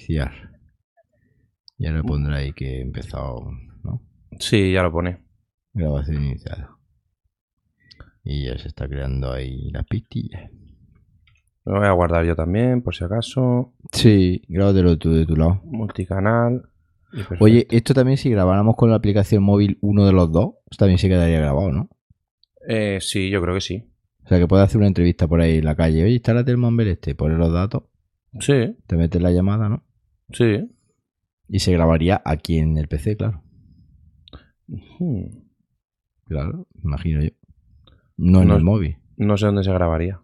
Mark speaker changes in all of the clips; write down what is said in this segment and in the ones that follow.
Speaker 1: Iniciar. Y ahora pondrá ahí que he empezado, ¿no?
Speaker 2: Sí, ya lo pone.
Speaker 1: Grabación iniciada. Y ya se está creando ahí la pistilla.
Speaker 2: Lo voy a guardar yo también, por si acaso.
Speaker 1: Sí, grábatelo tú de tu lado.
Speaker 2: Multicanal.
Speaker 1: Oye, esto también si grabáramos con la aplicación móvil uno de los dos, también se quedaría grabado, ¿no?
Speaker 2: Eh, sí, yo creo que sí.
Speaker 1: O sea, que puedes hacer una entrevista por ahí en la calle. Oye, está la del Mambel este, pones los datos,
Speaker 2: Sí,
Speaker 1: te metes la llamada, ¿no?
Speaker 2: Sí.
Speaker 1: Y se grabaría aquí en el PC, claro.
Speaker 2: Hmm.
Speaker 1: Claro, imagino yo. No en el móvil.
Speaker 2: No sé dónde se grabaría.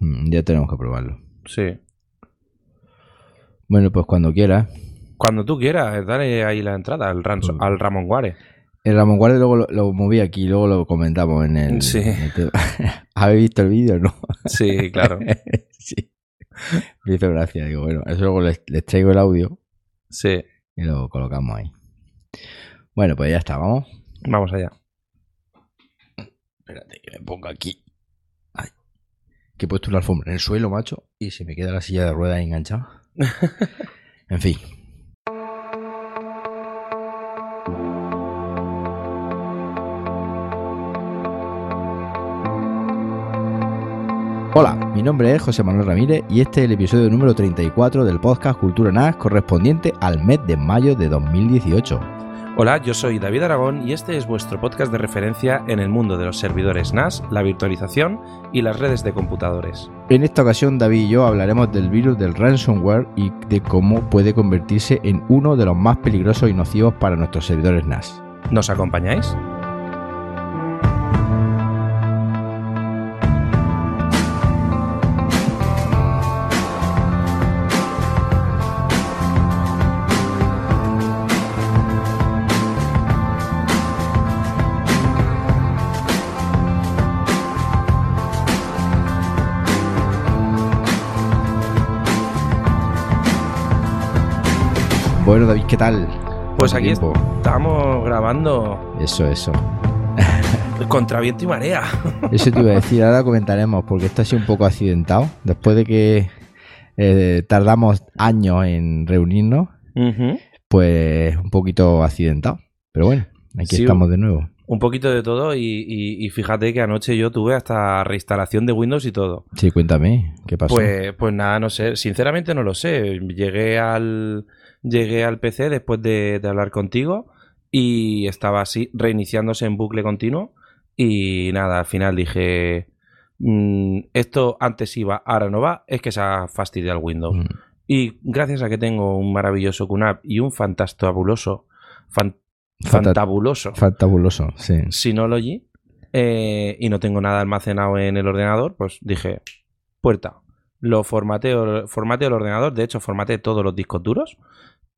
Speaker 1: Mm, Ya tenemos que probarlo.
Speaker 2: Sí.
Speaker 1: Bueno, pues cuando quieras.
Speaker 2: Cuando tú quieras, dale ahí la entrada al, ranso-
Speaker 1: Mm.
Speaker 2: al Ramón Guare.
Speaker 1: El Ramón Guardia luego lo, lo moví aquí, luego lo comentamos en el.
Speaker 2: Sí.
Speaker 1: en el tema. ¿Habéis visto el vídeo no?
Speaker 2: Sí, claro.
Speaker 1: sí. Me hizo gracia. Digo, bueno, eso luego les, les traigo el audio
Speaker 2: Sí,
Speaker 1: y lo colocamos ahí. Bueno, pues ya está, vamos.
Speaker 2: vamos allá.
Speaker 1: Espérate que me ponga aquí. Ay. Que he puesto una alfombra en el suelo, macho, y se me queda la silla de ruedas enganchada. en fin. Hola, mi nombre es José Manuel Ramírez y este es el episodio número 34 del podcast Cultura NAS correspondiente al mes de mayo de 2018.
Speaker 2: Hola, yo soy David Aragón y este es vuestro podcast de referencia en el mundo de los servidores NAS, la virtualización y las redes de computadores.
Speaker 1: En esta ocasión, David y yo hablaremos del virus del ransomware y de cómo puede convertirse en uno de los más peligrosos y nocivos para nuestros servidores NAS.
Speaker 2: ¿Nos acompañáis?
Speaker 1: Bueno, David, ¿qué tal?
Speaker 2: Pues
Speaker 1: ¿Cuánto
Speaker 2: aquí
Speaker 1: tiempo?
Speaker 2: estamos grabando
Speaker 1: Eso, eso.
Speaker 2: contra viento y marea.
Speaker 1: Eso te iba a decir, ahora comentaremos, porque esto ha sido un poco accidentado. Después de que eh, tardamos años en reunirnos, pues un poquito accidentado. Pero bueno, aquí
Speaker 2: Sí,
Speaker 1: estamos de nuevo.
Speaker 2: Un poquito de todo y, y- y fíjate que anoche yo tuve hasta reinstalación de Windows y todo.
Speaker 1: Sí, cuéntame, ¿qué pasó?
Speaker 2: Pues, pues nada, no sé. Sinceramente no lo sé. Llegué al, llegué al PC después de, de hablar contigo y estaba así, reiniciándose en bucle continuo. Y nada, al final dije, "Mm, esto antes iba, ahora no va, es que se ha fastidiado el Windows.
Speaker 1: Mm.
Speaker 2: Y gracias a que tengo un maravilloso QNAP y un fantastabuloso, fan-
Speaker 1: Fanta-
Speaker 2: fantabuloso
Speaker 1: Fantabuloso, sí.
Speaker 2: Synology eh, y no tengo nada almacenado en el ordenador, pues dije, puerta. Lo formateo, formateo el ordenador, de hecho formateé todos los discos duros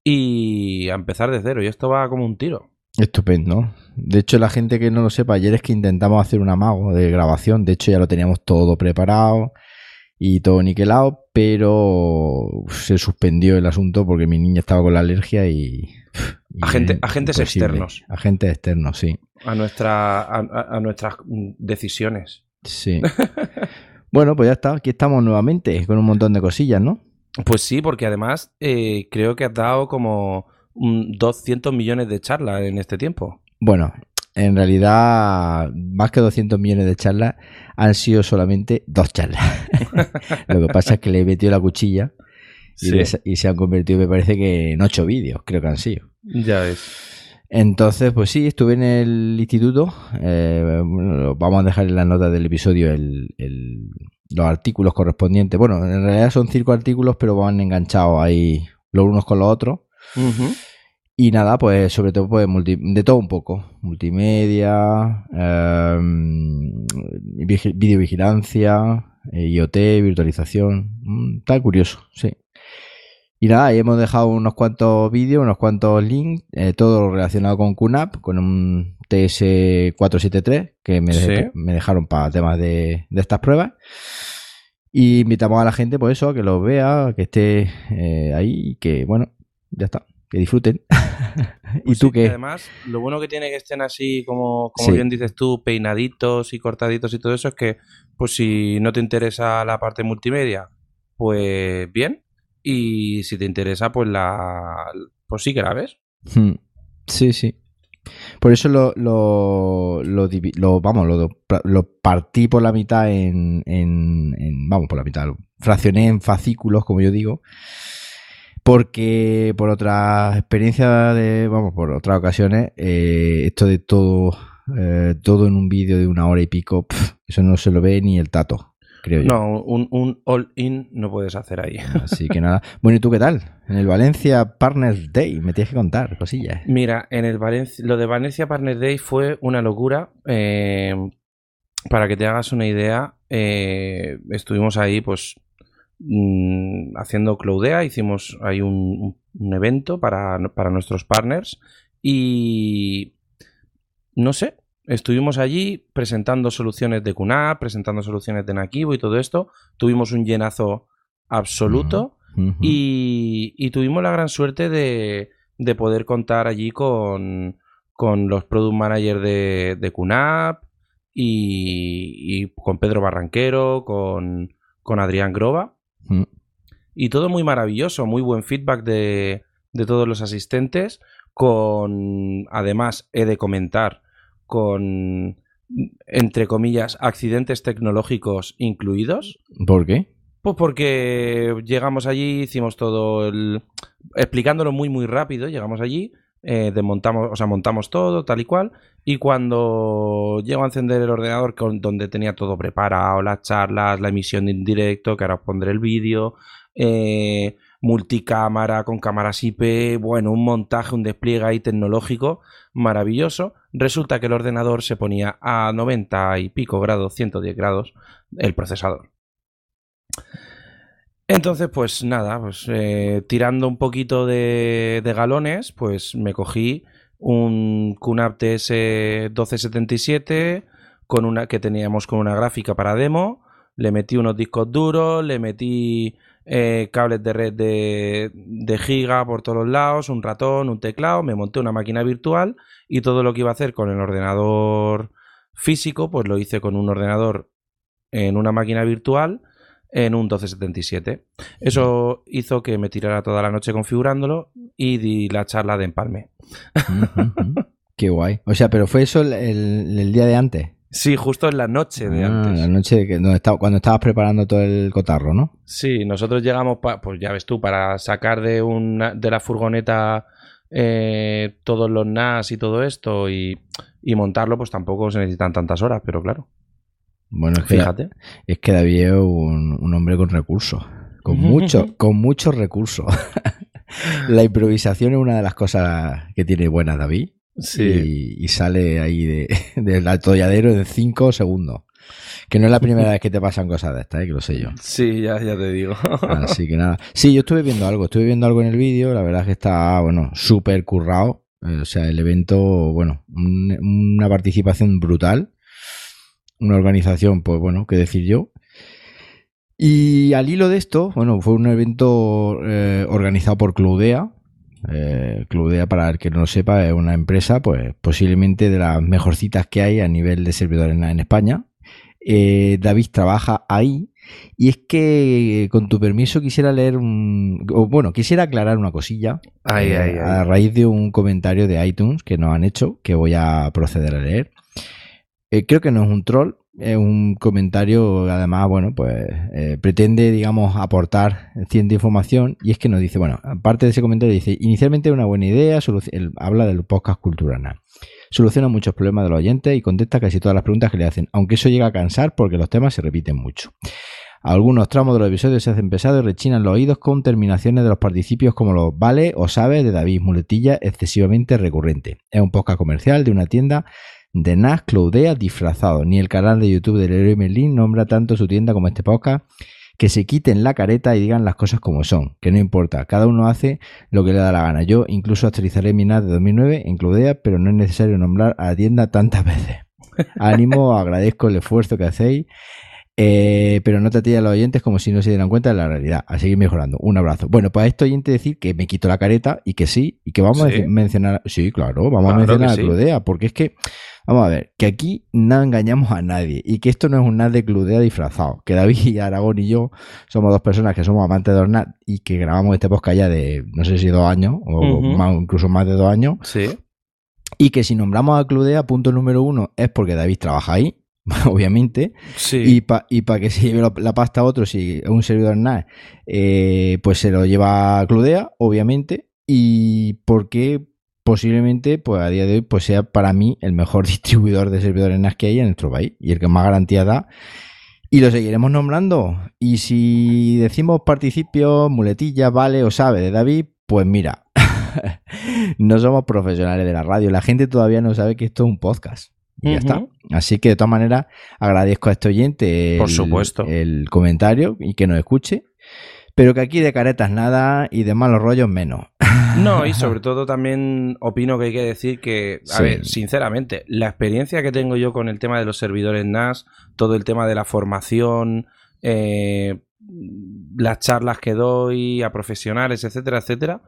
Speaker 2: y a empezar de cero. Y esto va como un tiro.
Speaker 1: Estupendo. De hecho, la gente que no lo sepa, ayer es que intentamos hacer un amago de grabación. De hecho, ya lo teníamos todo preparado y todo niquelado, pero se suspendió el asunto porque mi niña estaba con la alergia y. y
Speaker 2: Agente-
Speaker 1: es
Speaker 2: agentes
Speaker 1: imposible.
Speaker 2: externos.
Speaker 1: Agentes externos, sí.
Speaker 2: A, nuestra, a, nuestras decisiones.
Speaker 1: Sí. bueno, pues ya está. Aquí estamos nuevamente con un montón de cosillas, ¿no?
Speaker 2: Pues sí, porque además eh, creo que has dado como mm, 200 millones de charlas en este tiempo.
Speaker 1: Bueno, en realidad, más que 200 millones de charlas, han sido solamente dos charlas. Lo que pasa es que le he metido la cuchilla y,
Speaker 2: Sí.
Speaker 1: les- y se han convertido, me parece que en ocho vídeos, creo que han sido.
Speaker 2: Ya ves.
Speaker 1: Entonces, pues sí, estuve en el instituto. eh, bueno, vamos a dejar en las notas del episodio el- el- los artículos correspondientes. Bueno, en realidad son cinco artículos, pero van enganchados ahí los unos con los otros. Y nada, pues sobre todo pues, multi- de todo un poco. Multimedia, eh, vigi- videovigilancia, eh, IoT, virtualización. Mm, Está curioso, sí. Y nada, ahí hemos dejado unos cuantos vídeos, unos cuantos links, eh, todo relacionado con QNAP, con un TS473 que me,
Speaker 2: Sí.
Speaker 1: me dejaron para temas de, de estas pruebas. Y invitamos a la gente, pues eso, a que los vea, que esté eh, ahí y que, bueno, ya está, que disfruten. ¿Y
Speaker 2: Pues
Speaker 1: tú
Speaker 2: sí,
Speaker 1: qué?
Speaker 2: Además, lo bueno que tiene que estén así, como, como
Speaker 1: Sí.
Speaker 2: bien dices tú, peinaditos y cortaditos y todo eso, es que, pues si no te interesa la parte multimedia, pues bien. Y si te interesa, pues la pues sí que la ves.
Speaker 1: Hmm. Sí, sí. Por eso lo, lo, lo, vamos, lo, partí por la mitad en, en- vamos, por la mitad, fraccioné en fascículos, como yo digo, porque por otras experiencias de, vamos, por otras ocasiones, eh, esto de todo, eh, todo en un vídeo de una hora y pico, eso no se lo ve ni el tato, creo yo.
Speaker 2: No, un, un all-in no puedes hacer ahí.
Speaker 1: Así que nada. Bueno, ¿y tú qué tal? En el Valencia Partners Day me tienes que contar cosillas.
Speaker 2: Mira, en el Valencia, lo de Valencia Partner Day fue una locura. eh, para que te hagas una idea, eh, estuvimos ahí, pues, mm, haciendo Cloudea, hicimos ahí un, un evento para, para nuestros partners y no sé, estuvimos allí presentando soluciones de QNAP, presentando soluciones de Nakivo y todo esto. Tuvimos un llenazo absoluto. Y, y tuvimos la gran suerte de, de poder contar allí con, con los product managers de, de QNAP y, y con Pedro Barranquero, con, con Adrián Groba.
Speaker 1: Mm.
Speaker 2: Y todo muy maravilloso, muy buen feedback de, de todos los asistentes. Con, además, he de comentar, con, entre comillas, accidentes tecnológicos incluidos.
Speaker 1: ¿Por qué?
Speaker 2: Pues porque llegamos allí, hicimos todo el. explicándolo muy, muy rápido, llegamos allí, eh, desmontamos, o sea, montamos todo, tal y cual, y cuando llego a encender el ordenador, con, donde tenía todo preparado, las charlas, la emisión en directo, que ahora os pondré el vídeo, eh, multicámara con cámaras IP, bueno, un montaje, un despliegue ahí tecnológico maravilloso. Resulta que el ordenador se ponía a 90 y pico grados, 110 grados, el procesador. Entonces, pues nada, pues eh, tirando un poquito de, galones, pues me cogí un QNAP TS 1277 con una que teníamos con una gráfica para demo, le metí unos discos duros, le metí eh, cables de red de, de giga por todos los lados, un ratón, un teclado, me monté una máquina virtual y todo lo que iba a hacer con el ordenador físico, pues lo hice con un ordenador en una máquina virtual en un 1277. Eso hizo que me tirara toda la noche configurándolo y di la charla de empalme.
Speaker 1: Qué guay. O sea, pero fue eso el- el día de antes.
Speaker 2: Sí, justo en la noche de
Speaker 1: Ah,
Speaker 2: antes.
Speaker 1: La noche que, estaba- cuando estabas preparando todo el cotarro, ¿no?
Speaker 2: Sí, nosotros llegamos, pa- pues ya ves tú, para sacar de, una, de la furgoneta eh, todos los NAS y todo esto y, y montarlo, pues tampoco se necesitan tantas horas, pero claro,
Speaker 1: Bueno, es que,
Speaker 2: fíjate.
Speaker 1: es que David es un, un hombre con recursos. Con muchos, con muchos recursos. la improvisación es una de las cosas que tiene buena David.
Speaker 2: Sí,
Speaker 1: Y, y sale ahí de, del atolladero en 5 segundos. Que no es la primera vez que te pasan cosas de estas, ¿eh? que lo sé yo.
Speaker 2: sí, ya, ya te digo.
Speaker 1: Así que nada. Sí, yo estuve viendo algo, estuve viendo algo en el vídeo, la verdad es que está, bueno, súper currado. Eh, O sea, el evento, bueno, un- una participación brutal. Una organización, pues bueno, qué decir yo. Y al hilo de esto, bueno, fue un evento eh, organizado por Cloudea. Eh, Cloudea, para el que no lo sepa, es una empresa, pues posiblemente de las mejorcitas que hay a nivel de servidores en, en España. Eh, David trabaja ahí y es que, con tu permiso, quisiera leer un. o, bueno, quisiera aclarar una cosilla.
Speaker 2: Ay,
Speaker 1: eh,
Speaker 2: ay, ay.
Speaker 1: A raíz de un comentario de iTunes que nos han hecho, que voy a proceder a leer. Eh, creo que no es un troll, es un comentario, además, bueno, pues eh, pretende, digamos, aportar cierta información. Y es que nos dice, bueno, aparte de ese comentario, dice: inicialmente una buena idea, habla del podcast cultural. Soluciona muchos problemas de los oyentes y contesta casi todas las preguntas que le hacen, aunque eso llega a cansar porque los temas se repiten mucho. Algunos tramos de los episodios se hacen pesados y rechinan los oídos con terminaciones de los participios como los vale o sabe de David, muletilla excesivamente recurrente. Es un podcast comercial de una tienda de NAS Cloudea disfrazado. Ni el canal de YouTube del héroe Merlin nombra tanto su tienda como este podcast. Que se quiten la careta y digan las cosas como son, que no importa, cada uno hace lo que le da la gana. Yo incluso actualizaré mi NAS de 2009 en Cloudea, pero no es necesario nombrar a la tienda tantas veces. Ánimo, agradezco el esfuerzo que hacéis, eh, pero no tratéis a los oyentes como si no se dieran cuenta de la realidad. A seguir mejorando. Un abrazo. Bueno, pues a esto oyente decir que me quito la careta y que sí, y que vamos
Speaker 2: ¿Sí?
Speaker 1: a mencionar. Sí, claro, vamos
Speaker 2: Claro
Speaker 1: a mencionar a
Speaker 2: sí.
Speaker 1: Cloudea, porque es que Vamos a ver, que aquí no engañamos a nadie y que esto no es un NAS de Cludea disfrazado. Que David y Aragón y yo somos dos personas que somos amantes de NAS y que grabamos este podcast ya de no sé si dos años o más- incluso más de dos años.
Speaker 2: Sí.
Speaker 1: Y que si nombramos a Cludea, punto número uno, es porque David trabaja ahí, obviamente.
Speaker 2: Sí.
Speaker 1: Y para que se lleve la, pasta a otro, si es un servidor NAS, eh, pues se lo lleva a Cludea, obviamente. Y porque posiblemente, pues a día de hoy, pues sea para mí el mejor distribuidor de servidores NAS que hay en nuestro país y el que más garantía da. Y lo seguiremos nombrando. Y si decimos participio, muletilla, vale o sabe de David, pues mira, no somos profesionales de la radio. La gente todavía no sabe que esto es un podcast. Y ya está. Así que de todas maneras agradezco a este oyente el,
Speaker 2: Por supuesto.
Speaker 1: el comentario y que nos escuche. Pero que aquí de caretas nada y de malos rollos menos.
Speaker 2: No, y sobre todo también opino que hay que decir que, a
Speaker 1: Sí.
Speaker 2: ver, sinceramente, la experiencia que tengo yo con el tema de los servidores NAS, todo el tema de la formación, eh, las charlas que doy a profesionales, etcétera, etcétera,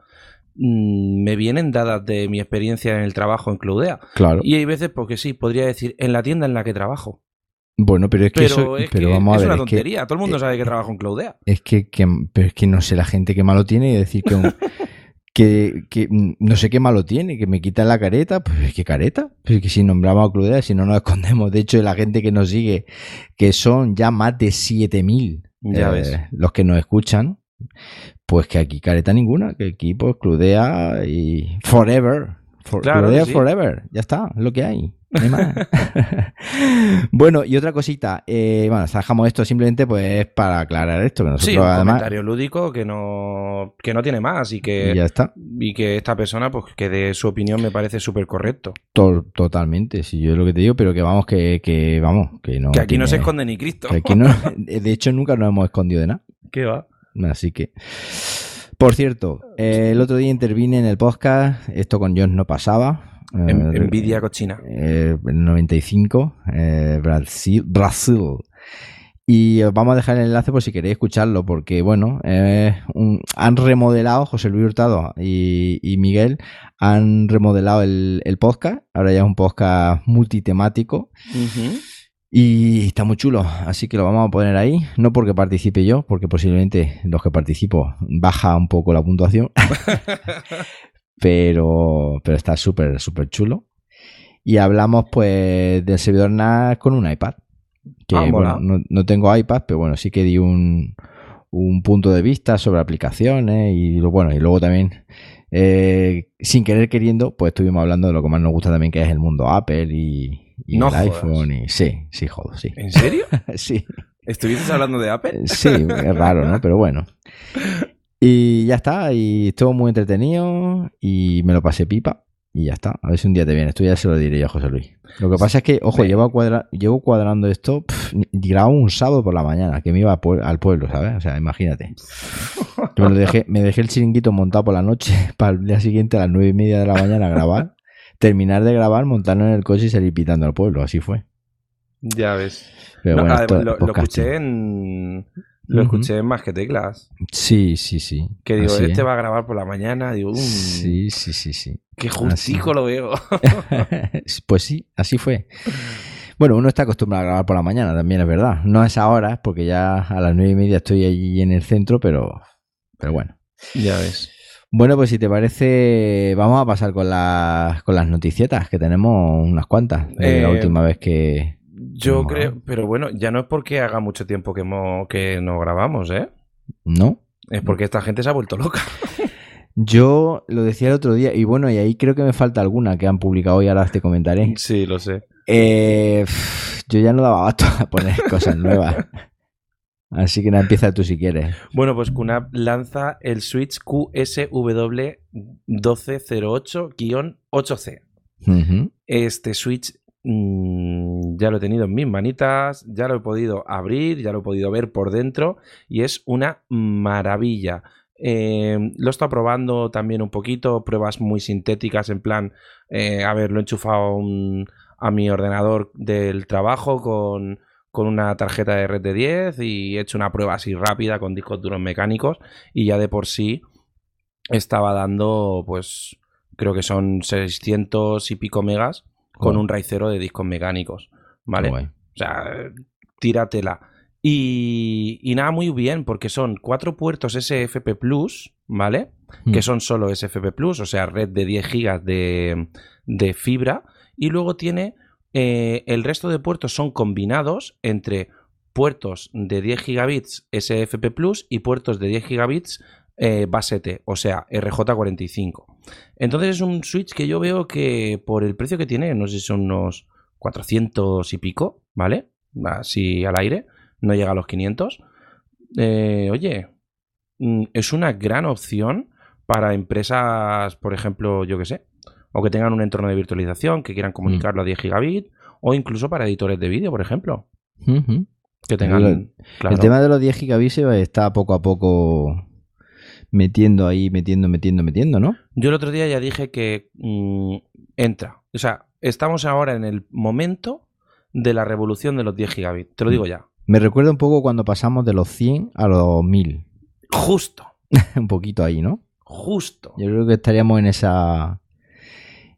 Speaker 2: mm, me vienen dadas de mi experiencia en el trabajo en Cloudea.
Speaker 1: Claro.
Speaker 2: Y hay veces, porque sí, podría decir, en la tienda en la que trabajo.
Speaker 1: Bueno, pero es que
Speaker 2: Pero
Speaker 1: eso,
Speaker 2: es
Speaker 1: pero
Speaker 2: que
Speaker 1: vamos
Speaker 2: es
Speaker 1: a ver,
Speaker 2: una
Speaker 1: es que-
Speaker 2: tontería. Todo el mundo
Speaker 1: eh,
Speaker 2: sabe que trabajo en Cloudea.
Speaker 1: Es que, que- pero es que no sé la gente qué malo tiene y decir que, un- que, que, no sé qué malo tiene, que me quitan la careta, pues qué careta, pues es que si nombramos a Cludea, si no nos escondemos, de hecho la gente que nos sigue, que son ya más de 7000
Speaker 2: Ya
Speaker 1: eh, los que nos escuchan, pues que aquí careta ninguna, que aquí pues Cludea y forever, For-
Speaker 2: Claro sí.
Speaker 1: forever, ya está, es lo que hay. bueno, y otra cosita, eh, bueno, dejamos esto simplemente pues para aclarar esto, que nosotros
Speaker 2: Sí, un
Speaker 1: además
Speaker 2: comentario lúdico que no, que no tiene más y que,
Speaker 1: y ya está.
Speaker 2: y que esta persona, pues que dé su opinión me parece súper correcto.
Speaker 1: To- totalmente, si yo es lo que te digo, pero que vamos, que, que vamos, que no.
Speaker 2: que aquí no se esconde ni Cristo.
Speaker 1: que aquí no- de hecho, nunca nos hemos escondido de nada.
Speaker 2: ¿Qué va?
Speaker 1: Así que. Por cierto, eh, el otro día intervine en el podcast, esto con Jones no pasaba. Eh,
Speaker 2: En- envidia cochina.
Speaker 1: eh, en 95, eh, Brasil, Brasil. Y os vamos a dejar el enlace por si queréis escucharlo, porque bueno, eh, un- han remodelado, José Luis Hurtado y, y Miguel han remodelado el, el podcast. Ahora ya es un podcast multitemático y está muy chulo. Así que lo vamos a poner ahí. No porque participe yo, porque posiblemente los que participo baja un poco la puntuación. pero, pero está súper, súper chulo. Y hablamos pues del servidor NAS con un iPad. Que
Speaker 2: Ah,
Speaker 1: bueno, no, no tengo iPad, pero bueno, sí que di un, un punto de vista sobre aplicaciones y lo bueno, y luego también, eh, sin querer queriendo, pues estuvimos hablando de lo que más nos gusta también, que es el mundo Apple y, y
Speaker 2: No
Speaker 1: el
Speaker 2: jodas.
Speaker 1: iPhone. Y, sí, sí, jodo, sí.
Speaker 2: ¿En serio?
Speaker 1: sí.
Speaker 2: ¿Estuviste hablando de Apple?
Speaker 1: Sí, es raro, ¿no? Pero bueno. Y ya está, y estuvo muy entretenido y me lo pasé pipa y ya está. A ver si un día te viene. Esto ya se lo diré yo a José Luis. Lo que pasa es que, ojo, llevo, cuadra- llevo cuadrando esto, pff, grababa un sábado por la mañana, que me iba pue- al pueblo, ¿sabes? O sea, imagínate. Me, lo dejé, me dejé el chiringuito montado por la noche para el día siguiente a las nueve y media de la mañana a grabar. Terminar de grabar, montarlo en el coche y salir pitando al pueblo. Así fue.
Speaker 2: Ya ves.
Speaker 1: Pero
Speaker 2: No,
Speaker 1: bueno, esto es
Speaker 2: lo, lo escuché en. Lo escuché en Más que Teclas.
Speaker 1: Sí, sí, sí.
Speaker 2: Que digo,
Speaker 1: Así
Speaker 2: este
Speaker 1: es.
Speaker 2: va a grabar por la mañana. Digo, "Mm,
Speaker 1: Sí, sí, sí, sí.
Speaker 2: qué justico lo veo.
Speaker 1: pues sí, así fue. Bueno, uno está acostumbrado a grabar por la mañana, también es verdad. No es ahora, porque ya a las nueve y media estoy allí en el centro, pero, pero bueno.
Speaker 2: ya ves.
Speaker 1: Bueno, pues si te parece, vamos a pasar con las, con las noticietas, que tenemos unas cuantas. desde la
Speaker 2: Eh,
Speaker 1: última vez que...
Speaker 2: Yo
Speaker 1: No.
Speaker 2: creo, pero bueno, ya no es porque haga mucho tiempo que, mo- que no grabamos, ¿eh?
Speaker 1: ¿No?
Speaker 2: Es porque esta gente se ha vuelto loca.
Speaker 1: Yo lo decía el otro día, y bueno, y ahí creo que me falta alguna que han publicado hoy, ahora te comentaré.
Speaker 2: Sí, lo sé.
Speaker 1: Eh, yo ya no daba abasto a poner cosas nuevas. Así que nada, empieza tú si quieres.
Speaker 2: Bueno, pues QNAP lanza el Switch QSW1208-8C.
Speaker 1: Ujú.
Speaker 2: Este Switch mm, ya lo he tenido en mis manitas, ya lo he podido abrir, ya lo he podido ver por dentro y es una maravilla. Eh, lo he estado probando también un poquito, pruebas muy sintéticas en plan, eh, a ver, lo he enchufado a a mi ordenador del trabajo con, con una tarjeta de red de 10 y he hecho una prueba así rápida con discos duros mecánicos y ya de por sí estaba dando pues creo que son 600 y pico megas con
Speaker 1: Joder.
Speaker 2: un raicero de discos mecánicos, ¿vale?
Speaker 1: Guay.
Speaker 2: O sea, tíratela. Y, y nada, muy bien, porque son cuatro puertos SFP Plus, ¿vale?
Speaker 1: Mm.
Speaker 2: Que son solo SFP Plus, o sea, red de 10 gigas de, de fibra. Y luego tiene eh, el resto de puertos son combinados entre puertos de 10 gigabits SFP Plus y puertos de 10 gigabits eh, base T, o sea, RJ45. Entonces es un switch que yo veo que por el precio que tiene, no sé si son unos 400 y pico, ¿vale? Así al aire, no llega a los 500. Eh, oye, mm, es una gran opción para empresas, por ejemplo, yo que sé, o que tengan un entorno de virtualización, que quieran comunicarlo a 10 gigabit, o incluso para editores de vídeo, por ejemplo, que tengan...
Speaker 1: El-
Speaker 2: claro.
Speaker 1: El tema de los 10 gigabits se está poco a poco metiendo ahí, metiendo, metiendo, metiendo, ¿no?
Speaker 2: Yo el otro día ya dije que mm, entra. O sea, estamos ahora en el momento de la revolución de los 10 gigabits. Te lo digo ya.
Speaker 1: Me recuerda un poco cuando pasamos de los 100 a los 1000.
Speaker 2: Justo.
Speaker 1: un poquito ahí, ¿no?
Speaker 2: Justo.
Speaker 1: Yo creo que estaríamos en esa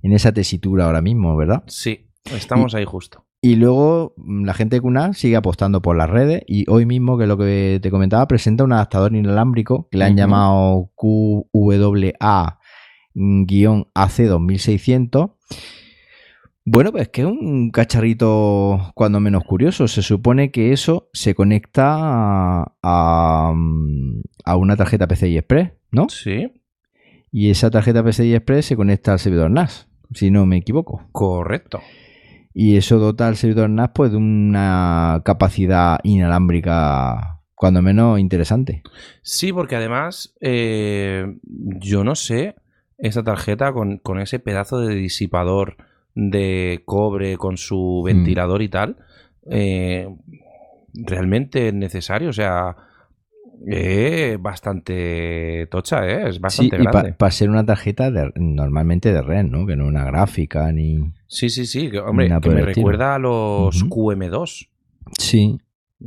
Speaker 1: en esa tesitura ahora mismo, ¿verdad?
Speaker 2: Sí, estamos ahí justo.
Speaker 1: Y luego mm, la gente de QNAP sigue apostando por las redes y hoy mismo, que es lo que te comentaba, presenta un adaptador inalámbrico que le han llamado QWA-AC2600. Bueno, pues que es un cacharrito cuando menos curioso. Se supone que eso se conecta a, a, a una tarjeta PCI Express, ¿no?
Speaker 2: Sí,
Speaker 1: Y esa tarjeta PCI Express se conecta al servidor NAS, si no me equivoco.
Speaker 2: correcto.
Speaker 1: Y eso dota al servidor NAS pues, de una capacidad inalámbrica, cuando menos interesante.
Speaker 2: Sí, porque además, eh, yo no sé, esa tarjeta con, con ese pedazo de disipador de cobre con su ventilador y tal, eh, realmente es necesario. O sea, es bastante tocha, ¿eh? es
Speaker 1: Sí,
Speaker 2: bastante
Speaker 1: y
Speaker 2: grande.
Speaker 1: para ser una tarjeta de- normalmente de red, ¿no? Que no una gráfica ni...
Speaker 2: Sí, sí, sí. que, hombre, que me recuerda a los
Speaker 1: Ujú.
Speaker 2: QM2.
Speaker 1: Sí,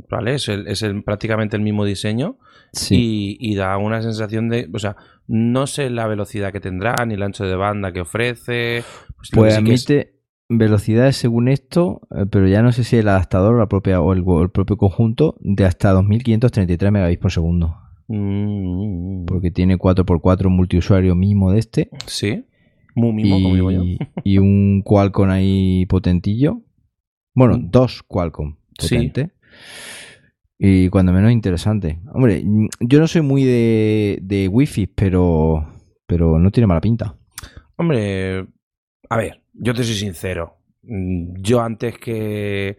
Speaker 2: ¿Vale? Es, el- es el- prácticamente el mismo diseño
Speaker 1: sí.
Speaker 2: y, y da una sensación de. O sea, no sé la velocidad que tendrá ni el ancho de banda que ofrece. Pues, que
Speaker 1: Pues
Speaker 2: sí que es-
Speaker 1: admite velocidades según esto, eh, pero ya no sé si el adaptador o, la propia, o el, o el propio conjunto, de hasta 2533 megabits por segundo.
Speaker 2: Mm,
Speaker 1: Porque tiene 4x4 multiusuario mismo de este.
Speaker 2: sí. Muy mimo, como digo yo.
Speaker 1: y, y un Qualcomm ahí potentillo. Bueno,
Speaker 2: Mm.
Speaker 1: dos Qualcomm
Speaker 2: Sí.
Speaker 1: potentes. Y cuando menos interesante. Hombre, mm, yo no soy muy de, de wifi, pero, pero no tiene mala pinta.
Speaker 2: Hombre, a ver, yo te soy sincero. Mm, Yo antes que,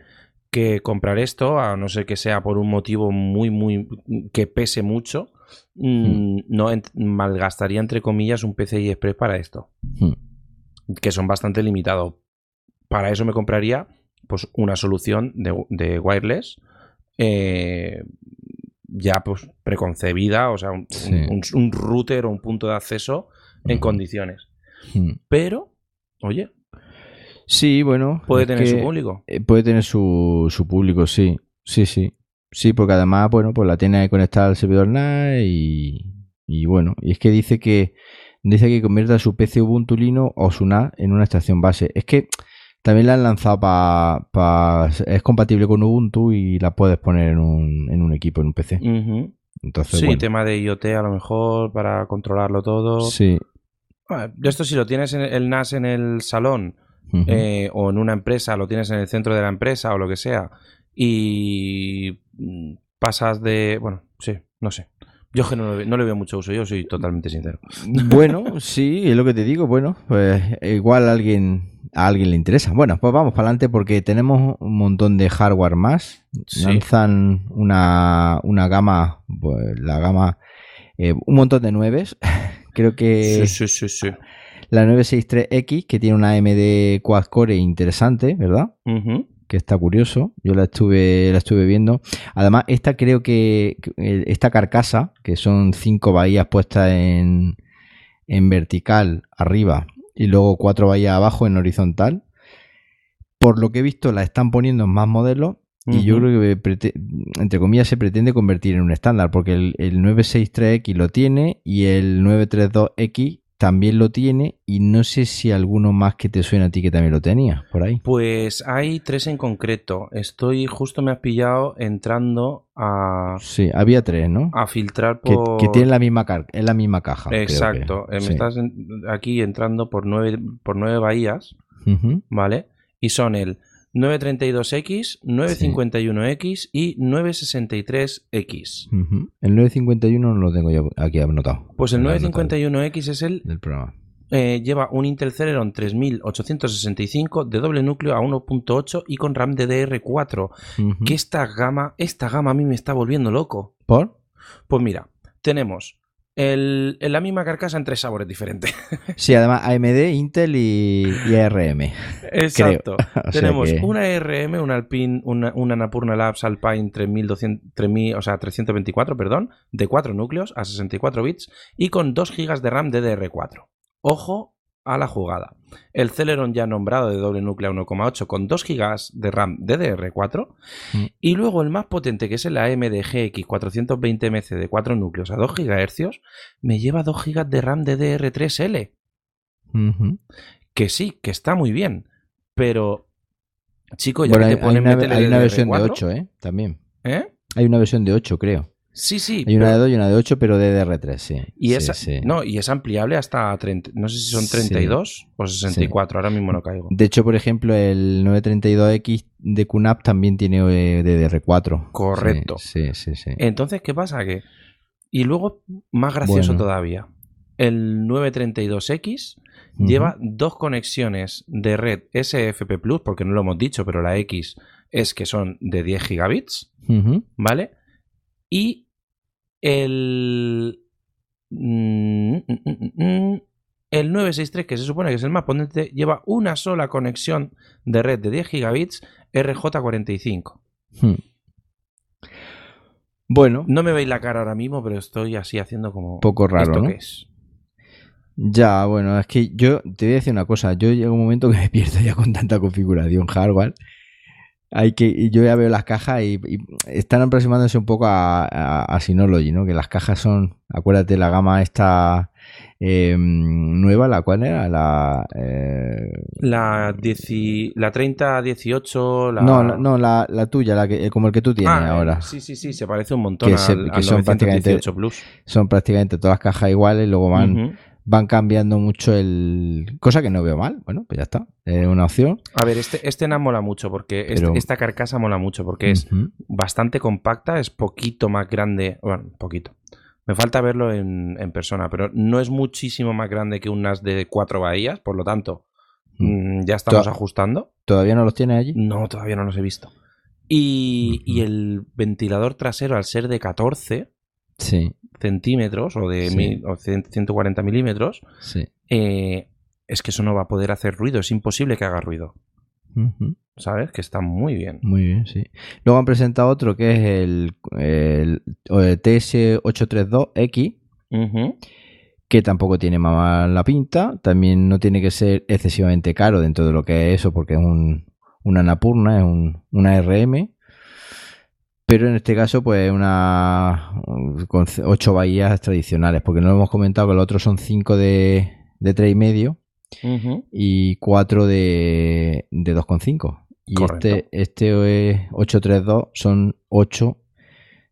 Speaker 2: que comprar esto, a no ser que sea por un motivo muy, muy. que pese mucho, mm, no ent- malgastaría entre comillas un PCI Express para esto.
Speaker 1: Hmm.
Speaker 2: que son bastante limitados. Para eso me compraría pues una solución de, de wireless eh, ya pues preconcebida, o sea, un,
Speaker 1: Sí.
Speaker 2: un- un router o un punto de acceso en
Speaker 1: Ujú.
Speaker 2: condiciones.
Speaker 1: Hmm.
Speaker 2: Pero, oye,
Speaker 1: Sí, bueno.
Speaker 2: puede tener
Speaker 1: que,
Speaker 2: su público.
Speaker 1: eh, puede tener su, su público, sí. Sí, sí. Sí, porque además, bueno, pues la tiene conectada al servidor NAS y, y bueno, y es que dice que dice que convierta su PC Ubuntu Linux o su NAS en una estación base. Es que también la han lanzado para... es compatible con Ubuntu y la puedes poner en un, en un equipo, en un PC. Entonces,
Speaker 2: Sí,
Speaker 1: bueno,
Speaker 2: tema de IoT a lo mejor para controlarlo todo.
Speaker 1: sí.
Speaker 2: Esto si lo tienes en el NAS en el salón Eh, o en una empresa, lo tienes en el centro de la empresa o lo que sea, y mm, pasas de. Bueno, sí, no sé. Yo que no, le- no le veo mucho uso, yo soy totalmente sincero.
Speaker 1: Bueno, sí, es lo que te digo. Bueno, pues igual a alguien, a alguien le interesa. Bueno, pues vamos para adelante porque tenemos un montón de hardware más.
Speaker 2: Sí.
Speaker 1: Lanzan una, una gama, pues la gama, eh, un montón de nueves. Creo que
Speaker 2: Sí, sí, sí, sí.
Speaker 1: La 963X, que tiene una AMD quad core interesante, ¿verdad? Que está curioso. Yo la estuve, la estuve viendo. Además, esta creo que, eh, esta carcasa, que son cinco bahías puestas en, en vertical arriba y luego cuatro bahías abajo en horizontal, por lo que he visto la están poniendo en más modelos y yo creo que, entre comillas, se pretende convertir en un estándar, porque el, el 963X lo tiene y el 932X también lo tiene y no sé si alguno más que te suena a ti que también lo tenía por ahí.
Speaker 2: Pues hay tres en concreto. Estoy justo me has pillado entrando a,
Speaker 1: Sí, había tres, ¿no?
Speaker 2: a filtrar
Speaker 1: Que,
Speaker 2: por...
Speaker 1: que tienen la misma, car- es la misma caja. que.
Speaker 2: Exacto. Eh, Me
Speaker 1: Sí.
Speaker 2: estás en- aquí entrando por nueve, por nueve bahías. ¿vale? Y son el 932X, 951X y 963X.
Speaker 1: Ujú. El 951 no lo tengo yo aquí anotado.
Speaker 2: Pues el
Speaker 1: Me lo he anotado
Speaker 2: 951X es el
Speaker 1: Del programa.
Speaker 2: eh, lleva un Intel Celeron 3865 de doble núcleo a 1.8 y con RAM DDR4.
Speaker 1: Ujú.
Speaker 2: Que esta gama, esta gama a mí me está volviendo loco.
Speaker 1: ¿Por?
Speaker 2: Pues mira, tenemos el, en la misma carcasa en tres sabores diferentes.
Speaker 1: Sí, además AMD, Intel y, y ARM.
Speaker 2: Exacto. Tenemos
Speaker 1: que-
Speaker 2: una ARM, una Alpine, una, una Annapurna Labs Alpine 3200, 3000, o sea, 324, perdón, de 4 núcleos a 64 bits y con 2 GB de RAM DDR4. Ojo a la jugada. El Celeron ya nombrado de doble núcleo a 1,8 con 2 GB de RAM DDR4
Speaker 1: Mm.
Speaker 2: y luego el más potente que es el AMD GX 420MC de 4 núcleos a 2 GHz me lleva 2 GB de RAM DDR3L.
Speaker 1: Ujú.
Speaker 2: Que sí, que está muy bien, pero chico, ya
Speaker 1: Bueno,
Speaker 2: que te ponen
Speaker 1: hay una,
Speaker 2: métele
Speaker 1: hay una
Speaker 2: DDR4,
Speaker 1: versión de 8, ¿eh? También.
Speaker 2: ¿eh?
Speaker 1: Hay una versión de 8, creo.
Speaker 2: Sí, sí.
Speaker 1: Hay una
Speaker 2: pero-
Speaker 1: de 2 y una de 8, pero de DR3, sí.
Speaker 2: y,
Speaker 1: Sí,
Speaker 2: es,
Speaker 1: sí.
Speaker 2: No, y es ampliable hasta 30, no sé si son 32 o 64, ahora mismo no caigo.
Speaker 1: De hecho, por ejemplo, el 932X de QNAP también tiene eh, DDR4.
Speaker 2: Correcto.
Speaker 1: Sí, sí, sí. sí.
Speaker 2: Entonces, ¿qué pasa? Que... Y luego, más gracioso
Speaker 1: Bueno.
Speaker 2: todavía, el 932X
Speaker 1: Ujú.
Speaker 2: lleva dos conexiones de red SFP Plus, porque no lo hemos dicho, pero la X es que son de 10 gigabits,
Speaker 1: Ujú.
Speaker 2: ¿vale? Y el. mm, mm, mm, El 963, que se supone que es el más potente, lleva una sola conexión de red de 10 gigabits RJ45.
Speaker 1: Hmm. Bueno,
Speaker 2: No me veis la cara ahora mismo, pero estoy así haciendo como.
Speaker 1: poco raro,
Speaker 2: ¿Esto
Speaker 1: ¿no?
Speaker 2: qué es?
Speaker 1: Ya, bueno, es que yo te voy a decir una cosa. Yo llego un momento que me pierdo ya con tanta configuración hardware. Hay que, yo ya veo las cajas y, y están aproximándose un poco a, a- a Synology, ¿no? Que las cajas son, acuérdate, la gama esta eh, nueva, la cual era la, eh,
Speaker 2: La, 10 la 3018, la.
Speaker 1: no, la, no la, la tuya, la que, como el que tú tienes
Speaker 2: Ah,
Speaker 1: ahora.
Speaker 2: Sí, sí, sí, se parece un montón
Speaker 1: Que se-
Speaker 2: al,
Speaker 1: que
Speaker 2: al
Speaker 1: son prácticamente-
Speaker 2: 918 Plus.
Speaker 1: Son prácticamente todas cajas iguales, luego van,
Speaker 2: Ujú.
Speaker 1: Van cambiando mucho el, cosa que no veo mal. Bueno, pues ya está, es una opción.
Speaker 2: A ver, este, este NAS mola mucho porque este- esta carcasa mola mucho porque es bastante compacta, es poquito más grande, bueno, poquito. Me falta verlo en, en persona, pero no es muchísimo más grande que un NAS de cuatro bahías, por lo tanto, mm, ya estamos ajustando.
Speaker 1: ¿Todavía no los tienes allí?
Speaker 2: No, todavía no los he visto. Y, y el ventilador trasero, al ser de 14
Speaker 1: Sí,
Speaker 2: centímetros o de
Speaker 1: Sí.
Speaker 2: mil- o cien- 140 milímetros,
Speaker 1: sí.
Speaker 2: eh, es que eso no va a poder hacer ruido, es imposible que haga ruido. ¿Sabes? Que está muy bien.
Speaker 1: Muy bien, sí. Luego han presentado otro que es el, el, el TS832X,
Speaker 2: Ujú.
Speaker 1: que tampoco tiene más mala pinta. También no tiene que ser excesivamente caro dentro de lo que es eso, porque es un, una Napurna, es un, una RM. Pero en este caso, pues una con 8 bahías tradicionales, porque no lo hemos comentado que los otros son 5 de, de 3,5
Speaker 2: Ujú.
Speaker 1: y 4 de, de 2,5. Y
Speaker 2: Correcto.
Speaker 1: este, este eh, 832 son 8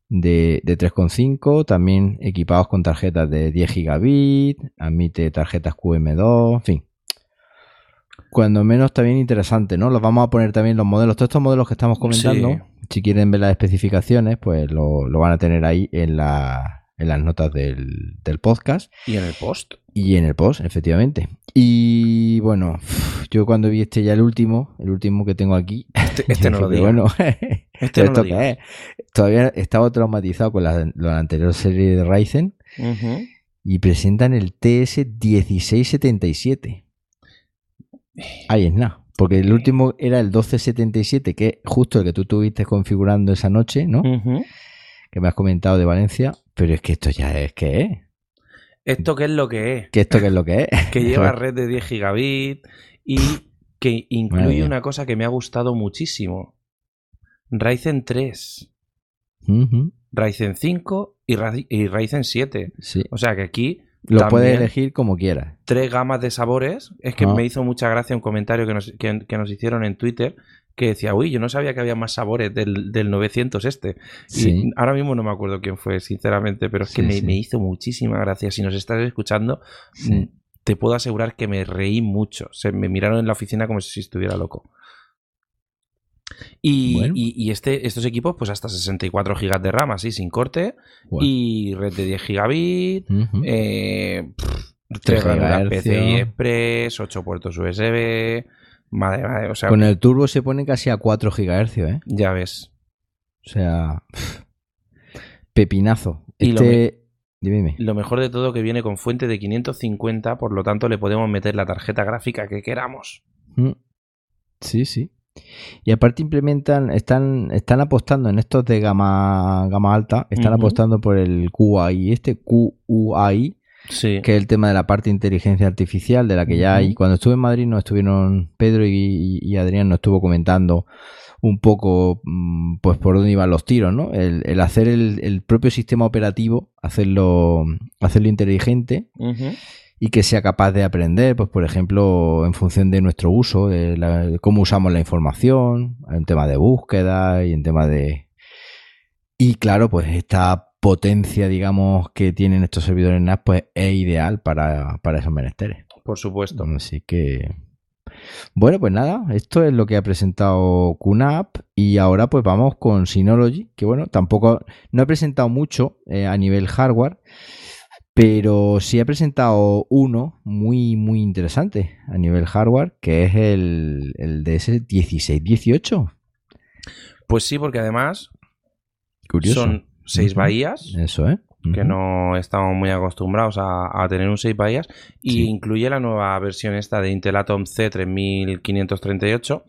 Speaker 1: de, de 3,5, también equipados con tarjetas de 10 gigabit, admite tarjetas QM2, en fin. Cuando menos también interesante, ¿no? Los vamos a poner también los modelos, todos estos modelos que estamos comentando,
Speaker 2: Sí.
Speaker 1: Si quieren ver las especificaciones, pues lo, lo van a tener ahí en, la, en las notas del, del podcast.
Speaker 2: Y en el post.
Speaker 1: Y en el post, efectivamente. Y bueno, yo cuando vi este ya el último, el último que tengo aquí,
Speaker 2: Este, este no lo digo.
Speaker 1: bueno,
Speaker 2: este no lo
Speaker 1: ¿esto
Speaker 2: digo.
Speaker 1: qué es? Todavía estaba traumatizado con la, la anterior serie de Ryzen y presentan el TS1677. Ahí es nada. Porque el último era el 1277, que es justo el que tú estuviste configurando esa noche, ¿no? Que me has comentado de Valencia. Pero es que esto ya es que es.
Speaker 2: ¿Esto qué es lo que es?
Speaker 1: Que esto que es lo que es.
Speaker 2: Que lleva red de 10 gigabit y que incluye una cosa que me ha gustado muchísimo. Ryzen 3,
Speaker 1: Ujú,
Speaker 2: Ryzen 5 y, Ra- y Ryzen 7.
Speaker 1: Sí.
Speaker 2: O sea que aquí
Speaker 1: Lo
Speaker 2: También.
Speaker 1: puedes elegir como quieras.
Speaker 2: tres gamas de sabores. Es que
Speaker 1: Ah.
Speaker 2: me hizo mucha gracia un comentario que nos, que, que nos hicieron en Twitter que decía, uy, yo no sabía que había más sabores del, del 900 este.
Speaker 1: Sí.
Speaker 2: Y ahora mismo no me acuerdo quién fue, sinceramente, pero es que
Speaker 1: Sí,
Speaker 2: me,
Speaker 1: sí.
Speaker 2: me hizo muchísima gracia. Si nos estás escuchando, te puedo asegurar que me reí mucho. Se me miraron en la oficina como si estuviera loco. Y,
Speaker 1: Bueno.
Speaker 2: y- y este, estos equipos, pues hasta 64 GB de RAM, así, sin corte. Y red de 10 gigabit.
Speaker 1: Ujú.
Speaker 2: Eh, pff,
Speaker 1: 3
Speaker 2: tres ranuras. PCI Express, 8 puertos USB. Madre, madre, o sea,
Speaker 1: Con el turbo se pone casi a 4 GHz, ¿eh?
Speaker 2: ya ves.
Speaker 1: O sea, pepinazo.
Speaker 2: Y lo
Speaker 1: Este... Dime, dime.
Speaker 2: Lo mejor de todo que viene con fuente de 550, por lo tanto le podemos meter la tarjeta gráfica que queramos.
Speaker 1: Mm. Sí, sí. Y aparte implementan, están, están apostando en estos de gama, gama alta, están apostando por el QAI, este QUAI,
Speaker 2: Sí.
Speaker 1: que es el tema de la parte de inteligencia artificial, de la que ya hay. Cuando estuve en Madrid nos estuvieron, Pedro y, y Adrián nos estuvo comentando un poco mm, pues por dónde iban los tiros, ¿no? El, el hacer el, el propio sistema operativo, hacerlo, hacerlo inteligente. Y que sea capaz de aprender, pues por ejemplo, en función de nuestro uso, de, la- de cómo usamos la información, en tema de búsqueda y en tema de... Y claro, pues esta potencia, digamos, que tienen estos servidores NAS, pues es ideal para, para esos menesteres.
Speaker 2: Por supuesto.
Speaker 1: Así que... Bueno, pues nada, esto es lo que ha presentado QNAP y ahora pues vamos con Synology, que bueno, tampoco, no he presentado mucho eh, a nivel hardware, pero sí he presentado uno muy, muy interesante a nivel hardware, que es el, el DS1618.
Speaker 2: Pues sí, porque además
Speaker 1: Curioso.
Speaker 2: son seis
Speaker 1: Ujú.
Speaker 2: bahías,
Speaker 1: Eso, ¿eh?
Speaker 2: que no estamos muy acostumbrados a, a tener un 6 bahías, y
Speaker 1: Sí.
Speaker 2: incluye la nueva versión esta de Intel Atom C3538,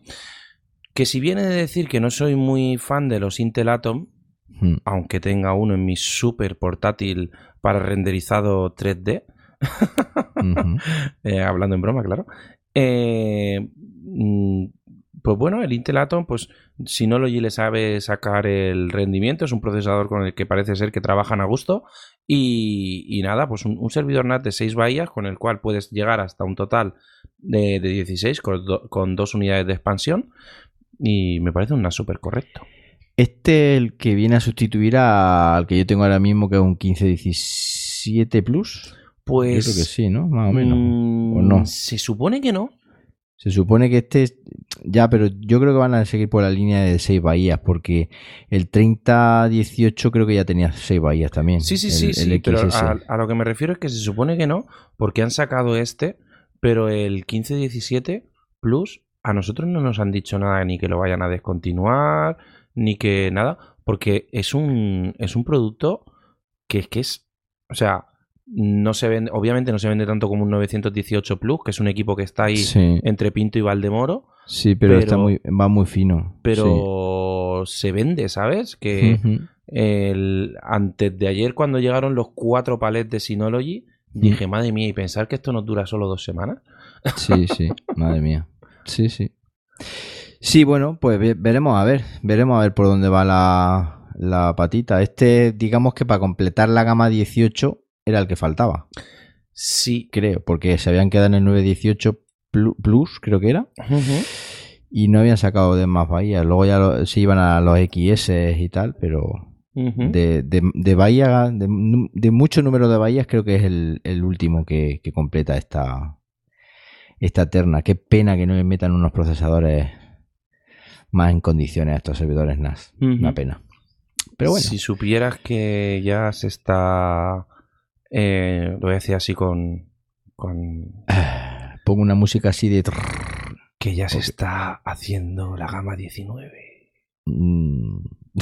Speaker 2: que si viene de decir que no soy muy fan de los Intel Atom,
Speaker 1: Mm.
Speaker 2: aunque tenga uno en mi super portátil para renderizado 3D,
Speaker 1: Ujú.
Speaker 2: eh, hablando en broma, claro. Eh, mm, pues bueno, el Intel Atom, pues Synology le sabe sacar el rendimiento, es un procesador con el que parece ser que trabajan a gusto. Y, y nada, pues un, un servidor NAT de 6 bahías con el cual puedes llegar hasta un total de, de 16 con, do- con dos unidades de expansión. Y me parece un NAS súper correcto.
Speaker 1: Este es el que viene a sustituir a- al que yo tengo ahora mismo, que es un 1517 Plus.
Speaker 2: Pues.
Speaker 1: yo creo que sí, ¿no? Más o menos.
Speaker 2: mm,
Speaker 1: ¿O no?
Speaker 2: Se supone que no.
Speaker 1: Se supone que este es- ya, pero yo creo que van a seguir por la línea de 6 bahías, porque el 3018 creo que ya tenía 6 bahías también.
Speaker 2: Sí, sí,
Speaker 1: el-
Speaker 2: sí,
Speaker 1: el
Speaker 2: sí, pero a, a lo que me refiero es que se supone que no, porque han sacado este, pero el 1517 Plus a nosotros no nos han dicho nada ni que lo vayan a descontinuar, ni que nada, porque es un, es un producto que es que es, o sea, no se vende, obviamente no se vende tanto como un 918 Plus, que es un equipo que está ahí
Speaker 1: Sí,
Speaker 2: entre Pinto y Valdemoro,
Speaker 1: sí, pero,
Speaker 2: pero-
Speaker 1: está muy, va muy fino.
Speaker 2: pero se vende, ¿sabes? Que el, antes de ayer, cuando llegaron los cuatro palets de Synology, dije, madre mía, y pensar que esto nos dura solo dos semanas.
Speaker 1: Sí, sí, madre mía. Sí, sí. Sí, bueno, pues ve- veremos a ver, veremos a ver por dónde va la, la patita. Este, digamos que para completar la gama 18 era el que faltaba,
Speaker 2: Sí.
Speaker 1: creo, porque se habían quedado en el 918 Plu- Plus, creo que era, y no habían sacado de más bahías. Luego ya lo- se iban a los XS y tal, pero de, de, de bahía, de, mucho número de bahías, creo que es el, el último que, que completa esta, esta terna. Qué pena que no le metan unos procesadores más en condiciones a estos servidores NAS.
Speaker 2: Ujú.
Speaker 1: Una pena. Pero bueno,
Speaker 2: Si supieras que ya se está. eh, lo voy a decir así con. con
Speaker 1: pongo una música así de...
Speaker 2: que ya se está haciendo la gama 19.
Speaker 1: Mm.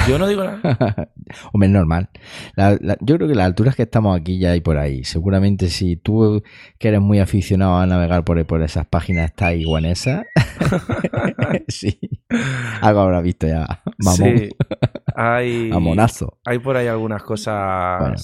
Speaker 2: Yo no digo nada.
Speaker 1: Hombre, es normal. La- la- yo creo que las alturas que estamos aquí ya hay por ahí. Seguramente si tú que eres muy aficionado a navegar por, por esas páginas taiwanesas, sí, algo habrá visto ya. Mamón,
Speaker 2: Sí. Hay,
Speaker 1: mamonazo.
Speaker 2: hay por ahí algunas cosas.
Speaker 1: Bueno.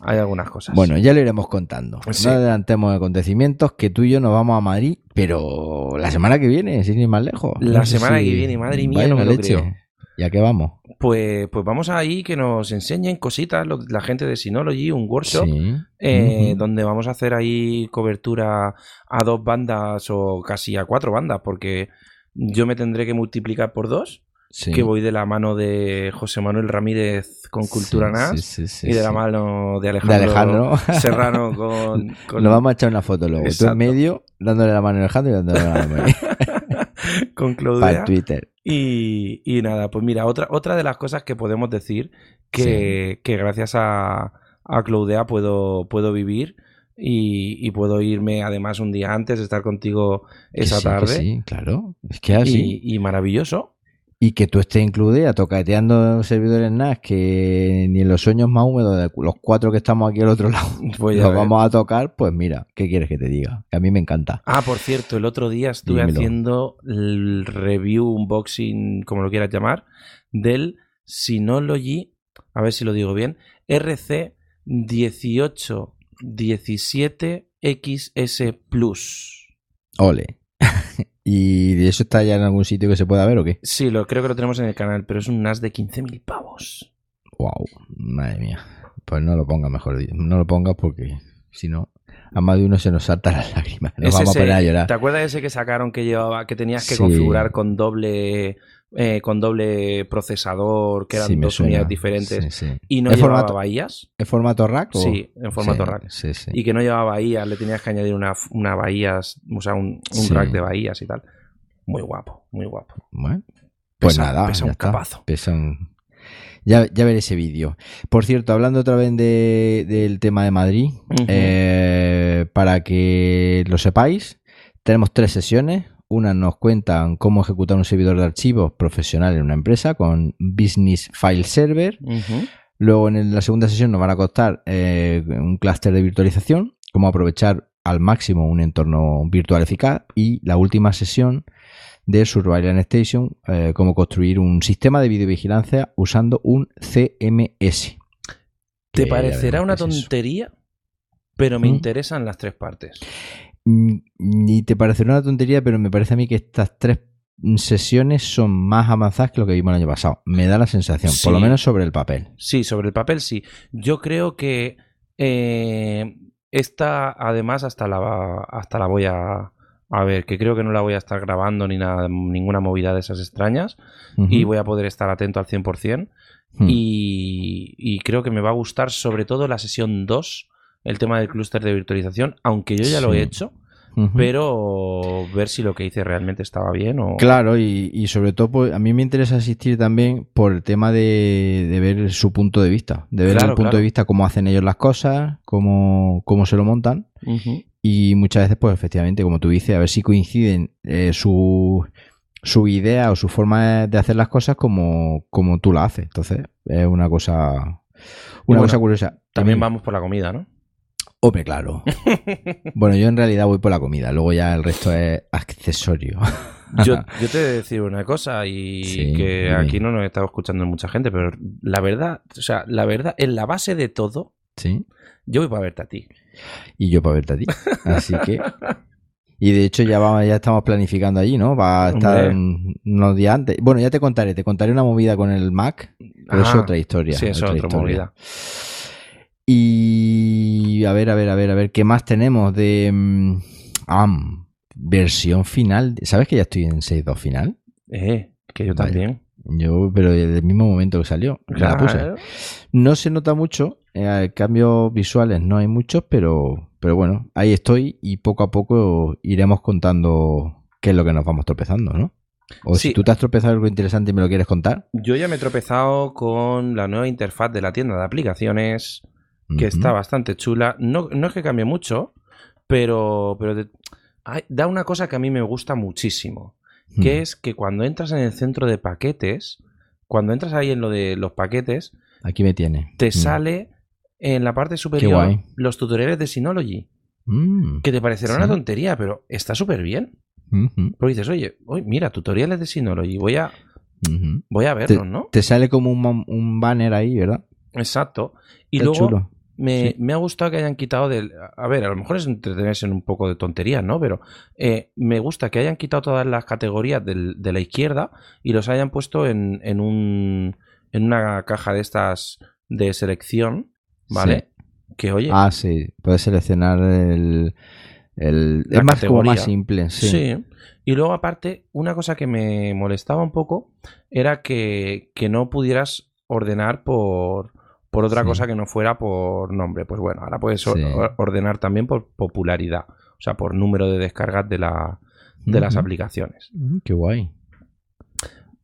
Speaker 2: Hay algunas cosas.
Speaker 1: Bueno, ya lo iremos contando.
Speaker 2: Sí.
Speaker 1: No adelantemos acontecimientos que tú y yo nos vamos a Madrid, pero la semana que viene, sin ir más lejos.
Speaker 2: La semana que viene, madre mía,
Speaker 1: Vaya
Speaker 2: no me creo.
Speaker 1: ¿Y a qué vamos?
Speaker 2: Pues, pues vamos ahí que nos enseñen cositas lo- la gente de Synology, un workshop
Speaker 1: Sí.
Speaker 2: eh, donde vamos a hacer ahí cobertura a dos bandas o casi a cuatro bandas, porque yo me tendré que multiplicar por dos,
Speaker 1: Sí.
Speaker 2: que voy de la mano de José Manuel Ramírez con Cultura
Speaker 1: Sí,
Speaker 2: NAS y de la mano de
Speaker 1: De
Speaker 2: Alejandro. Serrano con, con,
Speaker 1: Nos vamos a echar una foto luego. Tú
Speaker 2: Exacto.
Speaker 1: en medio, dándole la mano a Alejandro y dándole la mano a mí.
Speaker 2: con
Speaker 1: Para
Speaker 2: Claudia.
Speaker 1: el Twitter.
Speaker 2: Y, y nada, pues mira, otra, otra de las cosas que podemos decir que, que gracias a, a Claudia puedo, puedo vivir y, y puedo irme además un día antes, estar contigo esa
Speaker 1: sí,
Speaker 2: tarde.
Speaker 1: Sí, claro. Es que así.
Speaker 2: Y, y maravilloso.
Speaker 1: Y que tú estés incluida tocateando servidores NAS que ni en los sueños más húmedos de los cuatro que estamos aquí al otro lado
Speaker 2: Pues
Speaker 1: los vamos a tocar, pues mira, ¿qué quieres que te diga? Que a mí me encanta.
Speaker 2: Ah, por cierto, el otro día estuve
Speaker 1: Dímelo.
Speaker 2: haciendo el review, unboxing, como lo quieras llamar, del Synology, a ver si lo digo bien, RC 1817XS Plus.
Speaker 1: Ole. ¿Y de eso está ya en algún sitio que se pueda ver o qué?
Speaker 2: Sí, lo, creo que lo tenemos en el canal, pero es un NAS de 15.000 pavos.
Speaker 1: Wow, madre mía. Pues no lo pongas mejor. di- No lo pongas porque si no, a más de uno se nos saltan las lágrimas. Nos
Speaker 2: Es
Speaker 1: vamos
Speaker 2: ese-
Speaker 1: a poner a llorar.
Speaker 2: ¿Te acuerdas de ese que sacaron que llevaba, que tenías que
Speaker 1: Sí.
Speaker 2: configurar con doble, eh, con doble procesador, que eran
Speaker 1: Sí,
Speaker 2: dos
Speaker 1: suena.
Speaker 2: unidades diferentes?
Speaker 1: Sí, sí.
Speaker 2: Y no
Speaker 1: ¿Es
Speaker 2: llevaba
Speaker 1: formato-
Speaker 2: bahías.
Speaker 1: ¿Es formato rack o...?
Speaker 2: Sí, en formato rack. Y que no llevaba bahías, le tenías que añadir una, una bahías, o sea, un, un rack de bahías y tal. Muy guapo, muy guapo.
Speaker 1: Bueno, pues
Speaker 2: Pesa-
Speaker 1: nada,
Speaker 2: pesa un
Speaker 1: está.
Speaker 2: capazo.
Speaker 1: Pesa un- Ya, ya veré ese vídeo. Por cierto, hablando otra vez de- del tema de Madrid, eh, para que lo sepáis, tenemos tres sesiones. Una nos cuentan cómo ejecutar un servidor de archivos profesional en una empresa con Business File Server. Luego en la segunda sesión nos van a costar eh, un clúster de virtualización, cómo aprovechar al máximo un entorno virtual eficaz. Y la última sesión de Surveillance Station, eh, cómo construir un sistema de videovigilancia usando un CMS.
Speaker 2: Te parecerá una
Speaker 1: es
Speaker 2: tontería, pero me
Speaker 1: ¿Mm?
Speaker 2: interesan las tres partes.
Speaker 1: Mm, Ni te parecerá una tontería, pero me parece a mí que estas tres sesiones son más avanzadas que lo que vimos el año pasado. Me da la sensación, por lo menos sobre el papel.
Speaker 2: Sí, sobre el papel sí. Yo creo que eh, esta, además, hasta la, hasta la voy a, a ver, que creo que no la voy a estar grabando ni nada, ninguna movida de esas extrañas y voy a poder estar atento al 100%.
Speaker 1: Hmm.
Speaker 2: Y, y creo que me va a gustar sobre todo la sesión 2, el tema del clúster de virtualización, aunque yo ya lo
Speaker 1: Sí.
Speaker 2: he hecho, pero ver si lo que hice realmente estaba bien o...
Speaker 1: Claro, y, y sobre todo pues, a mí me interesa asistir también por el tema de, de ver su punto de vista, de ver
Speaker 2: Claro,
Speaker 1: el punto
Speaker 2: claro.
Speaker 1: de vista, cómo hacen ellos las cosas, cómo, cómo se lo montan. Y muchas veces, pues efectivamente, como tú dices, a ver si coinciden eh, su, su idea o su forma de hacer las cosas como, como tú la haces. Entonces, es una cosa, una
Speaker 2: bueno,
Speaker 1: cosa curiosa.
Speaker 2: También vamos por la comida, ¿no?
Speaker 1: Hombre, claro. bueno, yo en realidad voy por la comida, luego ya el resto es accesorio.
Speaker 2: Yo, yo te he de decir una cosa y
Speaker 1: Sí,
Speaker 2: que aquí no nos está escuchando mucha gente, pero la verdad, o sea, la verdad, en la base de todo,
Speaker 1: sí.
Speaker 2: yo voy para verte a ti.
Speaker 1: y yo para verte a ti. Así que. Y de hecho ya vamos, ya estamos planificando allí, ¿no? Va a estar
Speaker 2: Hombre.
Speaker 1: unos días antes. Bueno, ya te contaré, te contaré una movida con el Mac, pero es
Speaker 2: Ah,
Speaker 1: otra historia.
Speaker 2: Sí, es
Speaker 1: otra
Speaker 2: otra movida.
Speaker 1: Y a ver, a ver, a ver, a ver, ¿qué más tenemos de mm, am, versión final? ¿Sabes que ya estoy en 6.2 final?
Speaker 2: Eh, que yo
Speaker 1: Vaya.
Speaker 2: también.
Speaker 1: Yo, pero desde el mismo momento que salió, me la puse.
Speaker 2: Claro.
Speaker 1: No se nota mucho, eh, cambios visuales no hay muchos, pero, pero bueno, ahí estoy y poco a poco iremos contando qué es lo que nos vamos tropezando, ¿no? O
Speaker 2: Sí.
Speaker 1: si tú te has tropezado algo interesante y me lo quieres contar.
Speaker 2: Yo ya me he tropezado con la nueva interfaz de la tienda de aplicaciones, que está bastante chula. No, no es que cambie mucho, pero, pero hay- da una cosa que a mí me gusta muchísimo, que
Speaker 1: Mm.
Speaker 2: es que cuando entras en el centro de paquetes, cuando entras ahí en lo de los paquetes,
Speaker 1: Aquí me tiene.
Speaker 2: te sale en la parte superior los tutoriales de Synology,
Speaker 1: Mm.
Speaker 2: que te parecerá
Speaker 1: Sí.
Speaker 2: una tontería, pero está súper bien. Porque dices, oye, oye, mira, tutoriales de Synology, voy a, voy a verlos, ¿no?
Speaker 1: Te sale como un, un banner ahí, ¿verdad?
Speaker 2: Exacto. Y
Speaker 1: Qué
Speaker 2: luego
Speaker 1: chulo.
Speaker 2: Me,
Speaker 1: Sí.
Speaker 2: me ha gustado que hayan quitado del. A ver, a lo mejor es entretenerse en un poco de tonterías, ¿no? Pero eh, me gusta que hayan quitado todas las categorías del- de la izquierda y los hayan puesto en, en un. en una caja de estas de selección, ¿vale? Que oye.
Speaker 1: Ah, sí. Puedes seleccionar el. el es más como más simple, sí.
Speaker 2: Sí. Y luego, aparte, una cosa que me molestaba un poco era que, que no pudieras ordenar por, por otra
Speaker 1: Sí.
Speaker 2: cosa que no fuera por nombre. Pues bueno, ahora puedes
Speaker 1: Sí.
Speaker 2: ordenar también por popularidad, o sea, por número de descargas de, la, de las aplicaciones.
Speaker 1: Mm, Qué guay.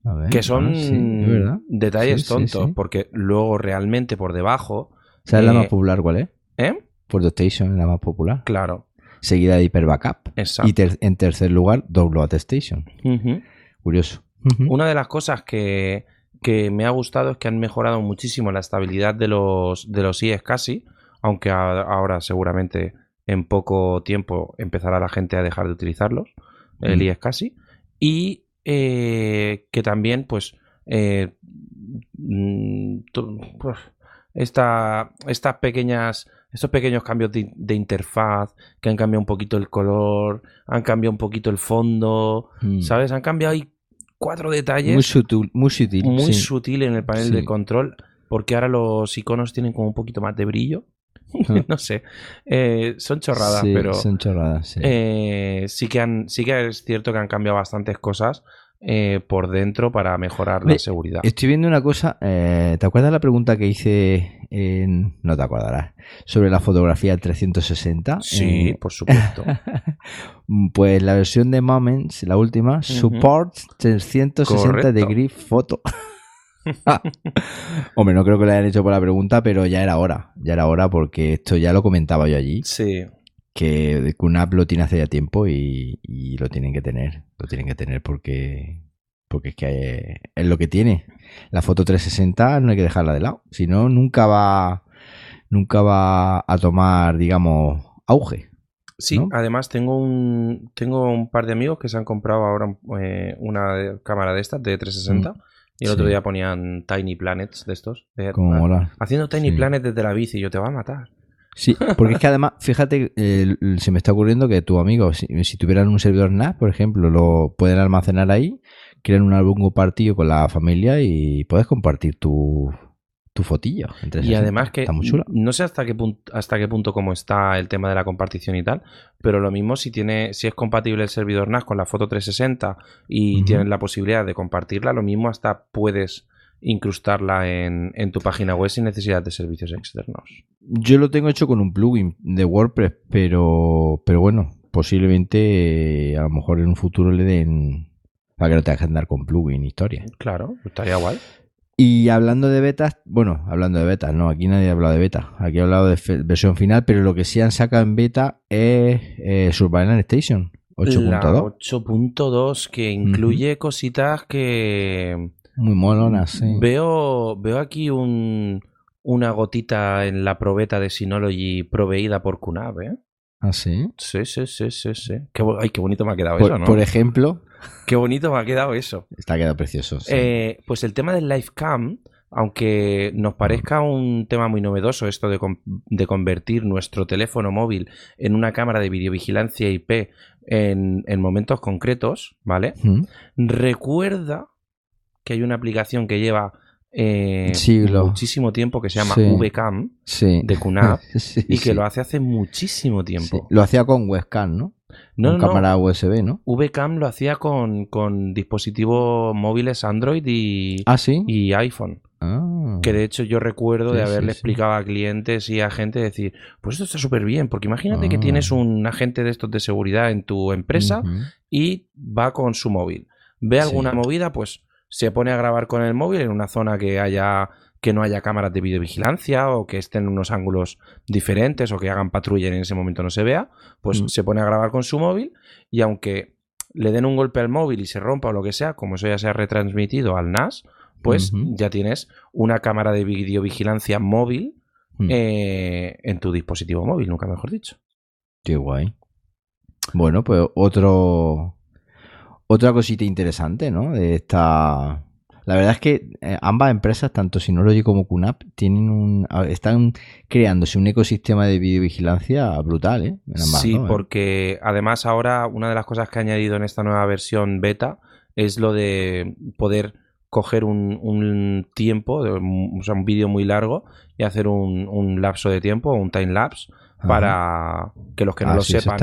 Speaker 1: A ver,
Speaker 2: Que son
Speaker 1: ah, sí,
Speaker 2: detalles tontos, porque luego realmente por debajo.
Speaker 1: ¿Sabes la
Speaker 2: eh,
Speaker 1: más popular cuál es?
Speaker 2: ¿Eh?
Speaker 1: Photo Station, la más popular.
Speaker 2: Claro,
Speaker 1: Seguida de Hyper Backup.
Speaker 2: exacto.
Speaker 1: Y ter- en tercer lugar, Download Station. Curioso.
Speaker 2: Una de las cosas que, que me ha gustado es que han mejorado muchísimo la estabilidad de los, de los IES casi, aunque a- ahora seguramente en poco tiempo empezará la gente a dejar de utilizarlos, el
Speaker 1: Mm.
Speaker 2: IES casi, y eh, que también pues eh, mm, pues, esta- estas pequeñas estos pequeños cambios de, de interfaz que han cambiado un poquito el color, han cambiado un poquito el fondo,
Speaker 1: Mm.
Speaker 2: ¿Sabes? Han cambiado ahí cuatro detalles
Speaker 1: Muy sutil, muy sutil.
Speaker 2: muy
Speaker 1: sí.
Speaker 2: sutil en el panel
Speaker 1: Sí.
Speaker 2: de control, porque ahora los iconos tienen como un poquito más de brillo.
Speaker 1: Ah.
Speaker 2: no sé. Eh, son chorradas,
Speaker 1: Sí,
Speaker 2: pero
Speaker 1: Son chorradas, sí.
Speaker 2: eh, sí, que han, sí que es cierto que han cambiado bastantes cosas eh, por dentro para mejorar la seguridad.
Speaker 1: Estoy viendo una cosa. eh, ¿Te acuerdas la pregunta que hice en. No te acordarás. Sobre la fotografía 360?
Speaker 2: Sí,
Speaker 1: Eh,
Speaker 2: por supuesto.
Speaker 1: Pues la versión de Moments, la última, supports 360
Speaker 2: Correcto.
Speaker 1: degree photo. Hombre, no creo que lo hayan hecho por la pregunta, pero ya era hora. Ya era hora porque esto ya lo comentaba yo allí.
Speaker 2: sí.
Speaker 1: Que QNAP lo tiene hace ya tiempo y, y lo tienen que tener. Lo tienen que tener porque. Porque es que eh, es lo que tiene. La foto 360 no hay que dejarla de lado. Si no, nunca va. Nunca va a tomar, digamos, auge.
Speaker 2: Sí,
Speaker 1: ¿no?
Speaker 2: además tengo un, tengo un par de amigos que se han comprado ahora eh, una cámara de estas de 360 y el otro
Speaker 1: Mm,
Speaker 2: día ponían Tiny Planets de estos. de-
Speaker 1: Como mola.
Speaker 2: Haciendo Tiny
Speaker 1: Sí.
Speaker 2: Planet desde la bici, yo te va a matar.
Speaker 1: Sí, porque es que además, fíjate, eh, se me está ocurriendo que tu amigo, si, si tuvieran un servidor NAS, por ejemplo, lo pueden almacenar ahí, crean un álbum compartido con la familia y puedes compartir tu, tu fotillo. entre
Speaker 2: Y
Speaker 1: 60.
Speaker 2: además que
Speaker 1: Está muy chula.
Speaker 2: no sé hasta qué punto hasta qué punto cómo está el tema de la compartición y tal, pero lo mismo si tiene si es compatible el servidor NAS con la foto 360 y
Speaker 1: Ujú.
Speaker 2: tienes la posibilidad de compartirla, lo mismo hasta puedes incrustarla en, en tu página web sin necesidad de servicios externos.
Speaker 1: Yo lo tengo hecho con un plugin de WordPress, pero, pero bueno, posiblemente eh, a lo mejor en un futuro le den para que no tengas que andar con plugin historia.
Speaker 2: Claro, estaría guay.
Speaker 1: Y hablando de betas, bueno, hablando de betas, no, aquí nadie ha hablado de beta. Aquí he hablado de versión final, pero lo que sí han sacado en beta es eh, Surveillance Station
Speaker 2: La
Speaker 1: 8.2.
Speaker 2: 8.2 que incluye cositas que
Speaker 1: Muy molonas, sí.
Speaker 2: veo veo aquí un una gotita en la probeta de Synology proveída por QNAP, ¿eh?
Speaker 1: ¿Ah, sí?
Speaker 2: Sí, sí, sí, sí, sí. Qué, ay, qué bonito me ha quedado
Speaker 1: Por,
Speaker 2: eso, ¿no?
Speaker 1: por ejemplo,
Speaker 2: Qué bonito me ha quedado eso.
Speaker 1: está quedado precioso. sí.
Speaker 2: Eh, pues el tema del Livecam, aunque nos parezca un tema muy novedoso esto de, de convertir nuestro teléfono móvil en una cámara de videovigilancia IP en, en momentos concretos, ¿vale?
Speaker 1: Mm.
Speaker 2: Recuerda que hay una aplicación que lleva eh, muchísimo tiempo que se llama
Speaker 1: Sí.
Speaker 2: VCam
Speaker 1: Sí.
Speaker 2: de QNAP
Speaker 1: Sí,
Speaker 2: y que lo hace hace muchísimo tiempo.
Speaker 1: Lo hacía con webcam, ¿no?
Speaker 2: No,
Speaker 1: con
Speaker 2: no,
Speaker 1: cámara USB, ¿no?
Speaker 2: VCam lo hacía con, con dispositivos móviles Android y,
Speaker 1: Ah,
Speaker 2: y iPhone.
Speaker 1: Ah.
Speaker 2: Que de hecho yo recuerdo de haberle explicado a clientes y a gente decir, pues esto está súper bien, porque imagínate que
Speaker 1: Ah.
Speaker 2: tienes un agente de estos de seguridad en tu empresa y va con su móvil. Ve alguna movida, pues se pone a grabar con el móvil en una zona que haya que no haya cámaras de videovigilancia o que estén en unos ángulos diferentes o que hagan patrulla y en ese momento no se vea, pues
Speaker 1: Mm.
Speaker 2: se pone a grabar con su móvil y aunque le den un golpe al móvil y se rompa o lo que sea, como eso ya se ha retransmitido al NAS, pues ya tienes una cámara de videovigilancia móvil
Speaker 1: Mm.
Speaker 2: eh, en tu dispositivo móvil, nunca mejor dicho.
Speaker 1: Qué guay. Bueno, pues otro otra cosita interesante, ¿no? De esta La verdad es que eh, ambas empresas, tanto Synology como QNAP, tienen un, están creándose un ecosistema de videovigilancia brutal, ¿eh?
Speaker 2: sí, porque además ahora una de las cosas que ha añadido en esta nueva versión beta es lo de poder coger un, tiempo, o sea, un vídeo muy largo y hacer un, lapso de tiempo, un time lapse, para que los que no ah, lo sepan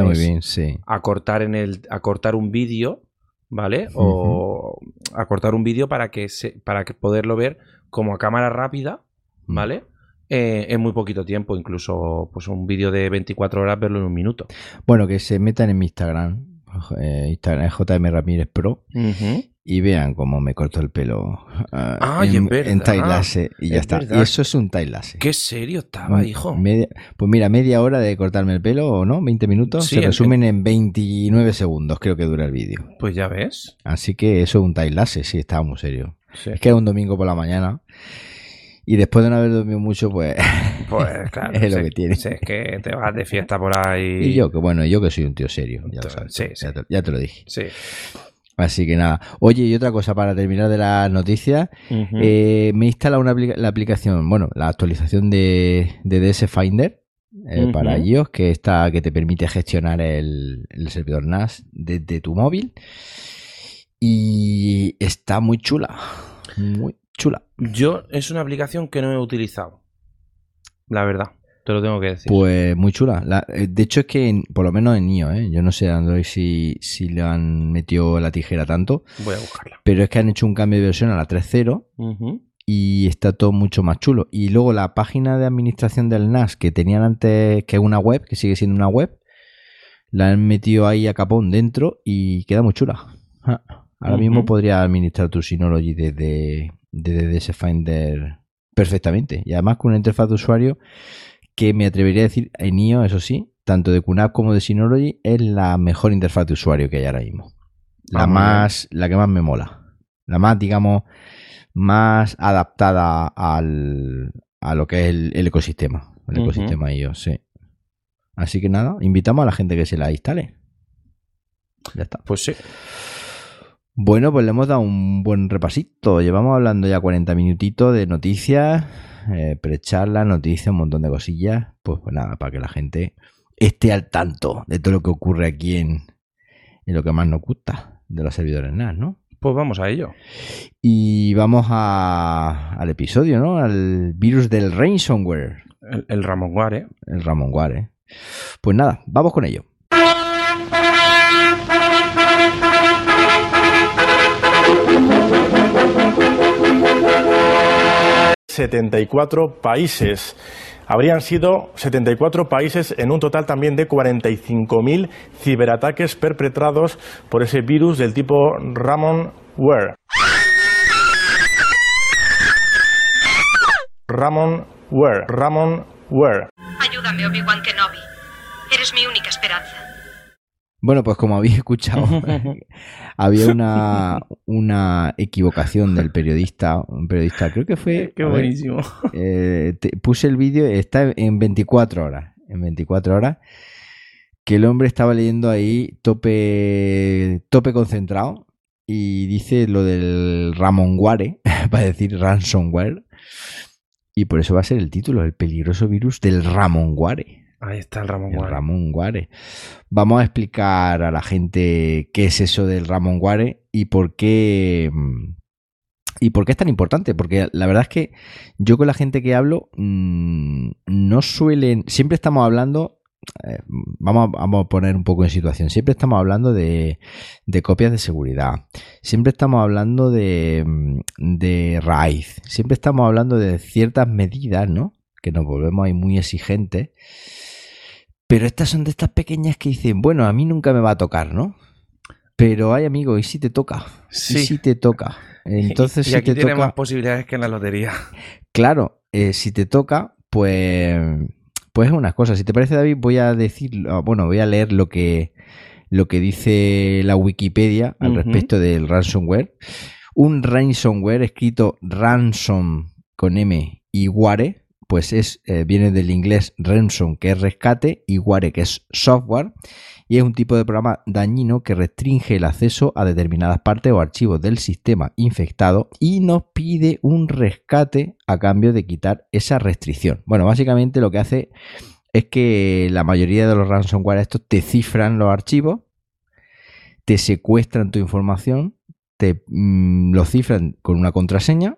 Speaker 2: acortar en el acortar un vídeo ¿vale? O acortar un vídeo para que se, para que poderlo ver como a cámara rápida, mm. ¿vale? Eh, en muy poquito tiempo, incluso pues un vídeo de 24 horas verlo en un minuto.
Speaker 1: Bueno, que se metan en mi Instagram, eh, Instagram JM Ramírez Pro, y vean cómo me corto el pelo
Speaker 2: uh, en,
Speaker 1: en y ya está. Y eso es un tailase.
Speaker 2: Qué serio estaba, hijo.
Speaker 1: pues mira, media hora de cortarme el pelo, ¿o no? 20 minutos. se resumen en... 29 segundos, creo que dura el vídeo.
Speaker 2: Pues ya ves.
Speaker 1: Así que eso es un tailase, sí, estaba muy serio. Es que era un domingo por la mañana. Y después de no haber dormido mucho, pues,
Speaker 2: pues claro,
Speaker 1: es lo que tiene.
Speaker 2: es que te vas de fiesta por ahí.
Speaker 1: Y yo, que bueno, yo que soy un tío serio, ya, sabes, ya, te, lo dije.
Speaker 2: Sí.
Speaker 1: Así que nada. Oye, y otra cosa para terminar de las noticias. Eh, me instala una la aplicación, bueno, la actualización de, de DS Finder eh, para iOS, que está, que te permite gestionar el, servidor NAS desde tu móvil. Y está muy chula. Muy chula.
Speaker 2: Yo es una aplicación que no he utilizado. La verdad te lo tengo que decir.
Speaker 1: Pues muy chula. Eh, de hecho, es que por lo menos en iOS, ¿eh? yo no sé Android si, si le han metido la tijera tanto.
Speaker 2: Voy a buscarla.
Speaker 1: Pero es que han hecho un cambio de versión a la 3.0 y está todo mucho más chulo. Y luego la página de administración del NAS que tenían antes, que es una web, que sigue siendo una web, la han metido ahí a capón dentro y queda muy chula. Ahora mismo podría administrar tu Synology desde, desde ese Finder perfectamente. Y además con una interfaz de usuario que me atrevería a decir en IO, eso sí, tanto de QNAP como de Synology, es la mejor interfaz de usuario que hay ahora mismo. La ah, más, la que más me mola. La más, digamos, más adaptada al, a lo que es el, ecosistema. El ecosistema iOS, sí. Así que nada, invitamos a la gente que se la instale. Ya está.
Speaker 2: Pues sí.
Speaker 1: Bueno, pues le hemos dado un buen repasito. Llevamos hablando ya 40 minutitos de noticias eh, precharla, noticias, un montón de cosillas. Pues, pues nada, para que la gente esté al tanto de todo lo que ocurre aquí en, en lo que más nos gusta de los servidores NAS, ¿no?
Speaker 2: Pues vamos a ello.
Speaker 1: Y vamos a, al episodio, ¿no? Al virus del ransomware.
Speaker 2: El, el Ramonware.
Speaker 1: El Ramonware. Pues nada, vamos con ello.
Speaker 3: 74 países. Habrían sido 74 países en un total también de 45.000 ciberataques perpetrados por ese virus del tipo Ramonware. Ramonware. Ramonware.
Speaker 4: Ayúdame, Obi-Wan Kenobi. Eres mi única esperanza.
Speaker 1: Bueno, pues como habéis escuchado, había una, una equivocación del periodista, un periodista, creo que fue...
Speaker 2: Qué buenísimo.
Speaker 1: Eh, puse el vídeo, está en 24 horas, en 24 horas, que el hombre estaba leyendo ahí tope, tope concentrado y dice lo del Ramonware, para decir ransomware, y por eso va a ser el título, el peligroso virus del Ramonware.
Speaker 2: Ahí está el Ramón Guare.
Speaker 1: Ramón Guare. Vamos a explicar a la gente qué es eso del Ramón Guare y por qué. Mm, ¿Y por qué es tan importante? Porque la verdad es que yo con la gente que hablo mm, no suelen. Siempre estamos hablando. Eh, vamos, a, vamos, a, poner un poco en situación. Siempre estamos hablando de, de copias de seguridad. Siempre estamos hablando de, mm, de raíz. Siempre estamos hablando de ciertas medidas, ¿no? Que nos volvemos ahí muy exigentes pero estas son de estas pequeñas que dicen, bueno, a mí nunca me va a tocar, ¿no? Pero hay amigo, ¿y si te toca? Sí. ¿Y si te toca? Entonces,
Speaker 2: y,
Speaker 1: si
Speaker 2: aquí
Speaker 1: te
Speaker 2: tiene más posibilidades que en la lotería.
Speaker 1: Claro, eh, si te toca, pues, pues es una cosa. Si te parece, David, voy a decir, bueno, voy a leer lo que, lo que dice la Wikipedia al respecto del ransomware. Un ransomware escrito ransom con M y ware pues es, eh, viene del inglés ransom, que es rescate, y ware, que es software, y es un tipo de programa dañino que restringe el acceso a determinadas partes o archivos del sistema infectado y nos pide un rescate a cambio de quitar esa restricción. Bueno, básicamente lo que hace es que la mayoría de los ransomware estos te cifran los archivos, te secuestran tu información, te mm, lo cifran con una contraseña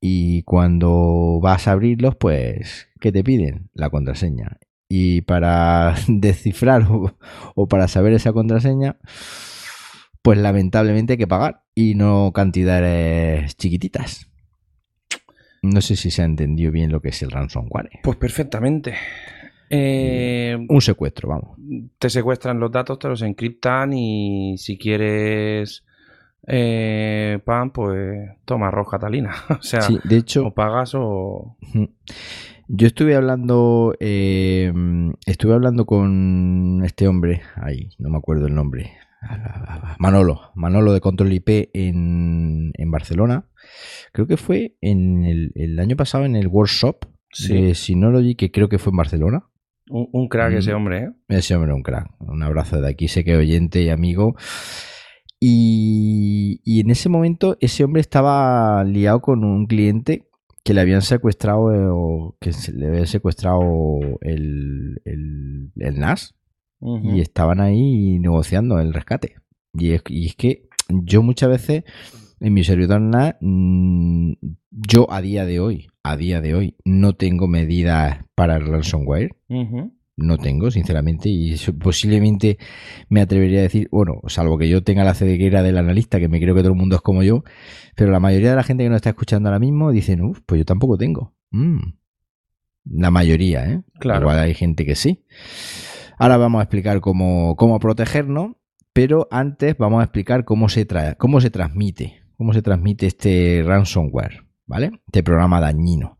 Speaker 1: y cuando vas a abrirlos, pues, ¿qué te piden? La contraseña. Y para descifrar o, para saber esa contraseña, pues lamentablemente hay que pagar y no cantidades chiquititas. No sé si se ha entendido bien lo que es el ransomware.
Speaker 2: Pues perfectamente. Eh,
Speaker 1: Un secuestro, vamos.
Speaker 2: Te secuestran los datos, te los encriptan y si quieres eh, pan, pues toma arroz catalina. o sea,
Speaker 1: de hecho,
Speaker 2: o pagas o...
Speaker 1: Yo estuve hablando, eh, estuve hablando con este hombre, ahí, no me acuerdo el nombre, Manolo, Manolo de Control IP en, en Barcelona. Creo que fue en el, año pasado en el workshop sí. si no lo que creo que fue en Barcelona.
Speaker 2: Un, crack ese hombre, ¿eh?
Speaker 1: Ese hombre, un crack. Un abrazo de aquí, sé que oyente y amigo. Y, y, en ese momento ese hombre estaba liado con un cliente que le habían secuestrado eh, o que le había secuestrado el, el, NAS y estaban ahí negociando el rescate. Y es, y es, que yo muchas veces en mi servidor NAS, mm, yo a día de hoy, a día de hoy, no tengo medidas para el ransomware no tengo, sinceramente, y posiblemente me atrevería a decir, bueno, salvo que yo tenga la ceguera del analista, que me creo que todo el mundo es como yo, pero la mayoría de la gente que nos está escuchando ahora mismo dicen, uff, pues yo tampoco tengo. Mm. La mayoría, ¿eh? Claro. Igual hay gente que sí. Ahora vamos a explicar cómo, cómo protegernos, pero antes vamos a explicar cómo se, trae, cómo se transmite, cómo se transmite este ransomware, ¿vale? Este programa dañino.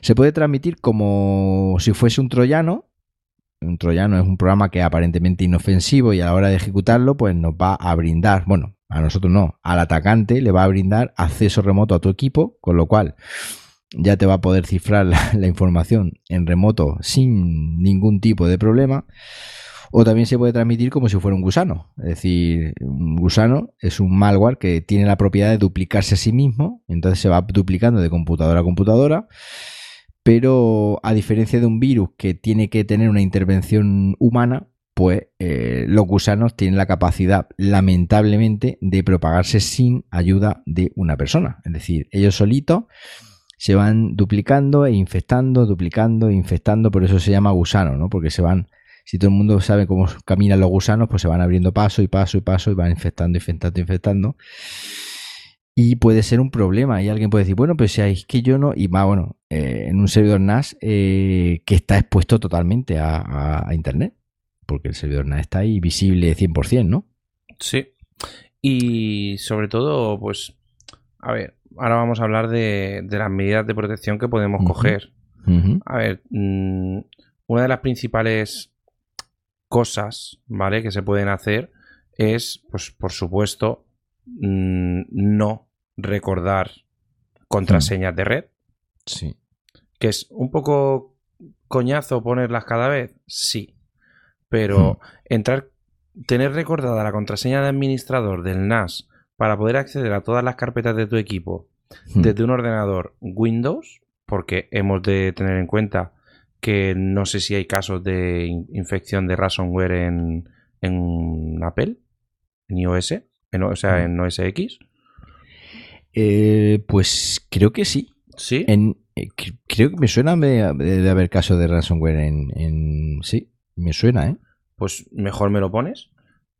Speaker 1: Se puede transmitir como si fuese un troyano, un troyano es un programa que es aparentemente inofensivo y a la hora de ejecutarlo, pues nos va a brindar, bueno, a nosotros no, al atacante le va a brindar acceso remoto a tu equipo, con lo cual ya te va a poder cifrar la, información en remoto sin ningún tipo de problema. O también se puede transmitir como si fuera un gusano. Es decir, un gusano es un malware que tiene la propiedad de duplicarse a sí mismo. Entonces se va duplicando de computadora a computadora pero a diferencia de un virus que tiene que tener una intervención humana, pues eh, los gusanos tienen la capacidad, lamentablemente, de propagarse sin ayuda de una persona. Es decir, ellos solitos se van duplicando e infectando, duplicando e infectando, por eso se llama gusano, ¿no? Porque se van, si todo el mundo sabe cómo caminan los gusanos, pues se van abriendo paso y paso y paso y van infectando, infectando, infectando. Y puede ser un problema. Y alguien puede decir, bueno, pues si es que yo no. Y más, bueno, eh, en un servidor NAS eh, que está expuesto totalmente a, Internet. Porque el servidor NAS está ahí visible 100%, ¿no?
Speaker 2: Sí. Y sobre todo, pues, a ver, ahora vamos a hablar de, las medidas de protección que podemos coger. A ver, mm, una de las principales cosas, ¿vale? Que se pueden hacer es, pues, por supuesto, mm, no recordar contraseñas de red.
Speaker 1: Sí.
Speaker 2: Que es un poco coñazo ponerlas cada vez, sí. Pero entrar, tener recordada la contraseña de administrador del NAS para poder acceder a todas las carpetas de tu equipo desde un ordenador Windows, porque hemos de tener en cuenta que no sé si hay casos de infección de ransomware en, en Apple, en iOS, o sea, en OS X.
Speaker 1: Eh, pues creo que sí.
Speaker 2: Sí.
Speaker 1: En, eh, creo que me suena de, haber caso de ransomware en, Sí, me suena, ¿eh?
Speaker 2: Pues mejor me lo pones.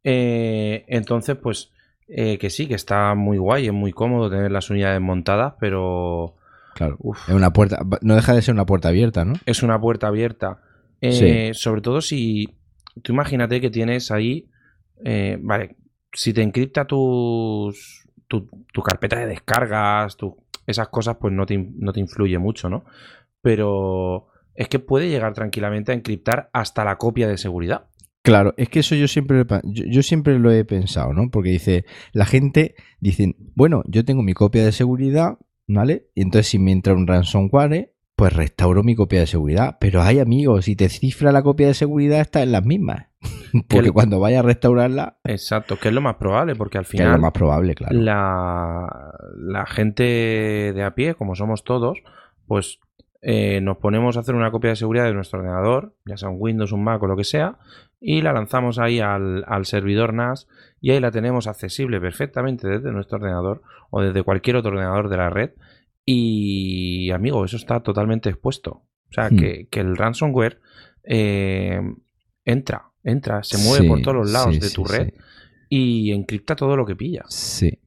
Speaker 2: Eh, entonces, pues que sí, que está muy guay, es muy cómodo tener las unidades montadas, pero...
Speaker 1: Claro, es una puerta, no deja de ser una puerta abierta, ¿no?
Speaker 2: Es una puerta abierta. Sobre todo si... Tú imagínate que tienes ahí... vale, si te encripta tus tu, carpeta de descargas, esas cosas, pues no te, no te influye mucho, ¿no? Pero es que puede llegar tranquilamente a encriptar hasta la copia de seguridad.
Speaker 1: Claro, es que eso yo siempre, yo, siempre lo he pensado, ¿no? Porque dice, la gente dice, bueno, yo tengo mi copia de seguridad, ¿vale? Y entonces si me entra un ransomware, pues restauro mi copia de seguridad. Pero hay amigos, si te cifra la copia de seguridad, está en las mismas. Porque cuando vaya a restaurarla,
Speaker 2: Exacto, que es lo más probable, porque al
Speaker 1: que es
Speaker 2: final
Speaker 1: lo más probable, claro.
Speaker 2: la, la gente de a pie, como somos todos, pues eh, nos ponemos a hacer una copia de seguridad de nuestro ordenador, ya sea un Windows, un Mac o lo que sea, y la lanzamos ahí al, al servidor NAS y ahí la tenemos accesible perfectamente desde nuestro ordenador o desde cualquier otro ordenador de la red. Y amigo, eso está totalmente expuesto. O sea,
Speaker 1: Hmm.
Speaker 2: que, que el ransomware eh, entra, entra, se mueve
Speaker 1: Sí,
Speaker 2: por todos los lados
Speaker 1: sí,
Speaker 2: de
Speaker 1: sí,
Speaker 2: tu red y encripta todo lo que pilla.
Speaker 1: Sí.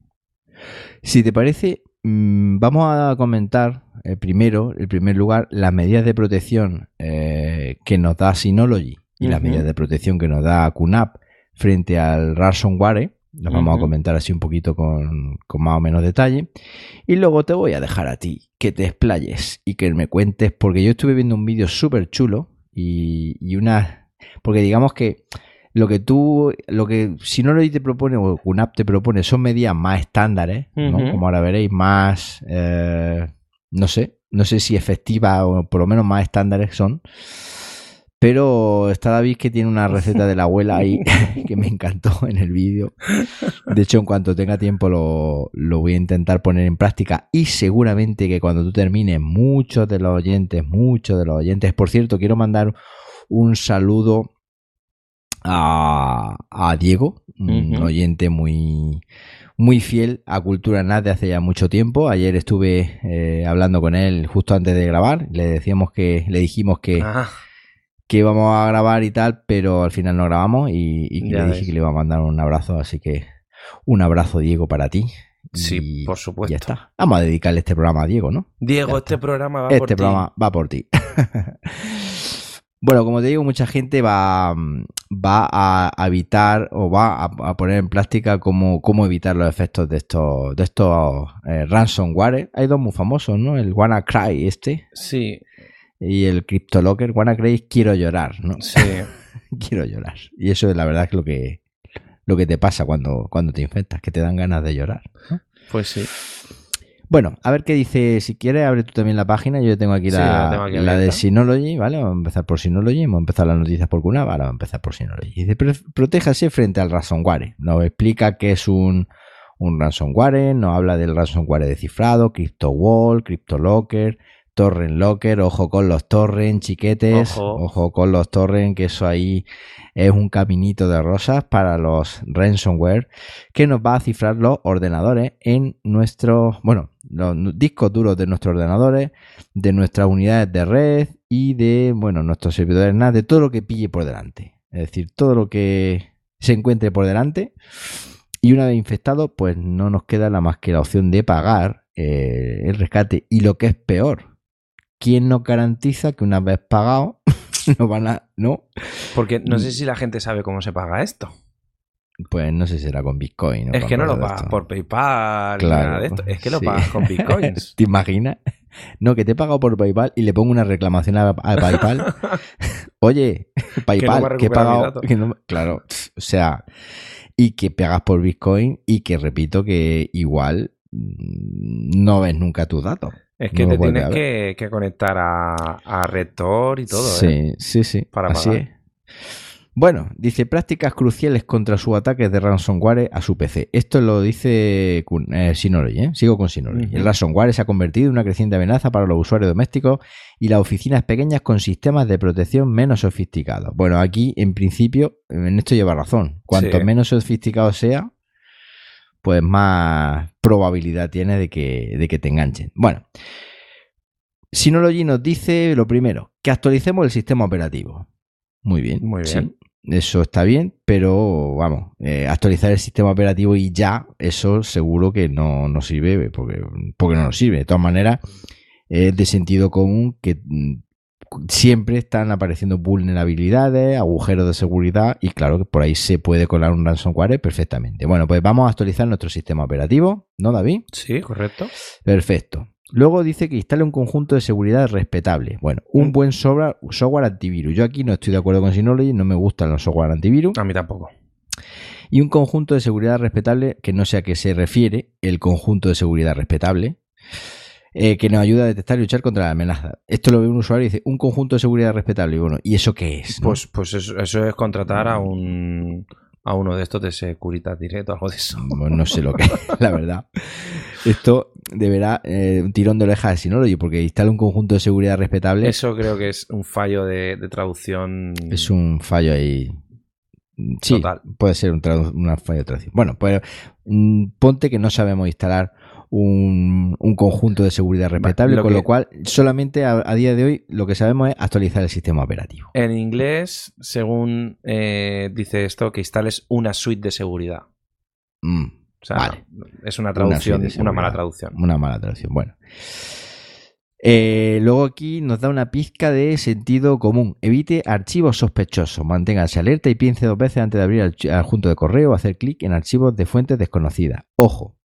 Speaker 1: Si te parece, mm, vamos a comentar eh, primero, en primer lugar, las medidas de protección eh, que nos da Synology y las medidas de protección que nos da QNAP frente al ransomware. Las vamos a comentar así un poquito con, con más o menos detalle. Y luego te voy a dejar a ti que te explayes y que me cuentes, porque yo estuve viendo un vídeo súper chulo y, y una... Porque digamos que lo que tú, lo que Synology te propone o QNAP te propone son medidas más estándares, ¿no? Como ahora veréis, más, eh, no sé, no sé si efectivas o por lo menos más estándares son. Pero está David que tiene una receta de la abuela ahí que me encantó en el vídeo. De hecho, en cuanto tenga tiempo lo, lo voy a intentar poner en práctica y seguramente que cuando tú termines, muchos de los oyentes, muchos de los oyentes, por cierto, quiero mandar un saludo a, a Diego, un oyente muy, muy fiel a Cultura NAT de hace ya mucho tiempo. Ayer estuve eh, hablando con él justo antes de grabar. Le decíamos que, le dijimos que,
Speaker 2: Ah,
Speaker 1: que íbamos a grabar y tal, pero al final no grabamos y, y le dije que le iba a mandar un abrazo, así que un abrazo Diego para ti.
Speaker 2: Sí,
Speaker 1: Y
Speaker 2: por supuesto.
Speaker 1: Ya está. Vamos a dedicarle este programa a Diego, ¿no?
Speaker 2: Diego, este
Speaker 1: está.
Speaker 2: programa va por
Speaker 1: Este
Speaker 2: ti.
Speaker 1: programa va por ti. bueno, como te digo, mucha gente va, va a evitar o va a, a poner en práctica cómo, cómo evitar los efectos de estos, de estos eh, ransomware. Hay dos muy famosos, ¿no? El WannaCry este
Speaker 2: Sí,
Speaker 1: y el CryptoLocker. WannaCry es quiero llorar, ¿no?
Speaker 2: sí.
Speaker 1: quiero llorar. Y eso es la verdad es lo que, lo que te pasa cuando, cuando te infectas, que te dan ganas de llorar. ¿no?
Speaker 2: Pues sí.
Speaker 1: Bueno, a ver qué dice. Si quieres, abre tú también la página. Yo tengo aquí
Speaker 2: Sí,
Speaker 1: la,
Speaker 2: la tengo aquí
Speaker 1: la de. Synology, ¿vale? Vamos a empezar por Synology. Vamos a empezar las noticias por QNAP. Ahora vamos a empezar por Synology. Dice: "Pro- protéjase frente al ransomware. Nos explica qué es un, un ransomware. Nos habla del ransomware de cifrado, CryptoWall, CryptoLocker, Torrent Locker. Ojo con los torrent, chiquetes.
Speaker 2: Ojo.
Speaker 1: Ojo con los torrent, que eso ahí es un caminito de rosas para los ransomware que nos va a cifrar los ordenadores en nuestros, bueno, los discos duros de nuestros ordenadores, de nuestras unidades de red y de, bueno, nuestros servidores NAS, de todo lo que pille por delante. Es decir, todo lo que se encuentre por delante. Y una vez infectado, pues no nos queda la más que la opción de pagar eh, el rescate. Y lo que es peor, ¿quién nos garantiza que una vez pagado no van a, no?
Speaker 2: Porque no
Speaker 1: Mm.
Speaker 2: sé si la gente sabe cómo se paga esto.
Speaker 1: Pues no sé si será con Bitcoin. o
Speaker 2: es
Speaker 1: con
Speaker 2: que no lo pagas por PayPal
Speaker 1: Claro,
Speaker 2: nada de esto. Es que lo
Speaker 1: sí.
Speaker 2: pagas con bitcoins.
Speaker 1: ¿Te imaginas? No, que te he pagado por PayPal y le pongo una reclamación a, a PayPal. Oye, PayPal, que he pagado.
Speaker 2: dato.
Speaker 1: que no- claro, o sea, y que pagas por Bitcoin y que repito que igual mm, no ves nunca tus datos.
Speaker 2: Es que
Speaker 1: No
Speaker 2: te tienes que, que conectar a, a Rector y todo,
Speaker 1: sí,
Speaker 2: ¿eh?
Speaker 1: sí, sí.
Speaker 2: Para
Speaker 1: así
Speaker 2: pagar.
Speaker 1: es. Bueno, dice prácticas cruciales contra su ataque de ransomware a su PC. Esto lo dice eh, Synology, ¿eh? Sigo con Synology. El ransomware se ha convertido en una creciente amenaza para los usuarios domésticos y las oficinas pequeñas con sistemas de protección menos sofisticados. Bueno, aquí en principio, en esto lleva razón. Cuanto
Speaker 2: Sí.
Speaker 1: menos sofisticado sea, pues más probabilidad tiene de que, de que te enganchen. Bueno, Synology nos dice lo primero, que actualicemos el sistema operativo. Muy bien.
Speaker 2: Muy
Speaker 1: sí,
Speaker 2: bien.
Speaker 1: Eso está bien, pero vamos, eh, actualizar el sistema operativo y ya, eso seguro que no nos sirve, porque, porque no nos sirve. De todas maneras, es de sentido común que mm, siempre están apareciendo vulnerabilidades, agujeros de seguridad y claro que por ahí se puede colar un ransomware perfectamente. Bueno, pues vamos a actualizar nuestro sistema operativo, ¿no, David?
Speaker 2: Sí, correcto.
Speaker 1: Perfecto. Luego dice que instale un conjunto de seguridad respetable. Bueno, un
Speaker 2: Mm.
Speaker 1: buen sobra- software antivirus. Yo aquí no estoy de acuerdo con Synology, no me gustan los software antivirus.
Speaker 2: A mí tampoco.
Speaker 1: Y un conjunto de seguridad respetable que no sé a qué se refiere el conjunto de seguridad respetable. eh, que nos ayuda a detectar y luchar contra la amenaza. Esto lo ve un usuario y dice, un conjunto de seguridad respetable. Y bueno, ¿y eso qué es? no?
Speaker 2: Pues, pues eso, eso es contratar a un a uno de estos de Securitas Direct o algo de eso.
Speaker 1: Pues no sé lo que es, la verdad. Esto deberá eh, un tirón de orejas de Synology, porque instala un conjunto de seguridad respetable.
Speaker 2: Eso creo que es un fallo de, de traducción.
Speaker 1: Es un fallo ahí. Sí,
Speaker 2: Total.
Speaker 1: puede ser un, una fallo de traducción. Bueno, pues mm, ponte que no sabemos instalar un, un conjunto de seguridad respetable,
Speaker 2: lo
Speaker 1: con
Speaker 2: que-
Speaker 1: lo cual solamente a, a día de hoy lo que sabemos es actualizar el sistema operativo.
Speaker 2: En inglés, según eh, dice esto, que instales una suite de seguridad.
Speaker 1: Mm,
Speaker 2: O sea,
Speaker 1: Vale.
Speaker 2: es una traducción, una, mala traducción.
Speaker 1: una mala traducción. Bueno. Eh, luego aquí nos da una pizca de sentido común. Evite archivos sospechosos. Manténgase alerta y piense dos veces antes de abrir el adjunto de correo o hacer clic en archivos de fuentes desconocidas. Ojo.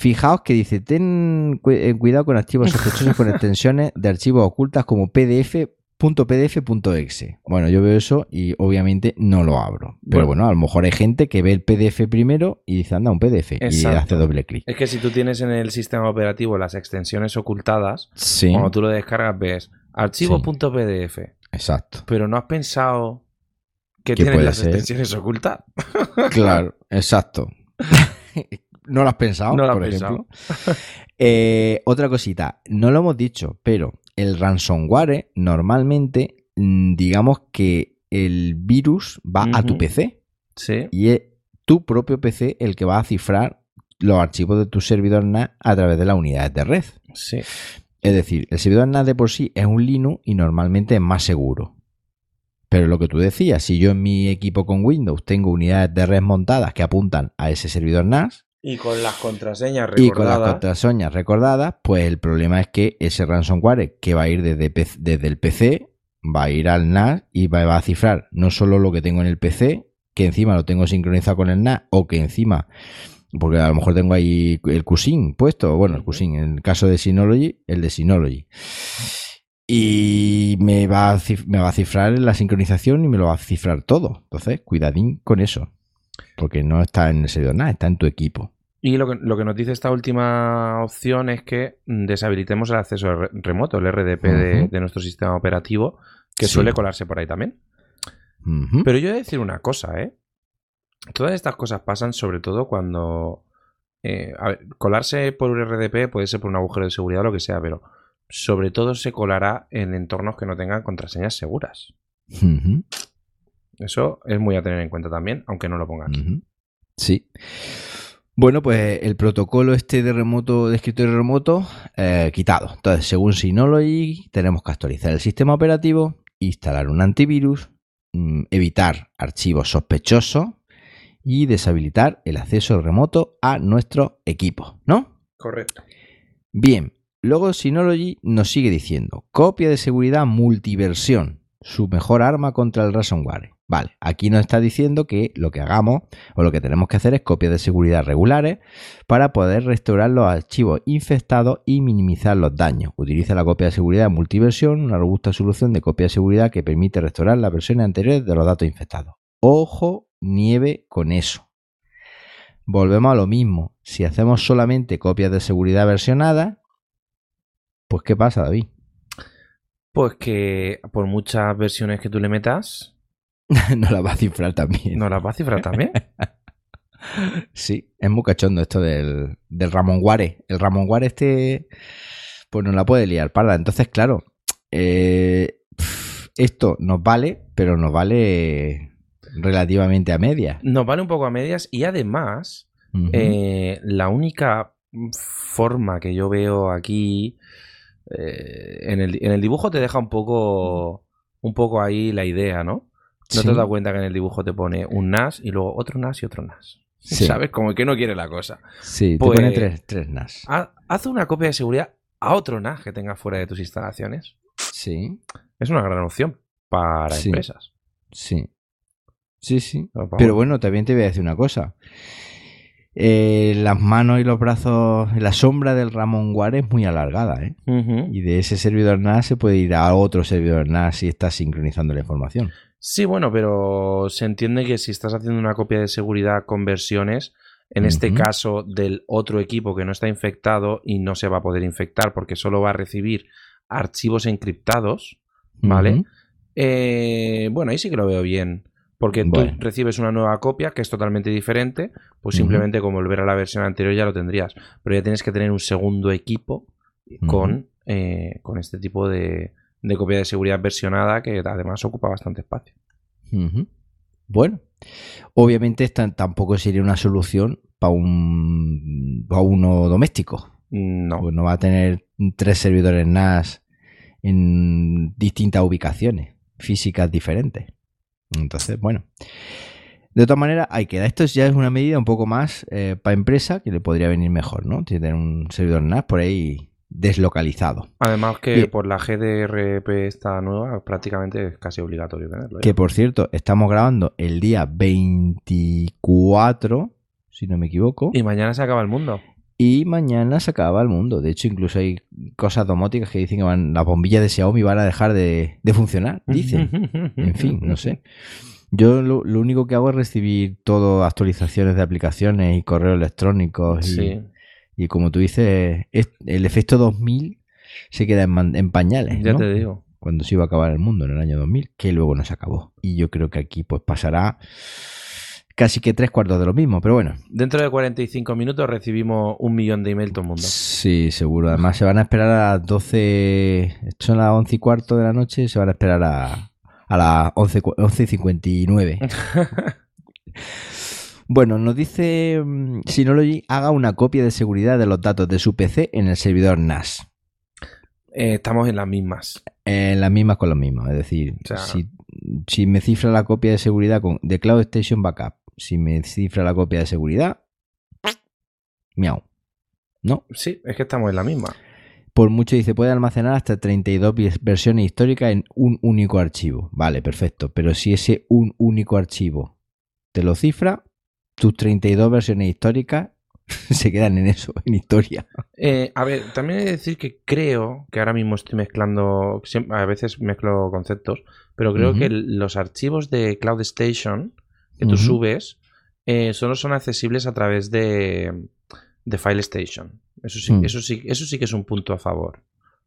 Speaker 1: Fijaos que dice, ten eh, cuidado con archivos sospechosos con extensiones de archivos ocultas como pdf .pdf.exe. Bueno, yo veo eso y obviamente no lo abro. Pero bueno, a lo mejor hay gente que ve el PDF primero y dice, anda, un PDF. Y hace doble clic.
Speaker 2: Es que si tú tienes en el sistema operativo las extensiones ocultadas,
Speaker 1: Sí,
Speaker 2: cuando tú lo descargas ves archivo.pdf,
Speaker 1: exacto.
Speaker 2: pero no has pensado que
Speaker 1: ¿Qué
Speaker 2: tienes
Speaker 1: puede
Speaker 2: las
Speaker 1: ser?
Speaker 2: extensiones ocultas.
Speaker 1: Claro, exacto. ¿No lo has pensado?
Speaker 2: No lo has
Speaker 1: por
Speaker 2: pensado.
Speaker 1: ejemplo? Eh, otra cosita, no lo hemos dicho, pero el ransomware normalmente, mm, digamos que el virus va a tu. PC
Speaker 2: Sí.
Speaker 1: y es tu propio PC el que va a cifrar los archivos de tu servidor NAS a través de las unidades de red.
Speaker 2: Sí.
Speaker 1: Es decir, el servidor NAS de por sí es un Linux y normalmente es más seguro. Pero lo que tú decías, si yo en mi equipo con Windows tengo unidades de red montadas que apuntan a ese servidor NAS
Speaker 2: Y con las contraseñas
Speaker 1: y con las
Speaker 2: recordadas.
Speaker 1: contraseñas recordadas, pues el problema es que ese ransomware que va a ir desde, el PC va a ir al NAS y va, va a cifrar no solo lo que tengo en el PC, que encima lo tengo sincronizado con el NAS o que encima porque a lo mejor tengo ahí el QSIM puesto, bueno, el QSIM, en el caso de Synology, el de Synology. Y me va, a me va a cifrar la sincronización y me lo va a cifrar todo. Entonces, cuidadín con eso. Porque no está en el servidor nada, está en tu equipo.
Speaker 2: Y lo que, lo que nos dice esta última opción es que deshabilitemos el acceso re- remoto, el RDP de, nuestro sistema operativo, que
Speaker 1: Sí.
Speaker 2: suele colarse por ahí también. Pero yo he de decir una cosa, ¿eh? Todas estas cosas pasan sobre todo cuando... eh, a ver, colarse por un RDP puede ser por un agujero de seguridad o lo que sea, pero sobre todo se colará en entornos que no tengan contraseñas seguras.
Speaker 1: Ujú.
Speaker 2: Eso es muy a tener en cuenta también, aunque no lo ponga aquí.
Speaker 1: Sí. Bueno, pues el protocolo este de remoto, de escritorio remoto, eh, quitado. Entonces, según Synology, tenemos que actualizar el sistema operativo, instalar un antivirus, mm, evitar archivos sospechosos y deshabilitar el acceso remoto a nuestro equipo, ¿no?
Speaker 2: Correcto.
Speaker 1: Bien, luego Synology nos sigue diciendo, copia de seguridad multiversión, su mejor arma contra el ransomware. Vale, aquí nos está diciendo que lo que hagamos o lo que tenemos que hacer es copias de seguridad regulares para poder restaurar los archivos infectados y minimizar los daños. Utiliza la copia de seguridad multiversión, una robusta solución de copia de seguridad que permite restaurar las versiones anteriores de los datos infectados. Ojo, nieve con eso. Volvemos a lo mismo. Si hacemos solamente copias de seguridad versionadas, pues ¿qué pasa, David?
Speaker 2: Pues que por muchas versiones que tú le metas,
Speaker 1: no la va a cifrar también.
Speaker 2: no las va a cifrar también.
Speaker 1: Sí, es muy cachondo esto del, del Ramón Guare. El Ramón Guare este, pues no la puede liar parda. Entonces, claro, eh, esto nos vale, pero nos vale relativamente a medias.
Speaker 2: Nos vale un poco a medias y además. Eh, la única forma que yo veo aquí eh, en, el, en el dibujo te deja un poco un poco ahí la idea, ¿no? No
Speaker 1: Sí.
Speaker 2: te has dado cuenta que en el dibujo te pone un NAS y luego otro NAS y otro NAS.
Speaker 1: Sí.
Speaker 2: ¿Sabes? Como que no quiere la cosa.
Speaker 1: Sí,
Speaker 2: Pues-
Speaker 1: te pone tres, tres NAS.
Speaker 2: Ha- Haz una copia de seguridad a otro NAS que tengas fuera de tus instalaciones.
Speaker 1: Sí,
Speaker 2: Es una gran opción para
Speaker 1: Sí.
Speaker 2: empresas.
Speaker 1: sí. Sí, sí.
Speaker 2: Vamos.
Speaker 1: Pero bueno, también te voy a decir una cosa. Eh, las manos y los brazos, la sombra del Ramón Guare es muy alargada, ¿eh? Y de ese servidor NAS se puede ir a otro servidor NAS si está sincronizando la información.
Speaker 2: Sí, bueno, pero se entiende que si estás haciendo una copia de seguridad con versiones, En este caso del otro equipo que no está infectado y no se va a poder infectar porque solo va a recibir archivos encriptados, ¿vale? Eh, bueno, ahí sí que lo veo bien. Porque
Speaker 1: Bueno.
Speaker 2: tú recibes una nueva copia que es totalmente diferente, pues simplemente como volver a la versión anterior ya lo tendrías. Pero ya tienes que tener un segundo equipo con, eh, con este tipo de, de copia de seguridad versionada que además ocupa bastante espacio.
Speaker 1: Bueno, obviamente esta tampoco sería una solución para un pa uno doméstico.
Speaker 2: No.
Speaker 1: Pues no va a tener tres servidores NAS en distintas ubicaciones físicas diferentes. Entonces, bueno. De todas maneras, hay que dar. Esto ya es una medida un poco más para empresa que le podría venir mejor, ¿no? Tener un servidor NAS por ahí deslocalizado.
Speaker 2: Además que por la GDRP esta nueva prácticamente es casi obligatorio tenerlo. ya.
Speaker 1: Que por cierto, estamos grabando el día 24, si no me equivoco.
Speaker 2: Y mañana se acaba el mundo.
Speaker 1: Y mañana se acaba el mundo. De hecho, incluso hay cosas domóticas que dicen que van, las bombillas de Xiaomi van a dejar de, de funcionar. Dicen. En fin, no sé. Yo lo, lo único que hago es recibir todo actualizaciones de aplicaciones y correos electrónicos. Y,
Speaker 2: Sí,
Speaker 1: y como tú dices, es- el efecto 2000 se queda en, pañales.
Speaker 2: ya
Speaker 1: ¿no?
Speaker 2: te digo.
Speaker 1: Cuando se iba a acabar el mundo en el año 2000, que luego no se acabó. Y yo creo que aquí pues pasará casi que tres cuartos de lo mismo. Pero bueno,
Speaker 2: Dentro de 45 minutos recibimos un millón de email todo el mundo.
Speaker 1: Sí, seguro. Además, se van a esperar a las 12. Son las 11 y cuarto de la noche. Se van a esperar a, a las 11, cu- 11 y 59. bueno, nos dice mm, Synology haga una copia de seguridad de los datos de su PC en el servidor NAS.
Speaker 2: Eh, estamos en las mismas.
Speaker 1: En las mismas con las mismas. Es decir,
Speaker 2: O sea-
Speaker 1: si, si me cifra la copia de seguridad con, de Cloud Station Backup, si me cifra la copia de seguridad, miau. ¿No?
Speaker 2: Sí, es que estamos en la misma.
Speaker 1: Por mucho dice, puede almacenar hasta 32 vi- versiones históricas en un único archivo. Vale, perfecto. Pero si ese un único archivo te lo cifra, tus 32 versiones históricas se quedan en eso, en historia.
Speaker 2: Eh, a ver, también he de decir que creo que ahora mismo estoy mezclando, a veces mezclo conceptos, pero creo que los archivos de Cloud Station que tú subes eh, solo son accesibles a través de, de File Station. Eso sí,
Speaker 1: Mm.
Speaker 2: eso sí, eso sí que es un punto a favor.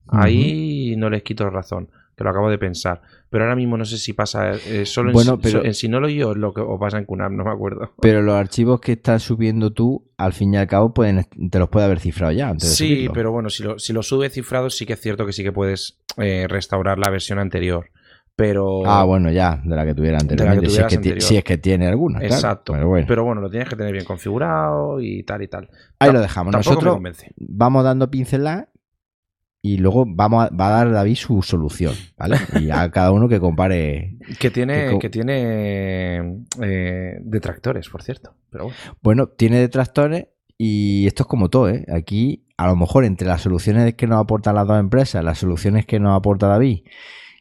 Speaker 2: Ahí no les quito razón, que lo acabo de pensar. Pero ahora mismo no sé si pasa eh, solo en,
Speaker 1: Bueno,
Speaker 2: si-
Speaker 1: pero-
Speaker 2: en Synology o, lo que, o pasa en QNAP, no me acuerdo.
Speaker 1: Pero los archivos que estás subiendo tú, al fin y al cabo, pueden, te los puede haber cifrado ya antes de
Speaker 2: Sí,
Speaker 1: subirlo.
Speaker 2: pero bueno, si lo, si lo sube cifrado, sí que es cierto que sí que puedes eh, restaurar la versión anterior. Pero.
Speaker 1: Ah, bueno, ya, de la que tuviera anteriormente. si, es que
Speaker 2: anterior.
Speaker 1: si es que tiene alguna. claro.
Speaker 2: Exacto.
Speaker 1: Pero bueno,
Speaker 2: Pero bueno, lo tienes que tener bien configurado y tal y tal.
Speaker 1: ahí lo dejamos. Nosotros vamos dando pinceladas y luego vamos a, va a dar David su solución, ¿vale? Y a cada uno que compare.
Speaker 2: Que tiene,
Speaker 1: que co-
Speaker 2: que tiene eh, detractores, por cierto. Pero bueno.
Speaker 1: Bueno, tiene detractores y esto es como todo, ¿eh? Aquí, a lo mejor, entre las soluciones que nos aportan las dos empresas, las soluciones que nos aporta David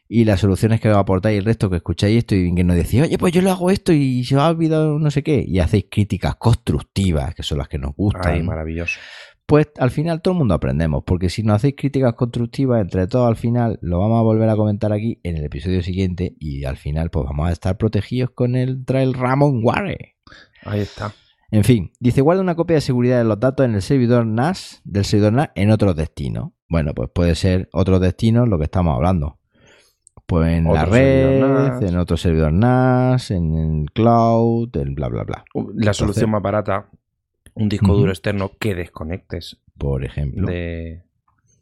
Speaker 1: y las soluciones que nos aportáis el resto que escucháis esto y que nos decís, oye, pues yo le hago esto y se ha olvidado no sé qué, y hacéis críticas constructivas, que son las que nos gustan.
Speaker 2: Ay, maravilloso.
Speaker 1: Pues al final todo el mundo aprendemos, porque si nos hacéis críticas constructivas, entre todos al final lo vamos a volver a comentar aquí en el episodio siguiente y al final pues vamos a estar protegidos con el Trail Ramon Ware.
Speaker 2: Ahí está.
Speaker 1: En fin, dice guarda una copia de seguridad de los datos en el servidor NAS del servidor NAS en otros destinos. Bueno, pues puede ser otros destinos lo que estamos hablando. Pues en la
Speaker 2: Otro
Speaker 1: red, en otro servidor NAS, en el cloud, en bla bla bla.
Speaker 2: La solución más barata, un disco duro externo que desconectes
Speaker 1: Por ejemplo,
Speaker 2: de,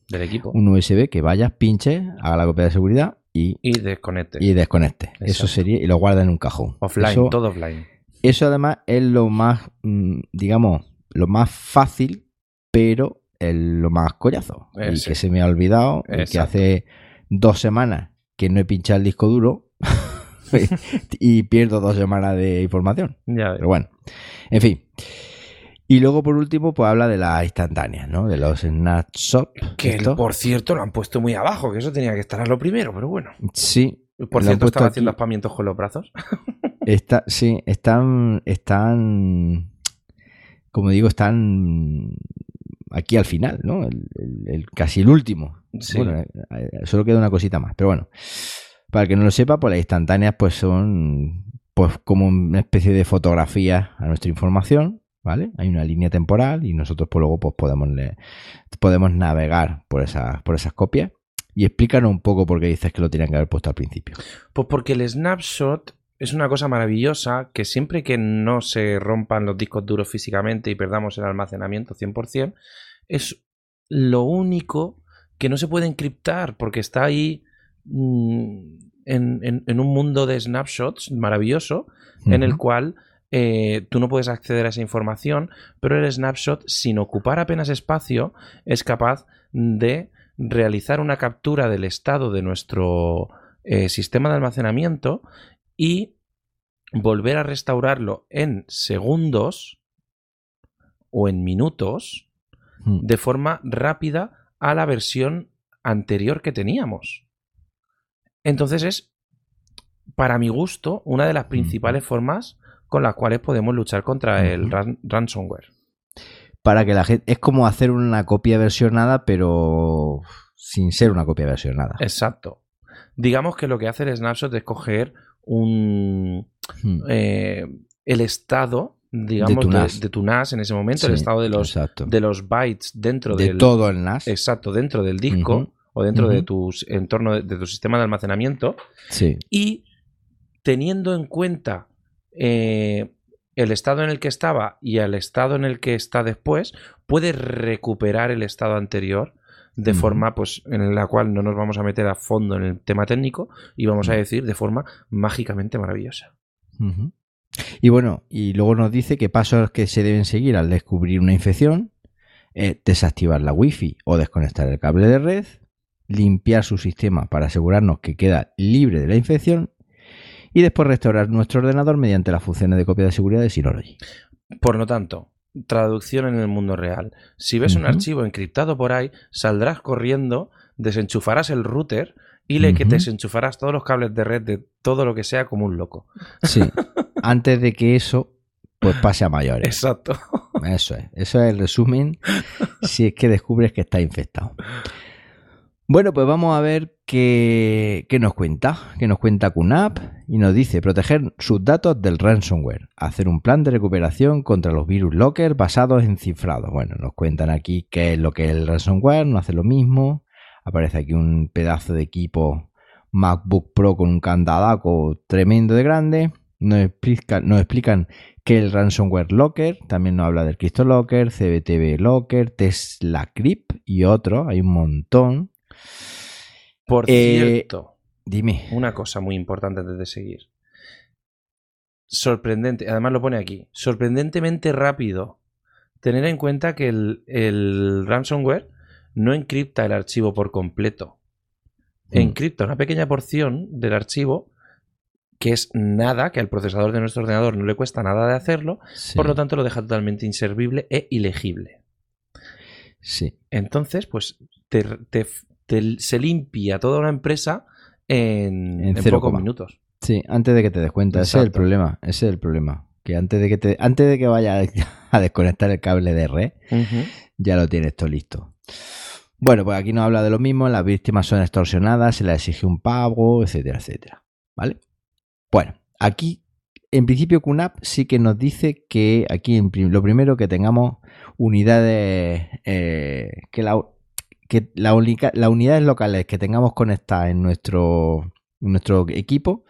Speaker 2: del equipo
Speaker 1: un USB que vayas, pinche, haga la copia de seguridad y
Speaker 2: y desconectes.
Speaker 1: y desconecte. Eso sería, y lo guarda en un cajón.
Speaker 2: offline,
Speaker 1: Eso,
Speaker 2: todo offline.
Speaker 1: eso además es lo más, mm, digamos, lo más fácil, pero es lo más collazo.
Speaker 2: Eh,
Speaker 1: y que se me ha olvidado, y que hace dos semanas que no he pinchado el disco duro y pierdo dos semanas de información.
Speaker 2: Ya.
Speaker 1: Pero bueno, en fin. Y luego, por último, pues habla de las instantáneas, ¿no? De los snapshot.
Speaker 2: Que por cierto lo han puesto muy abajo, que eso tenía que estar a lo primero, pero bueno.
Speaker 1: Sí,
Speaker 2: Por cierto,
Speaker 1: aquí.
Speaker 2: haciendo aspamientos con los brazos.
Speaker 1: Está, sí, están, están, como digo, están aquí al final, ¿no? El, el- el- casi el último.
Speaker 2: Sí.
Speaker 1: Bueno, eh, solo queda una cosita más, pero bueno. Para el que no lo sepa, pues las instantáneas pues son pues como una especie de fotografía a nuestra información ¿vale? Hay una línea temporal y nosotros pues, luego pues, podemos, podemos navegar por esas, por esas copias. Y explícanos un poco por qué dices que lo tenían que haber puesto al principio.
Speaker 2: Pues porque el snapshot es una cosa maravillosa que siempre que no se rompan los discos duros físicamente y perdamos el almacenamiento 100%, es lo único que no se puede encriptar porque está ahí mm, en, en- en un mundo de snapshots maravilloso en el cual eh, tú no puedes acceder a esa información, pero el snapshot, sin ocupar apenas espacio, es capaz de realizar una captura del estado de nuestro eh, sistema de almacenamiento y volver a restaurarlo en segundos o en minutos
Speaker 1: Mm.
Speaker 2: de forma rápida a la versión anterior que teníamos. Entonces es, para mi gusto, una de las principales formas con las cuales podemos luchar contra el ran- ransomware.
Speaker 1: Para que la gente. Es como hacer una copia versionada, pero sin ser una copia versionada.
Speaker 2: Exacto. Digamos que lo que hace el snapshot es coger un,
Speaker 1: Mm.
Speaker 2: eh, el estado, digamos,
Speaker 1: tu
Speaker 2: de,
Speaker 1: NAS.
Speaker 2: de tu NAS en ese momento, el estado de los,
Speaker 1: exacto.
Speaker 2: de los bytes dentro
Speaker 1: de
Speaker 2: del,
Speaker 1: todo el NAS.
Speaker 2: exacto, dentro del disco o dentro de tu entorno de, de tu sistema de almacenamiento
Speaker 1: Sí.
Speaker 2: y teniendo en cuenta eh, el estado en el que estaba y el estado en el que está después, puede recuperar el estado anterior de forma pues en la cual no nos vamos a meter a fondo en el tema técnico y vamos a decir de forma mágicamente maravillosa.
Speaker 1: Y bueno, y luego nos dice que pasos que se deben seguir al descubrir una infección, eh, desactivar la wifi o desconectar el cable de red, limpiar su sistema para asegurarnos que queda libre de la infección y después restaurar nuestro ordenador mediante las funciones de copia de seguridad de Synology.
Speaker 2: Por lo tanto, traducción en el mundo real. Si ves un archivo encriptado por ahí, saldrás corriendo, desenchufarás el router y le que
Speaker 1: Ujú.
Speaker 2: desenchufarás todos los cables de red de todo lo que sea como un loco.
Speaker 1: Sí, antes de que eso pues pase a mayores.
Speaker 2: Exacto.
Speaker 1: Eso es, eso es el resumen si es que descubres que está infectado. Bueno, pues vamos a ver qué nos cuenta. ¿Qué nos cuenta QNAP? Y nos dice proteger sus datos del ransomware, hacer un plan de recuperación contra los virus locker basados en cifrados. Bueno, nos cuentan aquí qué es lo que es el ransomware, no hace lo mismo. Aparece aquí un pedazo de equipo MacBook Pro con un candadaco tremendo de grande. Nos explican, nos explican que el ransomware locker, también nos habla del CryptoLocker, CBTV Locker, Tesla Crypt y otro, hay un montón.
Speaker 2: Por
Speaker 1: Eh,
Speaker 2: cierto,
Speaker 1: Dime.
Speaker 2: una cosa muy importante antes de seguir. Sorprendente, además lo pone aquí, sorprendentemente rápido. Tener en cuenta que el, el ransomware no encripta el archivo por completo.
Speaker 1: Mm.
Speaker 2: Encripta una pequeña porción del archivo que es nada, que al procesador de nuestro ordenador no le cuesta nada de hacerlo,
Speaker 1: Sí,
Speaker 2: por lo tanto lo deja totalmente inservible e ilegible.
Speaker 1: sí.
Speaker 2: Entonces, pues te, te- te- se limpia toda una empresa en,
Speaker 1: En
Speaker 2: en
Speaker 1: cero
Speaker 2: pocos
Speaker 1: coma.
Speaker 2: minutos.
Speaker 1: Sí, antes de que te des cuenta, ese es el problema, ese es el problema. Que antes de que te, antes de que vayas a desconectar el cable de red, ya lo tienes todo listo. Bueno, pues aquí nos habla de lo mismo, las víctimas son extorsionadas, se les exige un pago, etcétera, etcétera. ¿Vale? Bueno, aquí en principio QNAP sí que nos dice que aquí en prim- lo primero que tengamos unidades eh, que la que la única- las unidades locales que tengamos conectadas en nuestro en nuestro equipo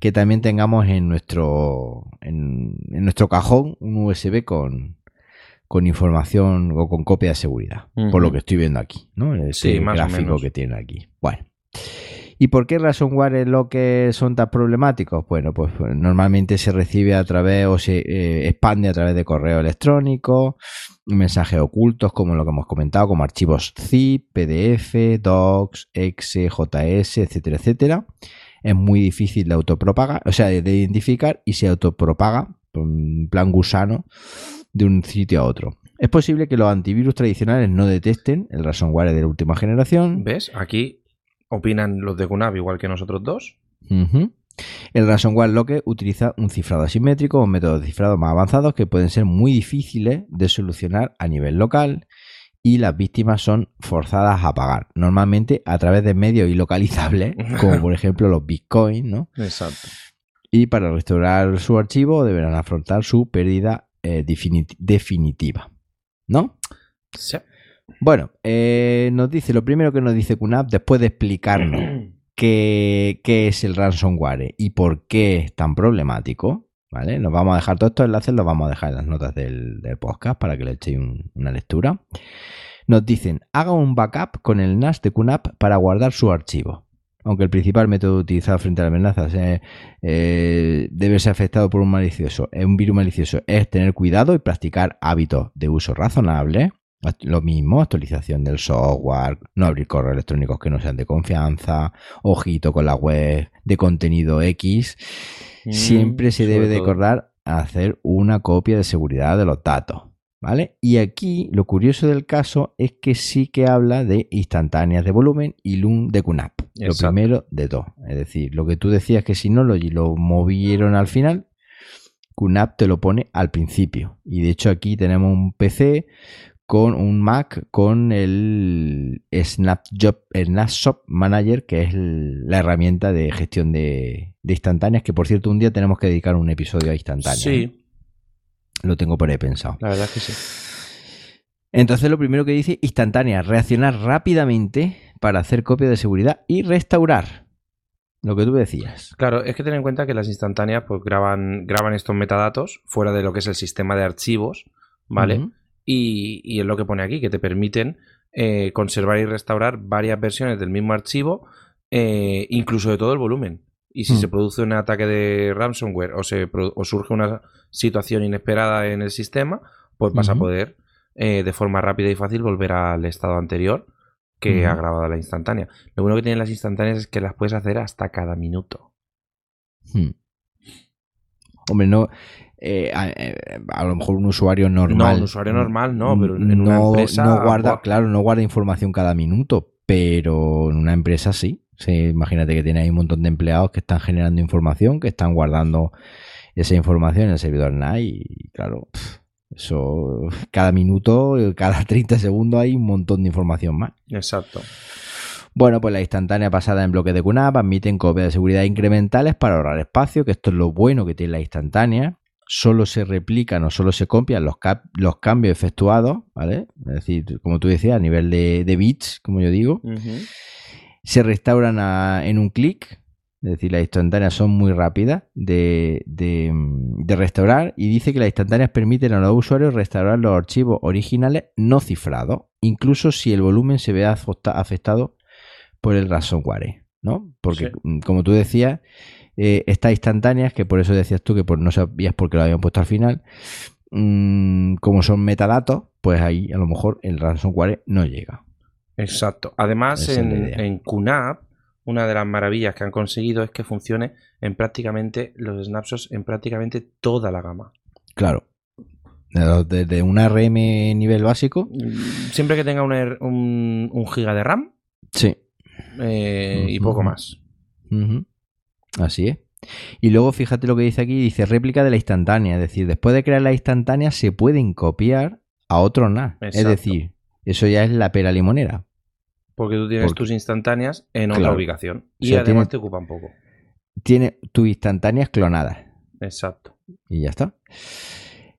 Speaker 1: que también tengamos en nuestro en, en nuestro cajón un USB con con información o con copia de seguridad, por lo que estoy viendo aquí, ¿no?
Speaker 2: Sí, más o
Speaker 1: gráfico
Speaker 2: menos.
Speaker 1: que tiene aquí. Bueno. ¿Y por qué ransomware es lo que son tan problemáticos? Bueno, pues pues, normalmente se recibe a través o se eh, expande a través de correo electrónico, mensajes ocultos como lo que hemos comentado, como archivos zip, PDF, docs, exe, js, etcétera, etcétera. Es muy difícil de autopropagar, o sea, de identificar y se autopropaga en plan gusano de un sitio a otro. Es posible que los antivirus tradicionales no detecten el ransomware de la última generación.
Speaker 2: ¿Ves? Aquí opinan los de QNAP igual que nosotros dos.
Speaker 1: El ransomware locker utiliza un cifrado asimétrico o métodos de cifrado más avanzados que pueden ser muy difíciles de solucionar a nivel local y las víctimas son forzadas a pagar, normalmente a través de medios ilocalizables, como por ejemplo los bitcoins, ¿no?
Speaker 2: Exacto.
Speaker 1: Y para restaurar su archivo deberán afrontar su pérdida eh, definiti- definitiva. ¿No?
Speaker 2: Sí.
Speaker 1: Bueno, eh, nos dice, lo primero que nos dice QNAP, después de explicarnos qué, es el ransomware y por qué es tan problemático, ¿vale? Nos vamos a dejar todos estos enlaces, los vamos a dejar en las notas del, podcast para que le echéis un- una lectura. Nos dicen, haga un backup con el NAS de QNAP para guardar su archivo. Aunque el principal método utilizado frente a las amenazas eh, debe ser afectado por un malicioso, un virus malicioso, es tener cuidado y practicar hábitos de uso razonable. Lo mismo, actualización del software, no abrir correos electrónicos que no sean de confianza, ojito con la web de contenido X. Siempre se debe de acordar hacer una copia de seguridad de los datos. ¿Vale? Y aquí lo curioso del caso es que sí que habla de instantáneas de volumen y LUN de QNAP. Lo primero de todo. Es decir, lo que tú decías que si no lo, lo movieron al final, QNAP te lo pone al principio. Y de hecho aquí tenemos un PC con un Mac con el Snapjob, el Snapshot Manager, que es el- la herramienta de gestión de, de instantáneas, que por cierto un día tenemos que dedicar un episodio a instantáneas. ¿eh?
Speaker 2: Sí,
Speaker 1: Lo tengo por ahí pensado.
Speaker 2: la verdad es que sí.
Speaker 1: Entonces lo primero que dice, instantánea, reaccionar rápidamente para hacer copia de seguridad y restaurar. Lo que tú decías.
Speaker 2: Claro, es que ten en cuenta que las instantáneas pues graban, graban estos metadatos fuera de lo que es el sistema de archivos, ¿vale? Y, y es lo que pone aquí, que te permiten eh, conservar y restaurar varias versiones del mismo archivo, eh, incluso de todo el volumen. Y si
Speaker 1: Mm.
Speaker 2: se produce un ataque de ransomware o, se, o surge una situación inesperada en el sistema, pues vas a poder eh, de forma rápida y fácil volver al estado anterior que ha grabado la instantánea. Lo bueno que tienen las instantáneas es que las puedes hacer hasta cada minuto.
Speaker 1: Hmm. Hombre, no. Eh, a, eh, a lo mejor un usuario normal.
Speaker 2: No, un usuario normal no, pero en una empresa,
Speaker 1: no guarda, claro, no guarda información cada minuto, pero en una empresa sí. Sí, imagínate que tiene ahí un montón de empleados que están generando información, que están guardando esa información en el servidor NAI y claro, eso cada minuto, cada 30 segundos hay un montón de información más.
Speaker 2: Exacto.
Speaker 1: Bueno, pues la instantánea pasada en bloques de QNAP admiten copias de seguridad incrementales para ahorrar espacio, que esto es lo bueno que tiene la instantánea. Solo se replican o solo se copian los, los cambios efectuados, ¿vale? Es decir, como tú decías, a nivel de, de bits, como yo digo. Se restauran a- en un clic, es decir, las instantáneas son muy rápidas de, de, de restaurar y dice que las instantáneas permiten a los usuarios restaurar los archivos originales no cifrados, incluso si el volumen se ve afecta- afectado por el ransomware, ¿no? Porque,
Speaker 2: Sí.
Speaker 1: mm, como tú decías, eh, estas instantáneas, que por eso decías tú que por, no sabías por qué lo habían puesto al final, mm, como son metadatos, pues ahí a lo mejor el ransomware no llega.
Speaker 2: Exacto. Además,
Speaker 1: Esa
Speaker 2: en, en QNAP, una de las maravillas que han conseguido es que funcione en prácticamente los snapshots en prácticamente toda la gama.
Speaker 1: Claro. Desde de un ARM nivel básico.
Speaker 2: Mm, Siempre que tenga un, un, un giga de RAM
Speaker 1: Sí.
Speaker 2: eh, y poco más.
Speaker 1: Así es. Y luego fíjate lo que dice aquí, dice réplica de la instantánea, es decir, después de crear la instantánea se pueden copiar a otro NAS. Es decir, eso ya es la pera limonera.
Speaker 2: Porque tú tienes
Speaker 1: Porque-
Speaker 2: tus instantáneas en otra ubicación.
Speaker 1: O
Speaker 2: Y
Speaker 1: sea,
Speaker 2: además
Speaker 1: tiene-
Speaker 2: te ocupan poco.
Speaker 1: Tiene tus instantáneas clonadas.
Speaker 2: Exacto.
Speaker 1: Y ya está.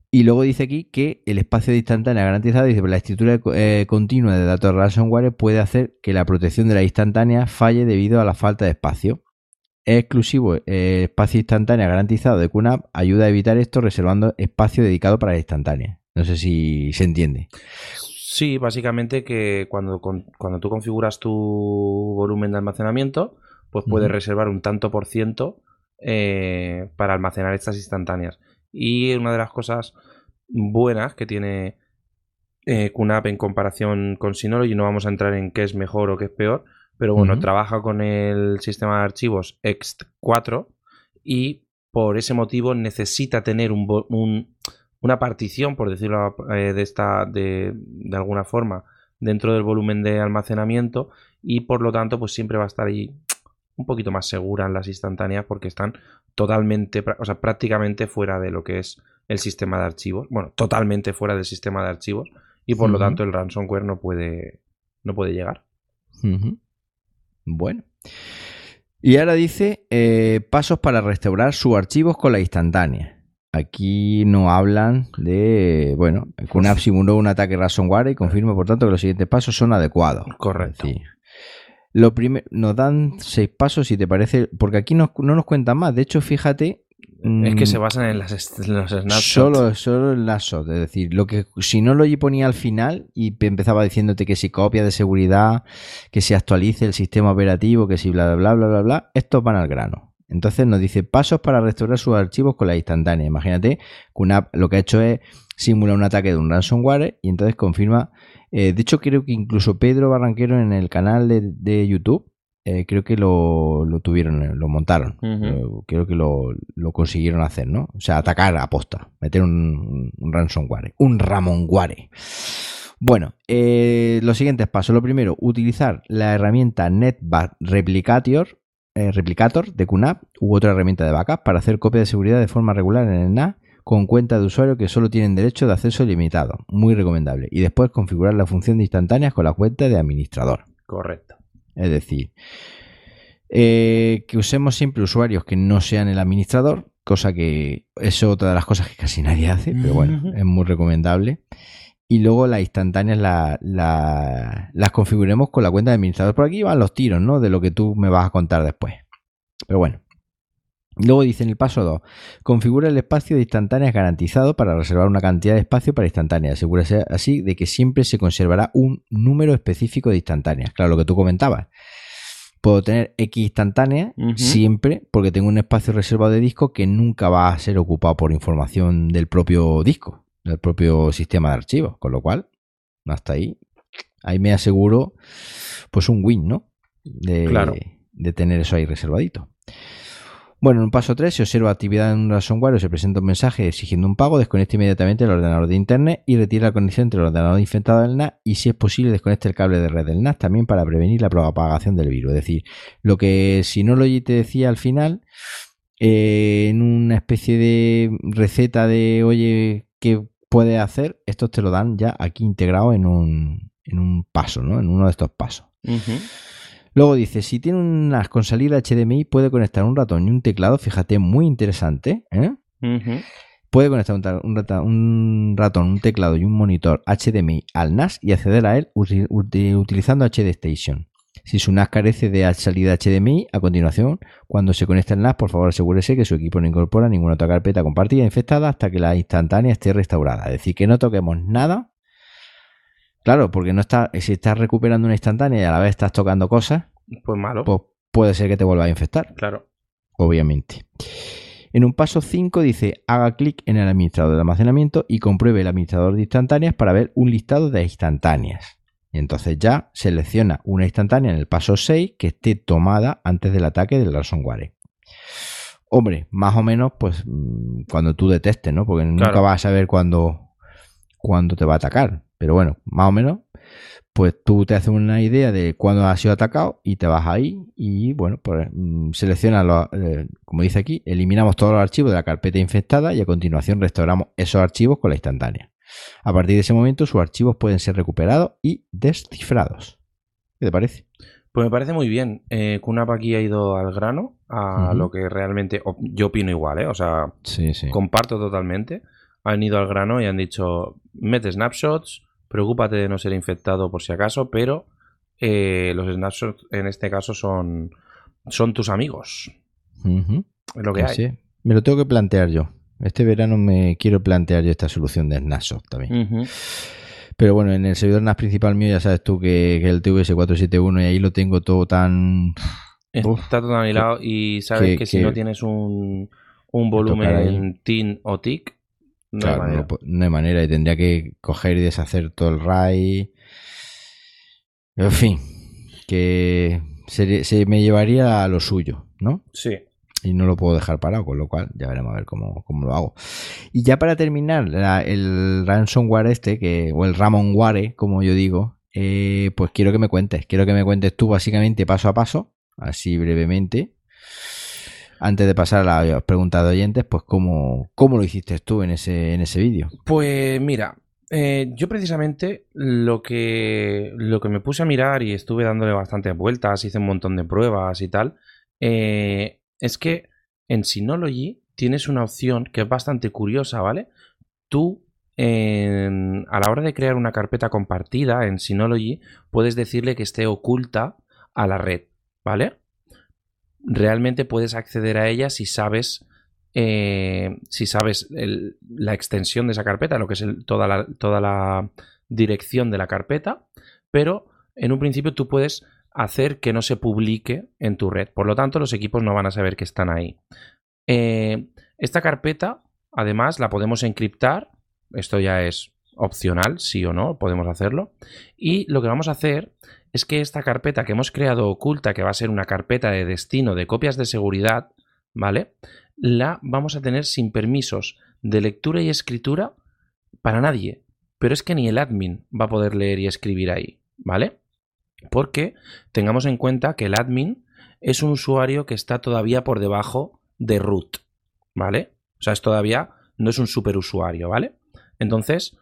Speaker 1: Y luego dice aquí que el espacio de instantánea garantizado, dice, la escritura eh, continua de datos ransomware puede hacer que la protección de la instantánea falle debido a la falta de espacio. Es exclusivo eh, espacio instantánea garantizado de QNAP, ayuda a evitar esto reservando espacio dedicado para la instantánea. No sé si se entiende.
Speaker 2: Sí, básicamente que cuando, con- cuando tú configuras tu volumen de almacenamiento, pues puedes reservar un tanto por ciento eh, para almacenar estas instantáneas. Y una de las cosas buenas que tiene eh, QNAP en comparación con Synology, no vamos a entrar en qué es mejor o qué es peor, pero bueno, trabaja con el sistema de archivos ext4 y por ese motivo necesita tener un, un- una partición, por decirlo eh, de, esta, de, de alguna forma, dentro del volumen de almacenamiento y por lo tanto pues siempre va a estar ahí un poquito más segura en las instantáneas porque están totalmente, o sea, prácticamente fuera de lo que es el sistema de archivos. Bueno, totalmente fuera del sistema de archivos y por lo tanto el ransomware no puede, no puede llegar.
Speaker 1: Bueno. Y ahora dice eh, pasos para restaurar sus archivos con la instantánea. Aquí no hablan de, bueno, QNAP simuló un ataque ransomware y confirma, por tanto, que los siguientes pasos son adecuados.
Speaker 2: Correcto.
Speaker 1: Sí. Lo primero, nos dan seis pasos, si te parece, porque aquí no, no nos cuentan más. De hecho, fíjate.
Speaker 2: Es que
Speaker 1: mm,
Speaker 2: se basan en, las, en los snapshots.
Speaker 1: Solo, solo en las SOT, es decir, lo que si no lo ponía al final y pe- empezaba diciéndote que si copia de seguridad, que si actualice el sistema operativo, que si bla bla bla bla bla bla, estos van al grano. Entonces nos dice pasos para restaurar sus archivos con la instantánea. Imagínate que una app lo que ha hecho es simular un ataque de un ransomware y entonces confirma. eh, de hecho, creo que incluso Pedro Barranquero en el canal de, de YouTube, eh, creo que lo, lo tuvieron, eh, lo montaron. Creo que lo, lo consiguieron hacer, ¿no? O sea, atacar a posta, meter un, un ransomware, un ramonware. Bueno, eh, los siguientes pasos. Lo primero, utilizar la herramienta NetBat Replicator, eh, Replicator de QNAP u otra herramienta de backup para hacer copia de seguridad de forma regular en el NAS con cuenta de usuario que solo tienen derecho de acceso limitado. Muy recomendable. Y después configurar la función de instantáneas con la cuenta de administrador.
Speaker 2: Correcto.
Speaker 1: Es decir, eh, que usemos siempre usuarios que no sean el administrador, cosa que es otra de las cosas que casi nadie hace, pero bueno, es muy recomendable. Y luego las instantáneas la- la- las configuremos con la cuenta de administrador. Por aquí van los tiros, ¿no? De lo que tú me vas a contar después. Pero bueno. Luego dice en el paso 2, configura el espacio de instantáneas garantizado para reservar una cantidad de espacio para instantáneas. Asegúrese así de que siempre se conservará un número específico de instantáneas. Claro, lo que tú comentabas. Puedo tener X instantáneas siempre porque tengo un espacio reservado de disco que nunca va a ser ocupado por información del propio disco, del propio sistema de archivos. Con lo cual, hasta ahí, ahí me aseguro pues un win, ¿no? De,
Speaker 2: Claro.
Speaker 1: de tener eso ahí reservadito. Bueno, en un paso 3, si observa actividad en un ransomware o se presenta un mensaje exigiendo un pago, desconecte inmediatamente el ordenador de internet y retira la conexión entre el ordenador infectado del NAS y, si es posible, desconecte el cable de red del NAS también para prevenir la propagación del virus. Es decir, lo que si no lo te decía al final, eh, en una especie de receta de, oye, ¿qué puedes hacer? Estos te lo dan ya aquí integrado en un, en un paso, ¿no? En uno de estos pasos. Luego dice, si tiene un NAS con salida HDMI, puede conectar un ratón y un teclado, fíjate, muy interesante, ¿eh? Puede conectar un, un rata- un ratón, un teclado y un monitor HDMI al NAS y acceder a él uti- uti- utilizando HD Station. Si su NAS carece de salida HDMI, a continuación, cuando se conecte al NAS, por favor asegúrese que su equipo no incorpora ninguna otra carpeta compartida infectada hasta que la instantánea esté restaurada. Es decir, que no toquemos nada. Claro, porque no está, si estás recuperando una instantánea y a la vez estás tocando cosas,
Speaker 2: Pues malo.
Speaker 1: pues puede ser que te vuelva a infectar
Speaker 2: Claro.
Speaker 1: obviamente. En un paso 5 dice haga clic en el administrador de almacenamiento y compruebe el administrador de instantáneas para ver un listado de instantáneas. Y entonces ya selecciona una instantánea en el paso 6 que esté tomada antes del ataque del ransomware. Hombre, más o menos pues mm, cuando tú detestes, ¿no? Porque nunca
Speaker 2: Claro.
Speaker 1: vas a saber cuándo, cuándo te va a atacar. Pero bueno, más o menos pues tú te haces una idea de cuándo has sido atacado y te vas ahí y bueno, pues mm, selecciona, los, eh, como dice aquí, eliminamos todos los archivos de la carpeta infectada y a continuación restauramos esos archivos con la instantánea. A partir de ese momento sus archivos pueden ser recuperados y descifrados. ¿Qué te parece?
Speaker 2: Pues me parece muy bien. Eh, Kunap aquí ha ido al grano, a lo que realmente. Yo opino igual, ¿eh? O sea,
Speaker 1: Sí, sí.
Speaker 2: comparto totalmente. Han ido al grano y han dicho: mete snapshots, preocúpate de no ser infectado por si acaso, pero eh, los snapshots en este caso son, son tus amigos. Es lo que hay.
Speaker 1: Me lo tengo que plantear yo. Este verano me quiero plantear yo esta solución de Snapshot también. Pero bueno, en el servidor NAS principal mío ya sabes tú que, que es el TVS471 y ahí lo tengo todo tan...
Speaker 2: Está todo anilado y sabes
Speaker 1: que-
Speaker 2: que, si
Speaker 1: que-
Speaker 2: no tienes un, un volumen TIN o TIC, no hay
Speaker 1: Claro, no, po- no hay manera y tendría que coger y deshacer todo el RAI. En fin, que se, se me llevaría a lo suyo, ¿no?
Speaker 2: Sí.
Speaker 1: y no lo puedo dejar parado, con lo cual ya veremos a ver cómo, cómo lo hago. Y ya para terminar, la- el ransomware este, que, o el Ramonware, como yo digo, eh, pues quiero que me cuentes, quiero que me cuentes tú básicamente paso a paso, así brevemente, antes de pasar a las preguntas de oyentes, pues cómo, cómo lo hiciste tú en ese, en ese vídeo.
Speaker 2: Pues mira, eh, yo precisamente lo que, lo que me puse a mirar y estuve dándole bastantes vueltas, hice un montón de pruebas y tal, eh, es que en Synology tienes una opción que es bastante curiosa, ¿vale? Tú, a la hora de crear una carpeta compartida en Synology, puedes decirle que esté oculta a la red, ¿vale? Realmente puedes acceder a ella si sabes eh, si sabes la extensión de esa carpeta, lo que es toda, la, toda la dirección de la carpeta, pero en un principio tú puedes hacer que no se publique en tu red. Por lo tanto, los equipos no van a saber que están ahí. Eh, esta carpeta, además, la podemos encriptar. Esto ya es opcional, sí o no, podemos hacerlo. Y lo que vamos a hacer es que esta carpeta que hemos creado oculta, que va a ser una carpeta de destino de copias de seguridad, ¿vale? La vamos a tener sin permisos de lectura y escritura para nadie. Pero es que ni el admin va a poder leer y escribir ahí, ¿vale? Porque tengamos en cuenta que el admin es un usuario que está todavía por debajo de root, ¿vale? O sea, es todavía, no es un superusuario, ¿vale? Entonces,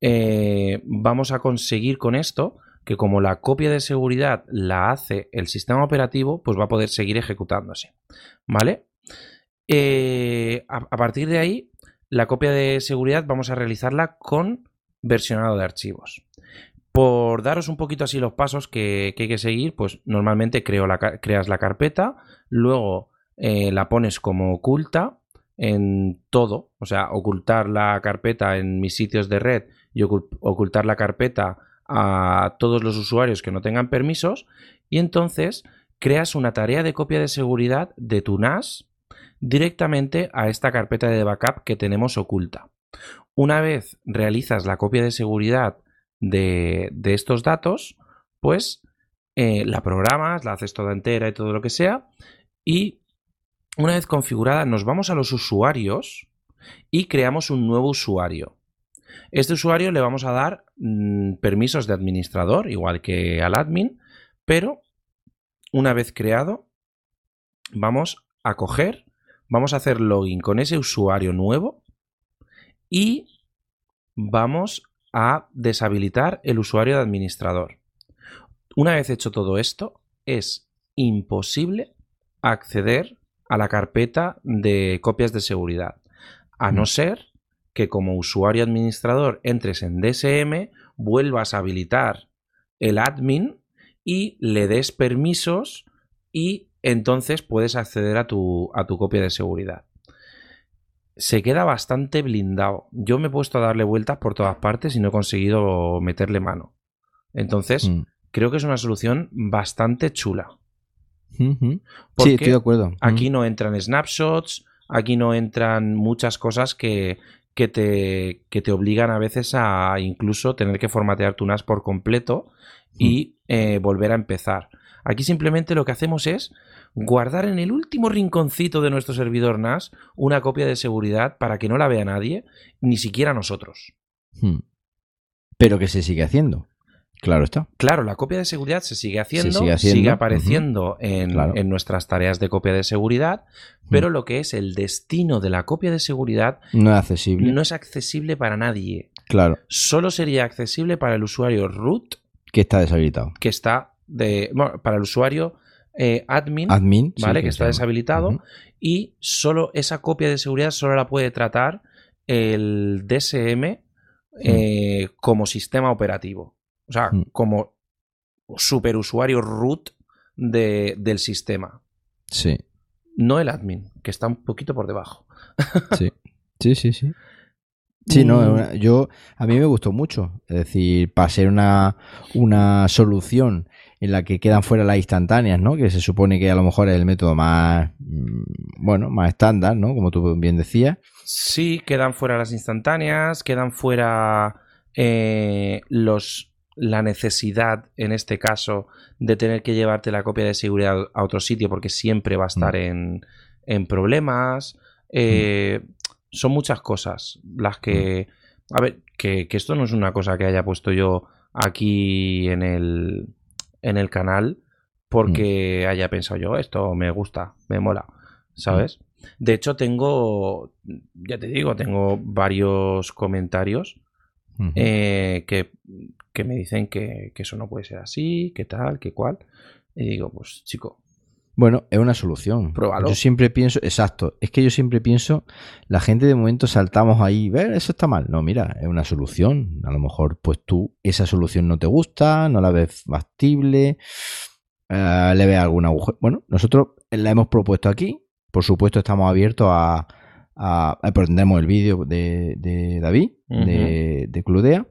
Speaker 2: eh, vamos a conseguir con esto que como la copia de seguridad la hace el sistema operativo, pues va a poder seguir ejecutándose, ¿vale? Eh, a, partir de ahí, la copia de seguridad vamos a realizarla con versionado de archivos. Por daros un poquito así los pasos que, hay que seguir, pues normalmente creas la carpeta, luego eh, la pones como oculta en todo, o sea, ocultar la carpeta en mis sitios de red y ocultar la carpeta a todos los usuarios que no tengan permisos y entonces creas una tarea de copia de seguridad de tu NAS directamente a esta carpeta de backup que tenemos oculta. Una vez realizas la copia de seguridad de, estos datos, pues eh, la programas, la haces toda entera y todo lo que sea, y una vez configurada nos vamos a los usuarios y creamos un nuevo usuario. Este usuario le vamos a dar mm, permisos de administrador, igual que al admin, pero una vez creado, vamos a coger, vamos a hacer login con ese usuario nuevo y vamos a deshabilitar el usuario de administrador. Una vez hecho todo esto, es imposible acceder a la carpeta de copias de seguridad, a no mm. ser que como usuario administrador entres en DSM, vuelvas a habilitar el admin y le des permisos y entonces puedes acceder a tu, a tu copia de seguridad se queda bastante blindado. Yo me he puesto a darle vueltas por todas partes y no he conseguido meterle mano. Entonces, mm. creo que es una solución bastante chula.
Speaker 1: sí, estoy de acuerdo.
Speaker 2: Aquí no entran snapshots, aquí no entran muchas cosas que, que, te, que te obligan a veces a incluso tener que formatear tu NAS por completo y mm. eh, volver a empezar. Aquí simplemente lo que hacemos es guardar en el último rinconcito de nuestro servidor NAS una copia de seguridad para que no la vea nadie, ni siquiera nosotros. Hmm.
Speaker 1: Pero que se sigue haciendo. Claro está.
Speaker 2: Claro, la copia de seguridad se sigue haciendo, sigue, apareciendo en, nuestras tareas de copia de seguridad, pero lo que es el destino de la copia de seguridad
Speaker 1: no es accesible.
Speaker 2: No es accesible para nadie.
Speaker 1: Claro.
Speaker 2: Solo sería accesible para el usuario root.
Speaker 1: Que está deshabilitado.
Speaker 2: Que está de. Bueno, para el usuario eh, admin, ¿vale? que, está deshabilitado. Y solo esa copia de seguridad solo la puede tratar el DSM eh, como sistema operativo. O sea, como superusuario root del sistema.
Speaker 1: Sí.
Speaker 2: No el admin, que está un poquito por debajo.
Speaker 1: sí. Sí, sí, sí. Sí, no, mm. yo a mí me gustó mucho. Es decir, para ser una, una solución en la que quedan fuera las instantáneas, ¿no? Que se supone que a lo mejor es el método más, mm, bueno, más estándar, ¿no? Como tú bien decías.
Speaker 2: Sí, quedan fuera las instantáneas, quedan fuera eh, los la necesidad, en este caso, de tener que llevarte la copia de seguridad a otro sitio porque siempre va a estar mm. en, problemas. Eh, son muchas cosas las que... A ver, que, que, esto no es una cosa que haya puesto yo aquí en el, en el canal porque mm. haya pensado yo, esto me gusta, me mola, ¿sabes? Mm. De hecho, tengo, ya te digo, tengo varios comentarios eh, que, me dicen que, eso no puede ser así, que tal, que cual. Y digo, pues chico,
Speaker 1: Bueno, es una solución.
Speaker 2: Pruébalo.
Speaker 1: Yo siempre pienso, exacto, es que yo siempre pienso, la gente de momento saltamos ahí, ver, eso está mal. No, mira, es una solución. A lo mejor, pues tú, esa solución no te gusta, no la ves factible, eh, le ves algún agujero. Bueno, nosotros la hemos propuesto aquí. Por supuesto, estamos abiertos a. a, a- tendremos el vídeo de, de David, de, de Cludea.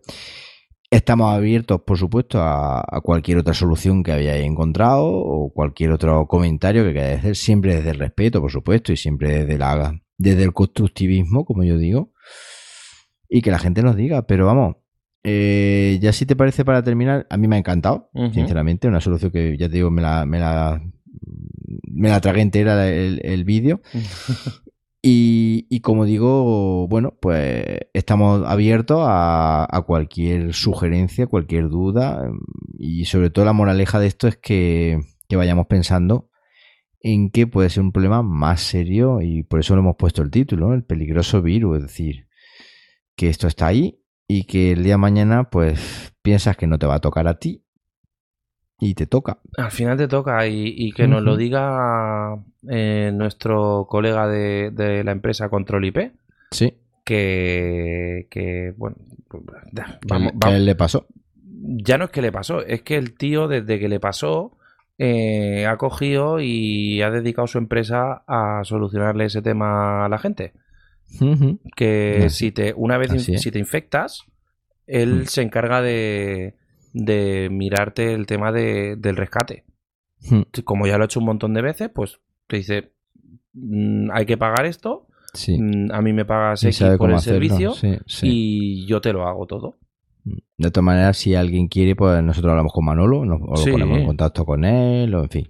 Speaker 1: Estamos abiertos, por supuesto, a, a cualquier otra solución que hayáis encontrado o cualquier otro comentario que queráis hacer, siempre desde el respeto, por supuesto, y siempre desde, la, desde el constructivismo, como yo digo, y que la gente nos diga. Pero vamos, eh, ya si te parece para terminar, a mí me ha encantado, sinceramente, una solución que ya te digo, me la, me la, me la tragué entera el, el vídeo. Y, como digo, bueno, pues estamos abiertos a, cualquier sugerencia, cualquier duda. Y sobre todo la moraleja de esto es que, que vayamos pensando en que puede ser un problema más serio y por eso lo hemos puesto el título, ¿no? el peligroso virus. Es decir, que esto está ahí y que el día de mañana pues piensas que no te va a tocar a ti y te toca.
Speaker 2: Al final te toca y, y que nos lo diga eh, nuestro colega de, de la empresa Control IP,
Speaker 1: Sí,
Speaker 2: que, que, bueno, pues, vamos,
Speaker 1: que a
Speaker 2: vamos.
Speaker 1: él le pasó.
Speaker 2: ya no es que le pasó, es que el tío desde que le pasó eh, ha cogido y ha dedicado su empresa a solucionarle ese tema a la gente. Que
Speaker 1: Así-
Speaker 2: si te una vez in- si te infectas, él
Speaker 1: Mm.
Speaker 2: se encarga de, de mirarte el tema de- del rescate.
Speaker 1: Ujú.
Speaker 2: Como ya lo he hecho un montón de veces, pues te dice "Mm, hay que pagar esto,
Speaker 1: Sí.
Speaker 2: mm, a mí me pagas X por el
Speaker 1: hacerlo,
Speaker 2: servicio
Speaker 1: sí, sí.
Speaker 2: y yo te lo hago todo.
Speaker 1: De todas maneras, si alguien quiere, pues nosotros hablamos con Manolo, nos, o lo ponemos en contacto con él, o en fin.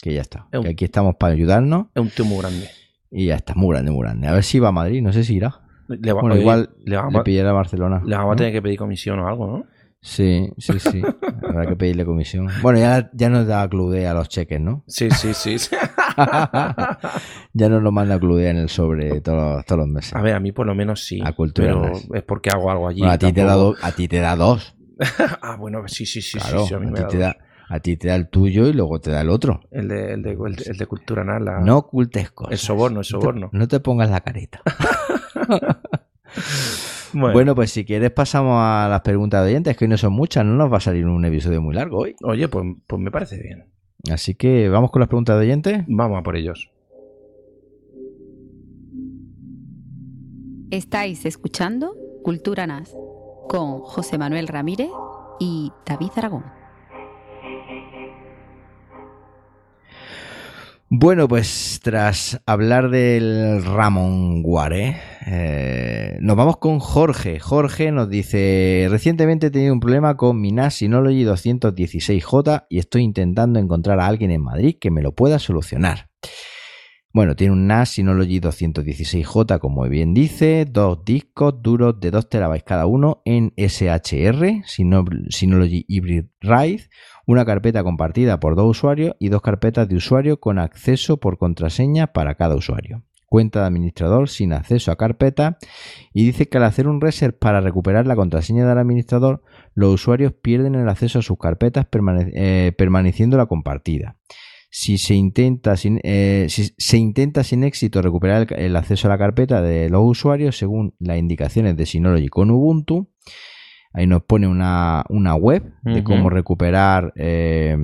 Speaker 1: Que ya está.
Speaker 2: Es
Speaker 1: Que aquí estamos para ayudarnos
Speaker 2: Es un tío muy grande.
Speaker 1: y ya está. Muy grande, muy grande. A ver si va a Madrid, no sé si irá.
Speaker 2: Le va-
Speaker 1: Bueno,
Speaker 2: oye,
Speaker 1: igual
Speaker 2: le vamos,
Speaker 1: le
Speaker 2: a-
Speaker 1: pillará a Barcelona.
Speaker 2: le vamos a tener que pedir comisión o algo, ¿no?
Speaker 1: Sí, sí, sí. Habrá que pedirle comisión. Bueno, ya, ya nos da Cludea los cheques, ¿no?
Speaker 2: Sí, sí, sí. sí.
Speaker 1: ya nos lo manda Cludea en el sobre todos, todos los meses.
Speaker 2: A ver, a mí por lo menos sí.
Speaker 1: A cultura
Speaker 2: pero es porque hago algo allí.
Speaker 1: Bueno, a, ti te da do- a ti te da dos.
Speaker 2: ah, bueno, sí, sí, sí.
Speaker 1: claro,
Speaker 2: sí, sí, a mí
Speaker 1: a,
Speaker 2: me
Speaker 1: ti
Speaker 2: da
Speaker 1: te da, a ti te da el tuyo y luego te da el otro.
Speaker 2: El de, el de, el de, el de cultura nada. la-
Speaker 1: No ocultes cosas.
Speaker 2: El soborno, el
Speaker 1: No te-
Speaker 2: soborno.
Speaker 1: No te, pongas la careta.
Speaker 2: Bueno,
Speaker 1: Bueno, pues si quieres pasamos a las preguntas de oyentes, que hoy no son muchas, no nos va a salir un episodio muy largo hoy.
Speaker 2: oye, pues, pues me parece bien.
Speaker 1: Así que vamos con las preguntas de oyentes.
Speaker 2: Vamos a por ellos.
Speaker 5: Estáis escuchando Cultura NAS con José Manuel Ramírez y David Aragón.
Speaker 1: Bueno, pues tras hablar del Ramón Guare, eh, nos vamos con Jorge. Jorge nos dice, recientemente he tenido un problema con mi NAS Synology 216J y estoy intentando encontrar a alguien en Madrid que me lo pueda solucionar. Bueno, tiene un NAS Synology 216J, como bien dice, dos discos duros de 2 terabytes cada uno en SHR, Syno- Synology Hybrid RAID, una carpeta compartida por dos usuarios y dos carpetas de usuario con acceso por contraseña para cada usuario. Cuenta de administrador sin acceso a carpeta y dice que al hacer un reset para recuperar la contraseña del administrador, los usuarios pierden el acceso a sus carpetas eh, permaneciendo la compartida. Si se, intenta sin, eh, si se intenta sin éxito recuperar el, el acceso a la carpeta de los usuarios según las indicaciones de Synology con Ubuntu, Ahí nos pone una, una web de cómo recuperar eh,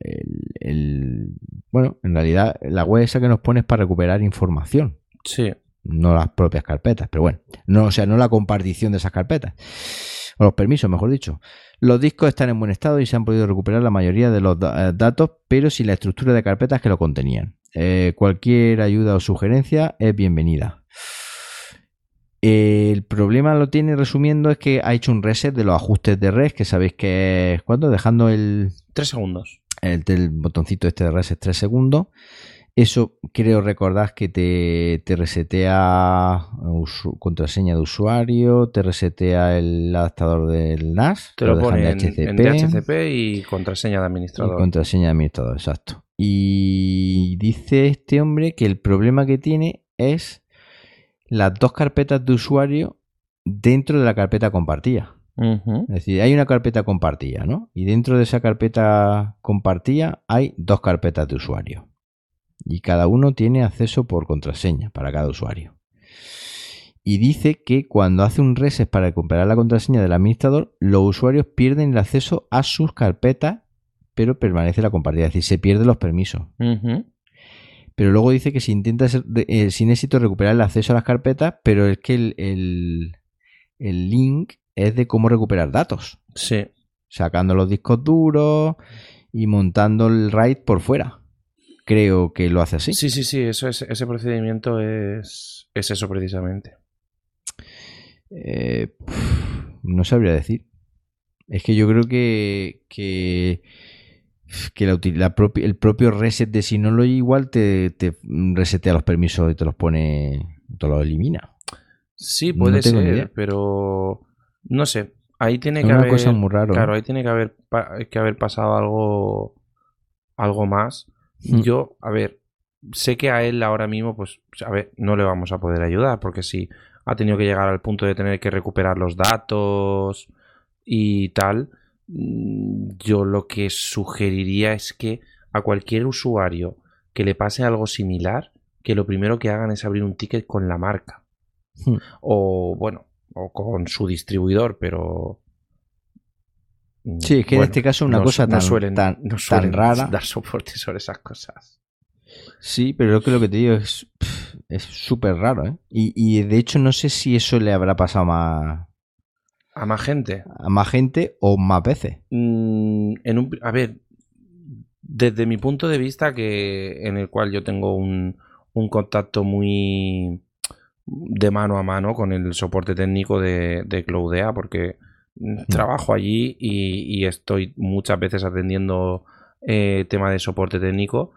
Speaker 1: el, el- Bueno, en realidad la web esa que nos pone es para recuperar información,
Speaker 2: Sí.
Speaker 1: no las propias carpetas, pero bueno, no, o sea, no la compartición de esas carpetas. O los permisos, mejor dicho. Los discos están en buen estado y se han podido recuperar la mayoría de los da- eh, datos, pero sin la estructura de carpetas que lo contenían. Eh, cualquier ayuda o sugerencia es bienvenida. El problema lo tiene resumiendo es que ha hecho un reset de los ajustes de red, que sabéis que es cuando dejando el,
Speaker 2: Tres segundos.
Speaker 1: el, botoncito este de reset 3 segundos. Eso creo recordar que te, te resetea usu- contraseña de usuario, te resetea el adaptador del NAS,
Speaker 2: Te lo
Speaker 1: dejan
Speaker 2: pone en, en DHCP y contraseña de
Speaker 1: y
Speaker 2: administrador.
Speaker 1: contraseña de administrador, exacto. Y dice este hombre que el problema que tiene es las dos carpetas de usuario dentro de la carpeta compartida. Es decir, hay una carpeta compartida, ¿no? Y dentro de esa carpeta compartida hay dos carpetas de usuario. Y cada uno tiene acceso por contraseña para cada usuario. Y dice que cuando hace un reset para recuperar la contraseña del administrador, los usuarios pierden el acceso a sus carpetas, pero permanece la compartida. Es decir, se pierden los permisos. Pero luego dice que si intenta ser- eh, sin éxito recuperar el acceso a las carpetas, pero es que el, el- el link es de cómo recuperar datos
Speaker 2: Sí.
Speaker 1: sacando los discos duros y montando el RAID por fuera. Creo que lo hace así.
Speaker 2: Sí, sí, sí, eso es, ese procedimiento es, es eso precisamente.
Speaker 1: Eh, no sabría decir. Es que yo creo que, que, que la uti- la propi- el propio reset de Synology igual te, te resetea los permisos y te los pone, te los elimina.
Speaker 2: Sí, puede ser, pero no sé. Ahí tiene
Speaker 1: Es
Speaker 2: que
Speaker 1: una
Speaker 2: haber,
Speaker 1: cosa muy raro. ¿eh?
Speaker 2: claro, ahí tiene que haber, que haber pasado algo, algo más.
Speaker 1: Mm.
Speaker 2: Yo, a ver, sé que a él ahora mismo, pues, a ver, no le vamos a poder ayudar, porque si ha tenido que llegar al punto de tener que recuperar los datos y tal, mm, yo lo que sugeriría es que a cualquier usuario que le pase algo similar, que lo primero que hagan es abrir un ticket con la marca.
Speaker 1: Hmm.
Speaker 2: O, bueno, o con su distribuidor, pero... mm,
Speaker 1: Sí, es que en este caso una
Speaker 2: no-
Speaker 1: cosa
Speaker 2: no
Speaker 1: tan-
Speaker 2: suelen-
Speaker 1: tan-
Speaker 2: no
Speaker 1: tan
Speaker 2: suelen
Speaker 1: rara.
Speaker 2: dar soporte sobre esas cosas.
Speaker 1: Sí, pero lo que, lo que te digo es es súper raro, ¿eh? Y, y de hecho no sé si eso le habrá pasado más,
Speaker 2: A más gente.
Speaker 1: a más gente o más veces.
Speaker 2: Mm, en un, a ver, desde mi punto de vista, que en el cual yo tengo un, un contacto muy de mano a mano con el soporte técnico de, de Cloudea, porque trabajo allí y, y estoy muchas veces atendiendo eh, tema de soporte técnico.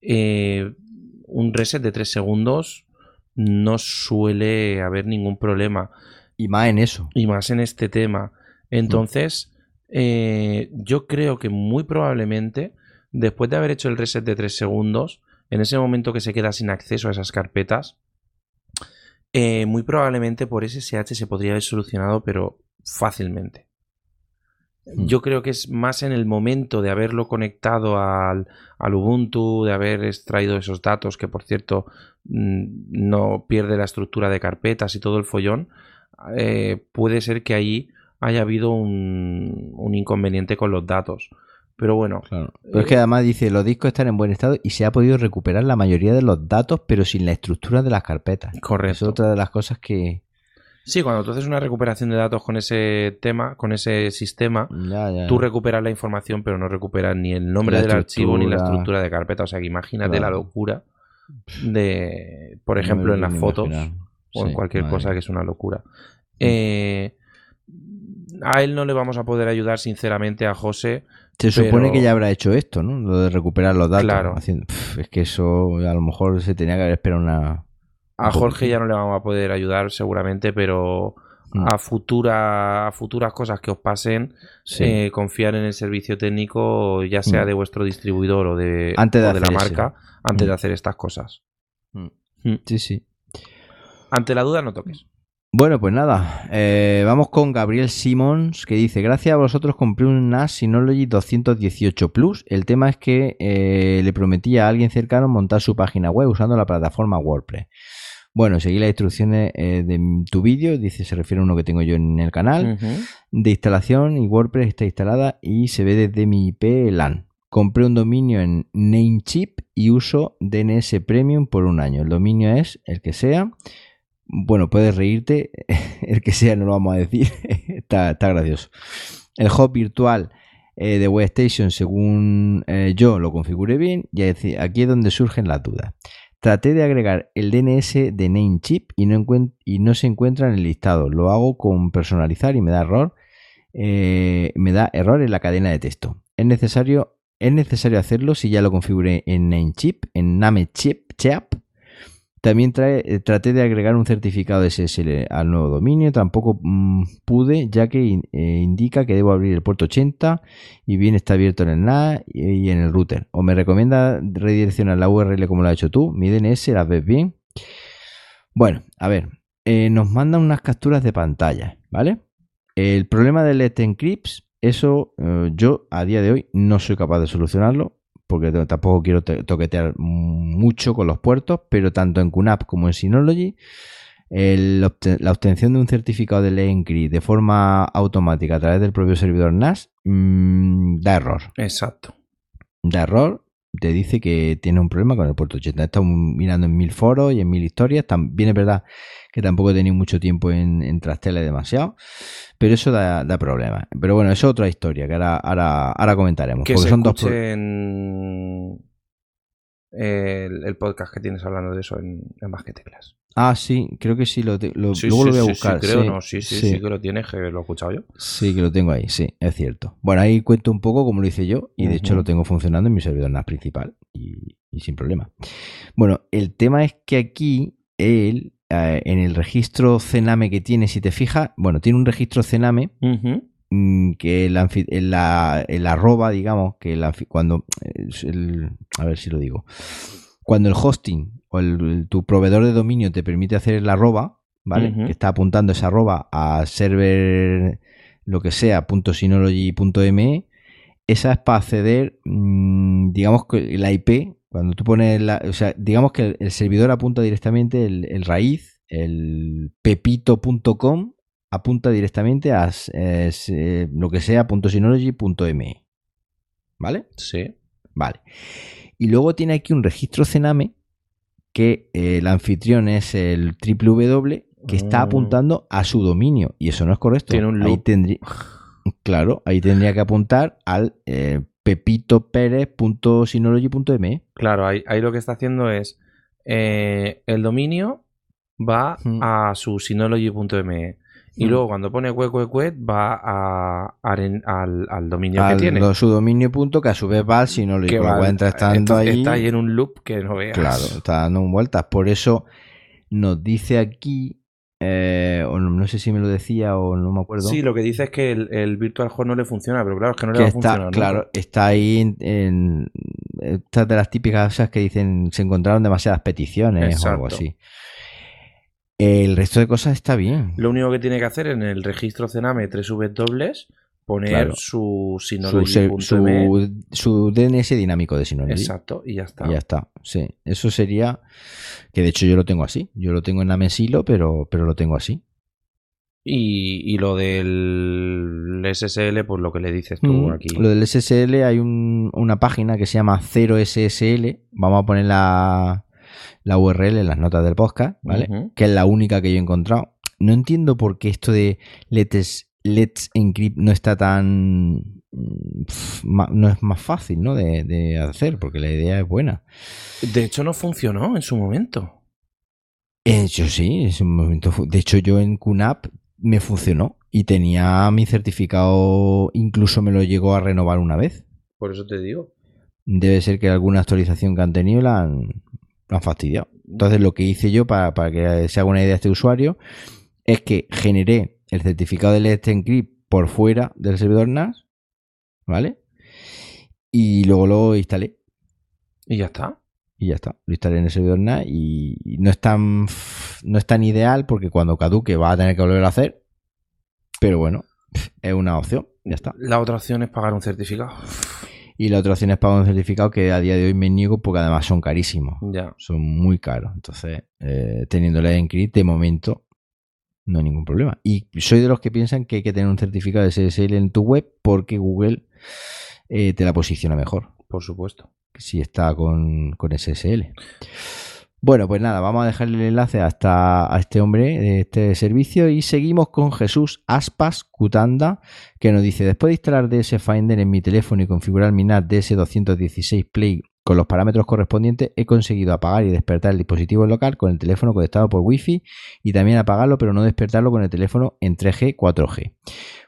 Speaker 2: eh, un reset de 3 segundos no suele haber ningún problema
Speaker 1: Y más en eso.
Speaker 2: y más en este tema. Entonces, eh, yo creo que muy probablemente, después de haber hecho el reset de 3 segundos, en ese momento que se queda sin acceso a esas carpetas, eh, muy probablemente por SSH se podría haber solucionado, pero fácilmente.
Speaker 1: Hmm.
Speaker 2: Yo creo que es más en el momento de haberlo conectado al, al Ubuntu, de haber extraído esos datos, que por cierto mm, no pierde la estructura de carpetas y todo el follón, eh, puede ser que ahí haya habido un, un inconveniente con los datos. Pero bueno,
Speaker 1: Claro. Pero es que además dice, los discos están en buen estado y se ha podido recuperar la mayoría de los datos, pero sin la estructura de las carpetas. Es
Speaker 2: correcto.
Speaker 1: otra de las cosas que...
Speaker 2: Sí, cuando tú haces una recuperación de datos con ese tema, con ese sistema,
Speaker 1: Ya, ya.
Speaker 2: tú recuperas la información, pero no recuperas ni el nombre
Speaker 1: La
Speaker 2: del archivo ni la
Speaker 1: estructura.
Speaker 2: de carpeta. O sea que imagínate
Speaker 1: Claro.
Speaker 2: la locura de, por
Speaker 1: No
Speaker 2: ejemplo, en las fotos o en cualquier
Speaker 1: madre
Speaker 2: cosa que es una locura. Eh, a él no le vamos a poder ayudar, sinceramente, a José.
Speaker 1: Se supone que ya habrá hecho esto, ¿no? Lo de recuperar los datos.
Speaker 2: Claro.
Speaker 1: haciendo- es que eso a lo mejor se tenía que haber esperado una...
Speaker 2: A Jorge ya no le vamos a poder ayudar, seguramente, pero
Speaker 1: Mm.
Speaker 2: a, futura, a futuras cosas que os pasen,
Speaker 1: Sí.
Speaker 2: eh, confiar en el servicio técnico, ya sea
Speaker 1: Mm.
Speaker 2: de vuestro distribuidor o de,
Speaker 1: Antes de
Speaker 2: o de la marca, antes
Speaker 1: Mm.
Speaker 2: de hacer estas cosas.
Speaker 1: Mm.
Speaker 2: Mm.
Speaker 1: Sí, sí.
Speaker 2: Ante la duda, no toques.
Speaker 1: Bueno, pues nada, eh, vamos con Gabriel Simons que dice, gracias a vosotros compré un NAS Synology 218 Plus. El tema es que eh, le prometí a alguien cercano montar su página web usando la plataforma WordPress. Bueno, seguí las instrucciones eh, de tu vídeo, dice, se refiere a uno que tengo yo en el canal, de instalación y WordPress está instalada y se ve desde mi IP LAN. Compré un dominio en Namecheap y uso DNS Premium por un año. El dominio es el que sea. Bueno, puedes reírte, el que sea no lo vamos a decir, está, está gracioso. El hub virtual eh, de WebStation, según eh, yo lo configuré bien, y aquí es donde surgen las dudas. Traté de agregar el DNS de Namecheap y no, se encuentra en el listado. Lo hago con personalizar y me da error. eh, me da error en la cadena de texto. Es necesario, es necesario hacerlo si ya lo configuré en Namecheap, en Namecheap. También trae- eh, traté de agregar un certificado SSL al nuevo dominio, tampoco mm, pude, ya que eh, indica que debo abrir el puerto 80 y bien está abierto en el NAS y, en el router. O me recomienda redireccionar la URL como lo has hecho tú, mi DNS, ¿las ves bien? Bueno, a ver, eh, nos mandan unas capturas de pantalla, ¿vale? El problema del Let's Encrypt, eso yo a día de hoy no soy capaz de solucionarlo porque tampoco quiero te- toquetear mucho con los puertos, pero tanto en QNAP como en Synology, el obte- la obtención de un certificado de Let's Encrypt de forma automática a través del propio servidor NAS mm, da error
Speaker 2: Exacto.
Speaker 1: de error te dice que tiene un problema con el puerto 80. He estado mirando en mil foros y en mil historias. También es verdad que tampoco he tenido mucho tiempo en, en Trastela demasiado, pero eso da, da problemas. Pero bueno, eso es otra historia que ahora, ahora, ahora comentaremos.
Speaker 2: Que
Speaker 1: porque son dos pro-
Speaker 2: escuchen el, el podcast que tienes hablando de eso en, en Más que Teclas.
Speaker 1: Ah, sí, creo que sí, lo, lo-
Speaker 2: Sí,
Speaker 1: luego
Speaker 2: sí,
Speaker 1: lo voy a
Speaker 2: sí,
Speaker 1: buscar.
Speaker 2: Sí, creo,
Speaker 1: sí,
Speaker 2: no, sí, sí,
Speaker 1: sí.
Speaker 2: que lo tienes, que lo he escuchado yo.
Speaker 1: Sí, que lo tengo ahí, sí, es cierto. Bueno, ahí cuento un poco cómo lo hice yo y de hecho lo tengo funcionando en mi servidor NAS principal y, y sin problema. Bueno, el tema es que aquí él, eh, en el registro Cename que tiene, si te fijas, bueno, tiene un registro Cename mm, que el, la- el arroba, digamos, que el cuando es el- a ver si lo digo, cuando el hosting o tu proveedor de dominio te permite hacer el arroba, ¿vale? Que está apuntando ese arroba a server lo que sea, .synology.me, esa es para acceder, mm, digamos que la IP, cuando tú pones la, o sea, digamos que el, el servidor apunta directamente el, el raíz, el pepito.com apunta directamente a eh, se- lo que sea .synology.me. ¿Vale?
Speaker 2: Sí.
Speaker 1: Vale. Y luego tiene aquí un registro Cename que eh, el anfitrión es el www que está
Speaker 2: Ah.
Speaker 1: apuntando a su dominio y eso no es correcto.
Speaker 2: Tiene un
Speaker 1: Ahí
Speaker 2: loop.
Speaker 1: tendría, claro, ahí tendría que apuntar al eh, pepitoperez.synology.me.
Speaker 2: Claro, ahí, ahí lo que está haciendo es eh, el dominio va
Speaker 1: Mm.
Speaker 2: a su synology.me y
Speaker 1: Mm.
Speaker 2: luego cuando pone web web web va a, al, al dominio
Speaker 1: Al
Speaker 2: que tiene.
Speaker 1: lo- su dominio punto que a su vez va al Synology.
Speaker 2: Que va-
Speaker 1: entra estando ahí.
Speaker 2: está ahí en un loop que no veas.
Speaker 1: Claro, está dando vueltas. Por eso nos dice aquí, eh, o no, no sé si me lo decía o no me acuerdo.
Speaker 2: Sí, lo que dice es que el, el Virtual Host no le funciona, pero claro, es que no le va a
Speaker 1: está,
Speaker 2: funcionar. nunca.
Speaker 1: claro, está ahí en, en- estas de las típicas cosas que dicen se encontraron demasiadas peticiones o algo así. El resto de cosas está bien.
Speaker 2: Lo único que tiene que hacer en el registro Cename 3 dobles poner
Speaker 1: Claro.
Speaker 2: su synology.me.
Speaker 1: su, su DNS dinámico de Synology.
Speaker 2: Exacto, y ya está.
Speaker 1: Y ya está. Sí, eso sería. Que de hecho yo lo tengo así. Yo lo tengo en Amesilo, pero, pero lo tengo así.
Speaker 2: Y, y lo del SSL, pues lo que le dices tú
Speaker 1: Mm,
Speaker 2: aquí.
Speaker 1: Lo del SSL hay un- una página que se llama 0SSL. Vamos a poner la, la URL en las notas del podcast, ¿vale? Que es la única que yo he encontrado. No entiendo por qué esto de Let's, Let's Encrypt no está tan. mm, No es más fácil, ¿no? De, de hacer, porque la idea es buena.
Speaker 2: De hecho, no funcionó en su momento.
Speaker 1: De hecho, sí, es un momento. De hecho, yo en QNAP me funcionó y tenía mi certificado, incluso me lo llegó a renovar una vez.
Speaker 2: Por eso te digo.
Speaker 1: Debe ser que alguna actualización que han tenido la han, la han fastidiado. Entonces, lo que hice yo para, para que se haga una idea este usuario es que generé el certificado de Let's Encrypt por fuera del servidor NAS, ¿vale? Y luego lo instalé
Speaker 2: Y ya está.
Speaker 1: y ya está. Lo instalé en el servidor NAS y, y no es tan no es tan ideal porque cuando caduque va a tener que volver a hacer. Pero bueno, es una opción, ya está.
Speaker 2: La otra opción es pagar un certificado.
Speaker 1: Y la otra opción es pagar un certificado que a día de hoy me niego porque además son carísimos.
Speaker 2: Ya.
Speaker 1: Son muy caros. Entonces, eh, teniéndole en CRIT, de momento, no hay ningún problema. Y soy de los que piensan que hay que tener un certificado de SSL en tu web porque Google eh, te la posiciona mejor
Speaker 2: Por supuesto.
Speaker 1: si está con, con SSL. Bueno, pues nada, vamos a dejarle el enlace hasta a este hombre de este servicio y seguimos con Jesús Aspas Cutanda que nos dice, después de instalar DS Finder en mi teléfono y configurar mi NAT DS216 Play con los parámetros correspondientes, he conseguido apagar y despertar el dispositivo local con el teléfono conectado por Wi-Fi y también apagarlo pero no despertarlo con el teléfono en 3G, 4G.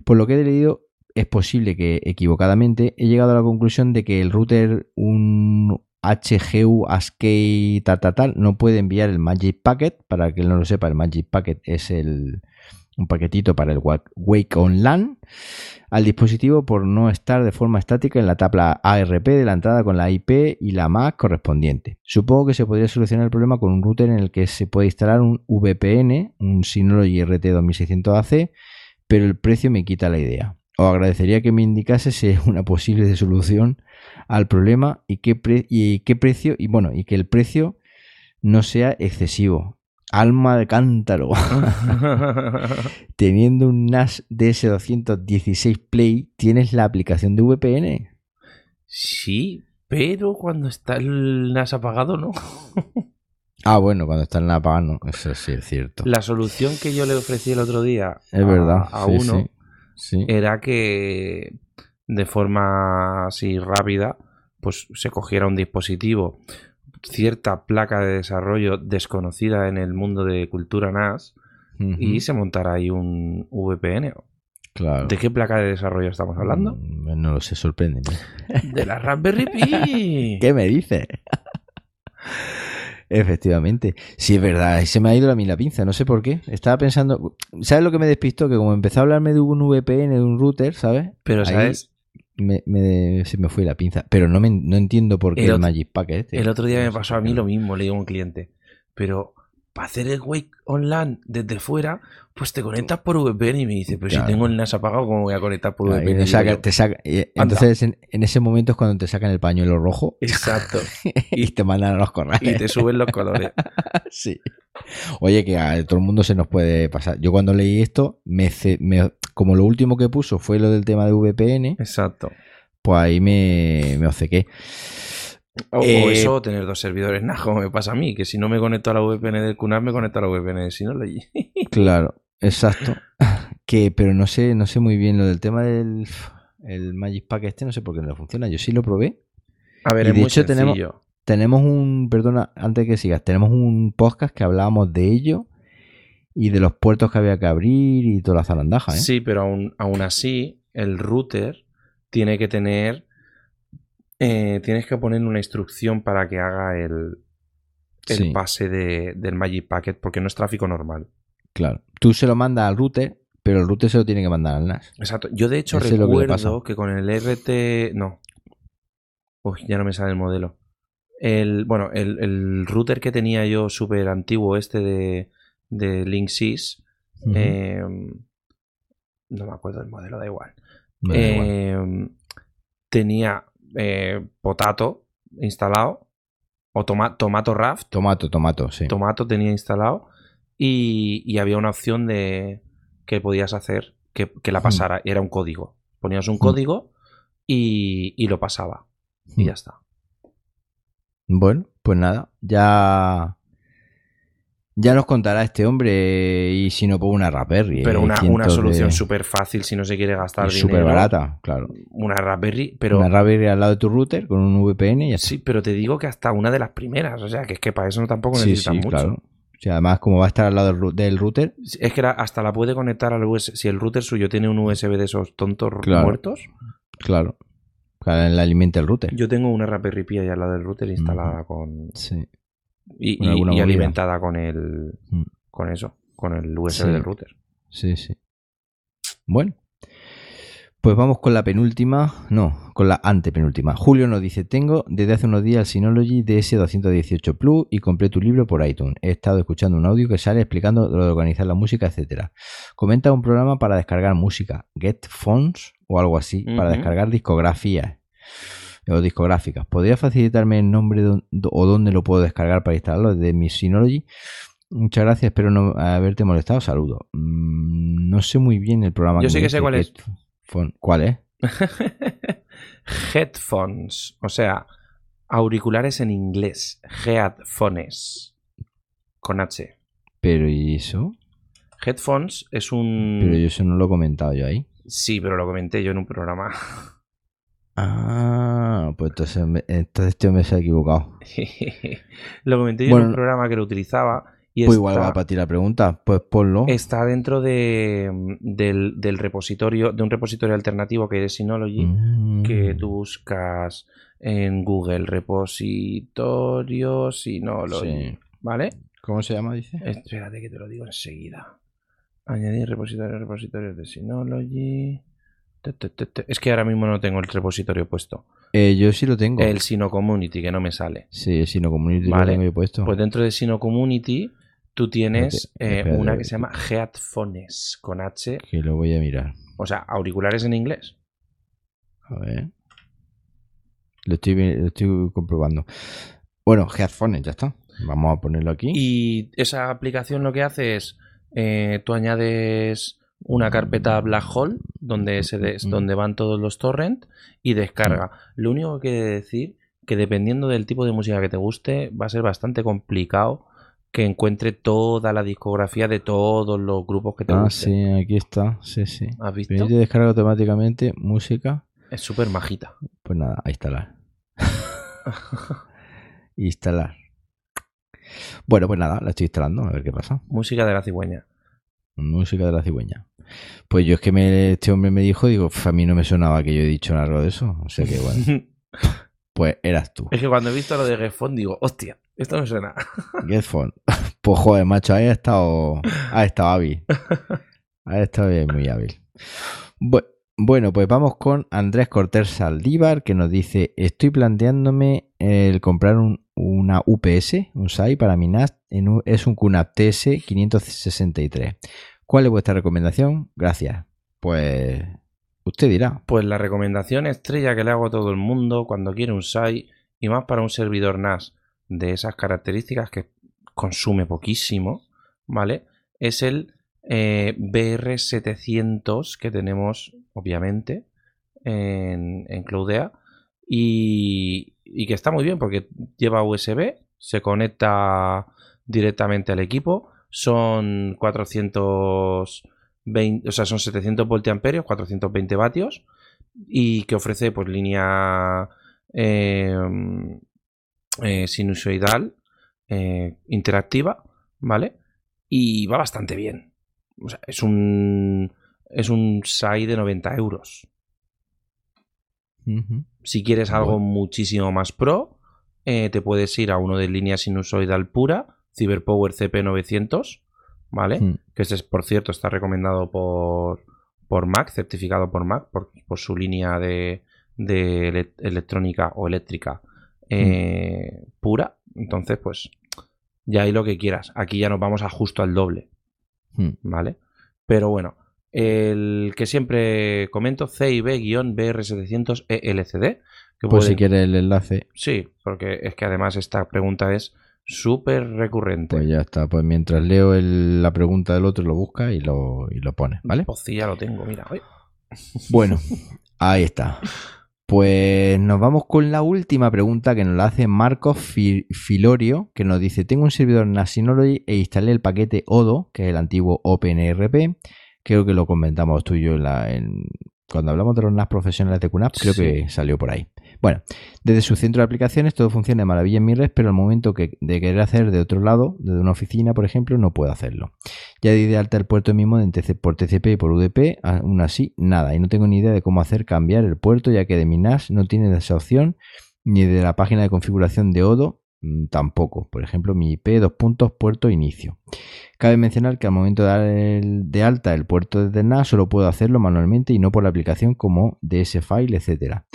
Speaker 1: Por lo que he leído, es posible que equivocadamente he llegado a la conclusión de que el router, un HGU ASCII tal, tal, no puede enviar el Magic Packet. Para que no lo sepa, el Magic Packet es el, un paquetito para el Wa- Wake on LAN al dispositivo por no estar de forma estática en la tabla ARP de la entrada con la IP y la MAC correspondiente. Supongo que se podría solucionar el problema con un router en el que se puede instalar un VPN, un Synology RT2600AC, pero el precio me quita la idea. Os agradecería que me indicase si es una posible solución al problema y qué precio, y bueno, y que el precio no sea excesivo. Alma de cántaro. Teniendo un NAS DS216 Play, tienes la aplicación de VPN.
Speaker 2: sí, pero cuando está el NAS apagado, no.
Speaker 1: Ah, bueno, cuando está en la apaga, no. Eso sí es cierto.
Speaker 2: La solución que yo le ofrecí el otro día
Speaker 1: Es
Speaker 2: a,
Speaker 1: verdad.
Speaker 2: a
Speaker 1: sí,
Speaker 2: uno
Speaker 1: sí, sí.
Speaker 2: era que de forma así rápida, pues se cogiera un dispositivo, cierta placa de desarrollo desconocida en el mundo de cultura NAS y se montara ahí un VPN.
Speaker 1: claro.
Speaker 2: ¿De qué placa de desarrollo estamos hablando?
Speaker 1: Mm, No lo sé, sorprende.
Speaker 2: De la Raspberry Pi.
Speaker 1: ¿Qué me dices? Efectivamente. Sí, es verdad. Se me ha ido a mí la pinza. No sé por qué. Estaba pensando. ¿Sabes lo que me despistó? Que como empezó a hablarme de un VPN, de un router, ¿sabes?
Speaker 2: Pero,
Speaker 1: Ahí
Speaker 2: ¿sabes?
Speaker 1: Me- me- se me fue la pinza. Pero no, me, no entiendo por qué
Speaker 2: El
Speaker 1: el,
Speaker 2: otro-
Speaker 1: Magic Pack este.
Speaker 2: El otro día me pasó a mí lo mismo, le digo a un cliente. Pero para hacer el wake online desde fuera, pues te conectas por VPN y me dice, pero
Speaker 1: Claro.
Speaker 2: si tengo el NAS apagado, ¿cómo voy a conectar por
Speaker 1: Claro,
Speaker 2: VPN?
Speaker 1: saca-
Speaker 2: yo,
Speaker 1: te saca- entonces, en, en ese momento es cuando te sacan el pañuelo rojo
Speaker 2: Exacto.
Speaker 1: y te mandan a los corrales.
Speaker 2: Y te suben los colores.
Speaker 1: Sí. Oye, que a todo el mundo se nos puede pasar. Yo cuando leí esto, me, ce- me- como lo último que puso fue lo del tema de VPN,
Speaker 2: Exacto.
Speaker 1: pues ahí me, me obcequé.
Speaker 2: O, o
Speaker 1: Eh,
Speaker 2: eso, o tener dos servidores NAS, como me pasa a mí, que si no me conecto a la VPN del QNAP, me conecto a la VPN de Synology.
Speaker 1: Claro, exacto. Que, pero no sé, no sé muy bien lo del tema del el Magic Pack este, no sé por qué no funciona. Yo sí lo probé.
Speaker 2: A ver,
Speaker 1: Y
Speaker 2: es
Speaker 1: de
Speaker 2: muy
Speaker 1: hecho tenemos-. Tenemos un, perdona, antes que sigas, tenemos un podcast que hablábamos de ello y de los puertos que había que abrir y toda la zarandaja, ¿eh?
Speaker 2: Sí, pero aún, aún así, el router tiene que tener. Eh, tienes que poner una instrucción para que haga el, el
Speaker 1: Sí.
Speaker 2: pase de- del Magic Packet, porque no es tráfico normal.
Speaker 1: Claro. Tú se lo mandas al router, pero el router se lo tiene que mandar al NAS.
Speaker 2: Exacto. Yo, de hecho,
Speaker 1: Ese que
Speaker 2: recuerdo que, con el RT. No. Uy, ya no me sale el modelo. El, bueno, el, el router que tenía yo súper antiguo, este de, de Linksys. Eh, no me acuerdo del modelo, da igual.
Speaker 1: Me da igual.
Speaker 2: Eh, tenía eh, Potato instalado. O toma- Tomato Raft.
Speaker 1: Tomato, tomato, sí.
Speaker 2: Tomato tenía instalado. Y, y había una opción de que podías hacer que, que la
Speaker 1: Hmm.
Speaker 2: pasara. Era un código. Ponías un
Speaker 1: Hmm.
Speaker 2: código y, y lo pasaba. Y
Speaker 1: Hmm.
Speaker 2: ya está.
Speaker 1: Bueno, pues nada, ya ya nos contará este hombre y si no pues una Raspberry.
Speaker 2: Pero
Speaker 1: hay
Speaker 2: una, una solución
Speaker 1: de-
Speaker 2: súper fácil si no se quiere gastar
Speaker 1: y
Speaker 2: dinero.
Speaker 1: súper barata, claro.
Speaker 2: Una Raspberry, pero
Speaker 1: Una Raspberry al lado de tu router con un VPN y está.
Speaker 2: sí, pero te digo que hasta una de las primeras. O sea, que es que para eso no tampoco
Speaker 1: Sí,
Speaker 2: necesitas
Speaker 1: sí,
Speaker 2: mucho.
Speaker 1: claro. O sea, además, como va a estar al lado del, router,
Speaker 2: Es que la- hasta la puede conectar al USB. Si el router suyo tiene un USB de esos tontos
Speaker 1: Claro.
Speaker 2: muertos,
Speaker 1: claro. Claro, le alimenta el router.
Speaker 2: yo tengo una Raspberry Pi ahí al lado del router instalada con.
Speaker 1: Sí.
Speaker 2: Y, alimentada con el.
Speaker 1: Mm.
Speaker 2: Con eso, con el USB
Speaker 1: Sí.
Speaker 2: del router.
Speaker 1: Sí, sí. Bueno. Pues vamos con la penúltima, no, con la antepenúltima. Julio nos dice, tengo desde hace unos días el Synology DS218 Plus y compré tu libro por iTunes. He estado escuchando un audio que sale explicando lo de organizar la música, etcétera. Comenta un programa para descargar música, Get Phones o algo así, para descargar discografías o discográficas. ¿Podría facilitarme el nombre o dónde lo puedo descargar para instalarlo desde mi Synology? Muchas gracias, espero no haberte molestado. Saludos. Mm, no sé muy bien el programa.
Speaker 2: Yo
Speaker 1: me
Speaker 2: sé que sé cuál es.
Speaker 1: ¿Cuál es?
Speaker 2: Headphones, o sea, auriculares en inglés. Headphones. Con H.
Speaker 1: Pero ¿y eso?
Speaker 2: Headphones es un.
Speaker 1: Pero yo eso no lo he comentado yo ahí.
Speaker 2: Sí, pero lo comenté yo en un programa.
Speaker 1: Ah, pues entonces, me- entonces hombre se ha equivocado.
Speaker 2: lo comenté yo
Speaker 1: Bueno,
Speaker 2: en un programa que lo utilizaba. Y
Speaker 1: Pues
Speaker 2: está,
Speaker 1: igual va para ti la pregunta. Pues ponlo.
Speaker 2: está dentro de, del, del repositorio, de un repositorio alternativo que es Synology.
Speaker 1: Mm.
Speaker 2: que tú buscas en Google repositorio Synology,
Speaker 1: Sí.
Speaker 2: ¿vale?
Speaker 1: ¿Cómo se llama, dice?
Speaker 2: Espérate que te lo digo enseguida. Añadir repositorio, repositorios de Synology. Es que ahora mismo no tengo el repositorio puesto.
Speaker 1: Eh, yo sí lo tengo.
Speaker 2: El Sino Community, que no me sale.
Speaker 1: Sí, el Sino Community
Speaker 2: Vale.
Speaker 1: lo tengo yo puesto.
Speaker 2: Pues dentro de Sino Community tú tienes eh, una que se llama Headphones con H,
Speaker 1: Que lo voy a mirar.
Speaker 2: o sea, auriculares en inglés.
Speaker 1: A ver. Lo estoy, lo estoy comprobando. Bueno, headphones, ya está. Vamos a ponerlo aquí.
Speaker 2: Y esa aplicación lo que hace es, eh, tú añades una carpeta black hole donde, se des-
Speaker 1: Mm.
Speaker 2: donde van todos los torrents y descarga. Lo único que he de decir que dependiendo del tipo de música que te guste va a ser bastante complicado que encuentre toda la discografía de todos los grupos que te
Speaker 1: ah,
Speaker 2: gusten.
Speaker 1: sí, aquí está. Sí, sí.
Speaker 2: ¿Has visto?
Speaker 1: Permite descargar automáticamente música.
Speaker 2: Es súper majita.
Speaker 1: Pues nada, a instalar. instalar. Bueno, pues nada, la estoy instalando, a ver qué pasa.
Speaker 2: Música de la cigüeña.
Speaker 1: Música de la cigüeña. Pues yo es que me, este hombre me dijo, digo, "Pf, a mí no me sonaba que yo he dicho algo de eso. O sea que bueno, pues eras tú.
Speaker 2: es que cuando he visto lo de Gefon digo, hostia, esto me suena.
Speaker 1: Getphone. Pues joder, macho, ahí ha estado, ha estado hábil. Ha estado bien, muy hábil. Bu- Bueno, pues vamos con Andrés Cortés Saldívar, que nos dice, estoy planteándome el comprar un- una UPS, un SAI para mi NAS, en un- es un QNAP TS 563. ¿Cuál es vuestra recomendación? Gracias. Pues usted dirá.
Speaker 2: Pues la recomendación estrella que le hago a todo el mundo cuando quiere un SAI y más para un servidor NAS de esas características que consume poquísimo, ¿vale? Es el eh, BR700 que tenemos, obviamente, en, en Cloudea y, y que está muy bien porque lleva USB, se conecta directamente al equipo, son 420, o sea, son 700 voltiamperios, 420 vatios y que ofrece pues línea eh, eh, sinusoidal eh, interactiva, ¿vale? Y va bastante bien. O sea, es un es un SAI de 90 euros. Si quieres algo muchísimo más pro, eh, te puedes ir a uno de línea sinusoidal pura, CyberPower CP900, ¿vale?
Speaker 1: Mm.
Speaker 2: Que este, por cierto, está recomendado por, por Mac, certificado por Mac, por, por su línea de, de ele- electrónica o eléctrica eh, pura. Entonces, pues, ya hay lo que quieras. Aquí ya nos vamos a justo al doble,
Speaker 1: Mm.
Speaker 2: ¿vale? Pero bueno, el que siempre comento, CIB-BR700ELCD. Que
Speaker 1: Pues si quieres el enlace,
Speaker 2: Sí, porque es que además esta pregunta es súper recurrente.
Speaker 1: pues ya está. Pues mientras leo el- la pregunta del otro, lo busca y lo, y lo pones, ¿vale?
Speaker 2: Pues sí, ya lo tengo, mira. Ay,
Speaker 1: Bueno, ahí está. Pues nos vamos con la última pregunta que nos la hace Marcos Fi- Filorio, que nos dice, tengo un servidor NAS Synology e instalé el paquete Odo, que es el antiguo OpenRP. Creo que lo comentamos tú y yo en la- en- cuando hablamos de los NAS profesionales de QNAP, creo
Speaker 2: Sí.
Speaker 1: que salió por ahí. Bueno, desde su centro de aplicaciones todo funciona de maravilla en mi red, pero al momento de querer hacer de otro lado, desde una oficina, por ejemplo, no puedo hacerlo. Ya de alta el puerto mismo en TC por TCP y por UDP, aún así, nada. Y no tengo ni idea de cómo hacer cambiar el puerto, ya que de mi NAS no tiene esa opción, ni de la página de configuración de Odo mm, tampoco. Por ejemplo, mi IP, dos puntos, puerto inicio. Cabe mencionar que al momento de dar de alta el puerto desde NAS, solo puedo hacerlo manualmente y no por la aplicación como DS File, etcétera.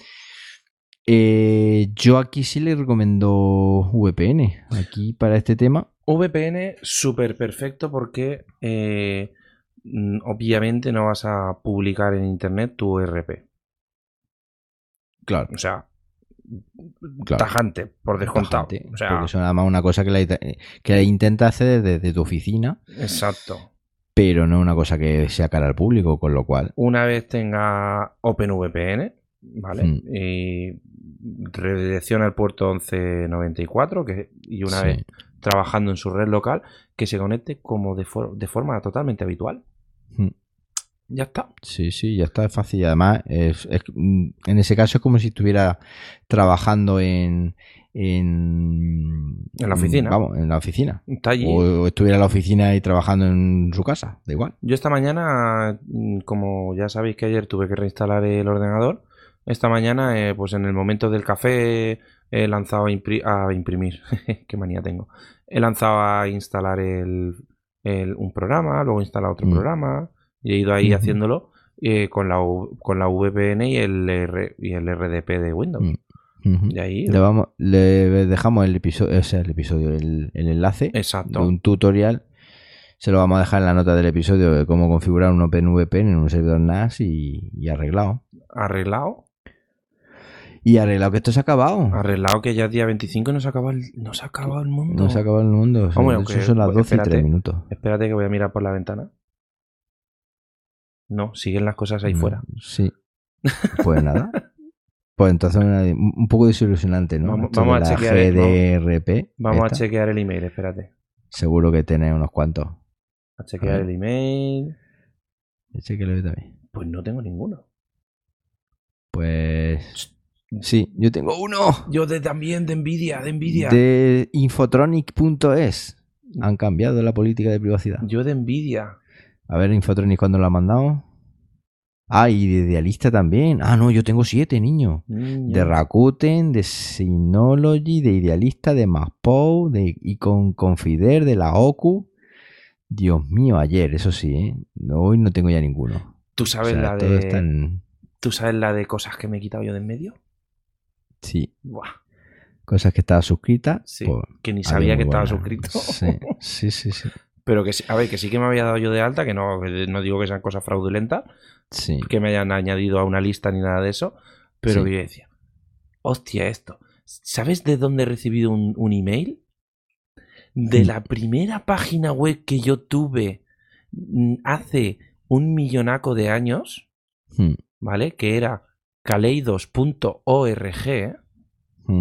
Speaker 1: Eh, yo aquí sí le recomiendo VPN. Aquí para este tema.
Speaker 2: VPN súper perfecto porque eh, mm, obviamente no vas a publicar en internet tu RP.
Speaker 1: Claro.
Speaker 2: O sea,
Speaker 1: Claro.
Speaker 2: tajante, por descontado.
Speaker 1: Tajante,
Speaker 2: O sea,
Speaker 1: porque eso nada más una cosa que la, que la intenta hacer desde tu oficina,
Speaker 2: exacto.
Speaker 1: pero no una cosa que sea cara al público, con lo cual.
Speaker 2: Una vez tenga OpenVPN, ¿vale?
Speaker 1: Hmm.
Speaker 2: Y redirecciona el puerto 1194 que, y una
Speaker 1: Sí.
Speaker 2: vez trabajando en su red local, que se conecte como de, for- de forma totalmente habitual.
Speaker 1: Hmm.
Speaker 2: Ya está.
Speaker 1: Sí, sí, ya está es fácil. Y además, es, es- mm, en ese caso es como si estuviera trabajando en. En,
Speaker 2: En la oficina.
Speaker 1: Vamos, en la oficina.
Speaker 2: Está allí.
Speaker 1: O, o estuviera en la oficina y trabajando en su casa, da igual.
Speaker 2: Yo esta mañana, mm, como ya sabéis que ayer tuve que reinstalar el ordenador, esta mañana, eh, pues en el momento del café, he lanzado a, impri- a imprimir, qué manía tengo, he lanzado a instalar el, el- un programa, luego he instalado otro
Speaker 1: Mm.
Speaker 2: programa y he ido ahí haciéndolo eh, con, la, con la VPN y el, R- y el RDP de Windows.
Speaker 1: Mm.
Speaker 2: Y ahí-
Speaker 1: le, vamos, le dejamos el episodio, o sea, el episodio, el, el enlace
Speaker 2: Exacto.
Speaker 1: de un tutorial. Se lo vamos a dejar en la nota del episodio de cómo configurar un OpenVPN en un servidor NAS y, y arreglado.
Speaker 2: Arreglado.
Speaker 1: Y arreglado que esto se ha acabado.
Speaker 2: Arreglado que ya es día 25 y no se acaba el, no se ha acabado el mundo.
Speaker 1: No se ha acabado el mundo. o sea,
Speaker 2: Hombre,
Speaker 1: son las
Speaker 2: pues,
Speaker 1: 12 y 3
Speaker 2: espérate.
Speaker 1: minutos.
Speaker 2: Espérate que voy a mirar por la ventana. No, siguen las cosas ahí
Speaker 1: No,
Speaker 2: fuera.
Speaker 1: Sí. Pues nada. Pues entonces un poco desilusionante, ¿no?
Speaker 2: Vamos- vamos a chequear, eh,
Speaker 1: GDRP.
Speaker 2: Vamos a chequear el email, espérate.
Speaker 1: Seguro que tenés unos cuantos.
Speaker 2: A chequear
Speaker 1: A
Speaker 2: el email.
Speaker 1: Chequelo también.
Speaker 2: Pues no tengo ninguno.
Speaker 1: Pues sí, yo tengo uno.
Speaker 2: Yo de también, de Nvidia, de Nvidia.
Speaker 1: De infotronic.es. Han cambiado la política de privacidad.
Speaker 2: Yo de Nvidia.
Speaker 1: A ver, Infotronic, ¿cuándo lo ha mandado? Ah, y de Idealista también. Ah, no, yo tengo siete, niño.
Speaker 2: Niño.
Speaker 1: De Rakuten, de Synology, de Idealista, de Maspou, de Icon Confider, de la OCU. Dios mío, ayer, eso sí, ¿eh? Hoy no tengo ya ninguno.
Speaker 2: ¿Tú
Speaker 1: O
Speaker 2: sabes
Speaker 1: sea,
Speaker 2: la de. ¿Tú sabes la de cosas que me he quitado yo de en medio?
Speaker 1: Sí,
Speaker 2: Buah,
Speaker 1: cosas que estaba suscrita.
Speaker 2: sí.
Speaker 1: pues,
Speaker 2: que ni sabía que estaba suscrito.
Speaker 1: Sí, sí, sí, sí.
Speaker 2: Pero que a ver, que sí que me había dado yo de alta, que no, no digo que sean cosas fraudulentas,
Speaker 1: Sí.
Speaker 2: que me hayan añadido a una lista ni nada de eso, pero
Speaker 1: Sí.
Speaker 2: yo decía, hostia, esto. ¿Sabes de dónde he recibido un, un email? De
Speaker 1: Mm.
Speaker 2: la primera página web que yo tuve mm, hace un millonaco de años,
Speaker 1: Hmm,
Speaker 2: ¿vale? Que era kaleidos.org,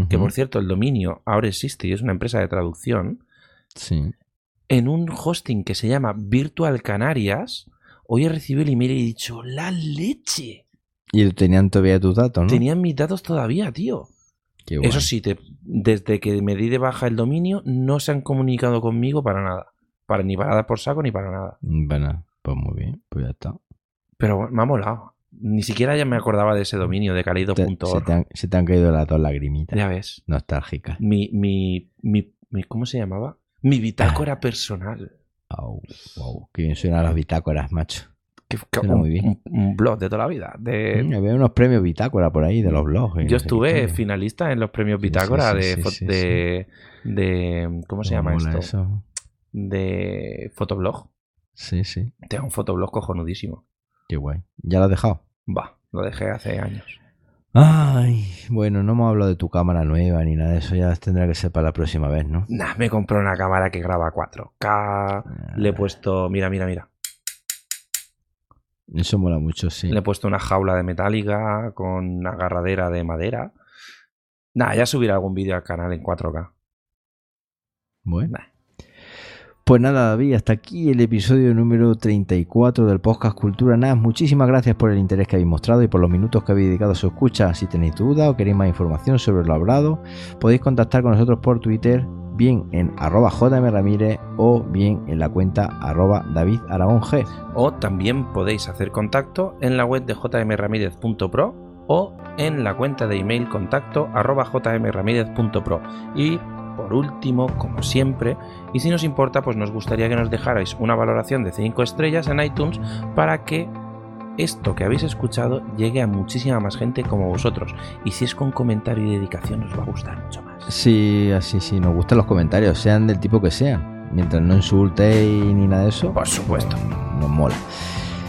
Speaker 2: que por cierto el dominio ahora existe y es una empresa de traducción,
Speaker 1: Sí.
Speaker 2: en un hosting que se llama Virtual Canarias, hoy he recibido el email y he dicho, la leche.
Speaker 1: Y tenían todavía tus datos, ¿no?
Speaker 2: Tenían mis datos todavía, tío.
Speaker 1: Qué.
Speaker 2: Eso sí, te- desde que me di de baja el dominio, no se han comunicado conmigo para nada. Para, ni para dar por saco ni para nada.
Speaker 1: Bueno, pues muy bien, pues ya está.
Speaker 2: Pero me ha molado. Ni siquiera ya me acordaba de ese dominio de
Speaker 1: se,
Speaker 2: caleido.org.
Speaker 1: han, se te han caído las dos lagrimitas
Speaker 2: Ya ves.
Speaker 1: nostálgicas.
Speaker 2: Mi, mi, mi, mi- ¿Cómo se llamaba? Mi bitácora personal.
Speaker 1: Au, wow, qué bien suenan las bitácoras, macho.
Speaker 2: Que, que- un,
Speaker 1: muy bien.
Speaker 2: un- un blog de toda la vida. De,
Speaker 1: Mm, había unos premios bitácora por ahí de los blogs. no
Speaker 2: Yo estuve finalista en los premios Bitácora
Speaker 1: sí,
Speaker 2: de,
Speaker 1: sí,
Speaker 2: fo-
Speaker 1: sí,
Speaker 2: de, de- ¿Cómo se llama esto?
Speaker 1: eso?
Speaker 2: De fotoblog.
Speaker 1: Sí, sí,
Speaker 2: Tengo un fotoblog cojonudísimo.
Speaker 1: qué guay. ¿Ya lo has dejado?
Speaker 2: Va, lo dejé hace años.
Speaker 1: Ay, bueno, no hemos hablado de tu cámara nueva ni nada de eso. Ya tendrá que ser para la próxima vez, ¿no?
Speaker 2: Nah, me compré una cámara que graba 4K. Le he puesto, mira, mira, mira.
Speaker 1: Eso mola mucho, sí.
Speaker 2: Le he puesto una jaula de metálica con una agarradera de madera. Nah, ya subiré algún vídeo al canal en 4K.
Speaker 1: Bueno.
Speaker 2: Nah.
Speaker 1: Pues nada, David, hasta aquí el episodio número 34 del podcast Cultura NAS. Muchísimas gracias por el interés que habéis mostrado y por los minutos que habéis dedicado a su escucha. Si tenéis dudas o queréis más información sobre lo hablado, podéis contactar con nosotros por Twitter, bien en arroba jmramírez o bien en la cuenta arroba David G.
Speaker 2: O también podéis hacer contacto en la web de jmramírez.pro o en la cuenta de email contacto arroba jmramírez.pro. Y por último, como siempre, y si nos importa, pues nos gustaría que nos dejarais una valoración de 5 estrellas en iTunes para que esto que habéis escuchado llegue a muchísima más gente como vosotros. Y si es con comentario y dedicación, os va a gustar mucho más.
Speaker 1: Sí, así sí, nos gustan los comentarios, sean del tipo que sean. Mientras no insultéis ni nada de eso,
Speaker 2: Por supuesto.
Speaker 1: nos mola.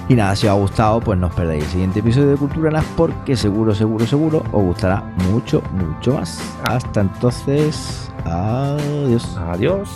Speaker 1: Y nada, si os ha gustado, pues no os perdáis el siguiente episodio de Cultura NAS porque seguro, seguro, seguro os gustará mucho, mucho más. Hasta entonces, adiós.
Speaker 2: Adiós.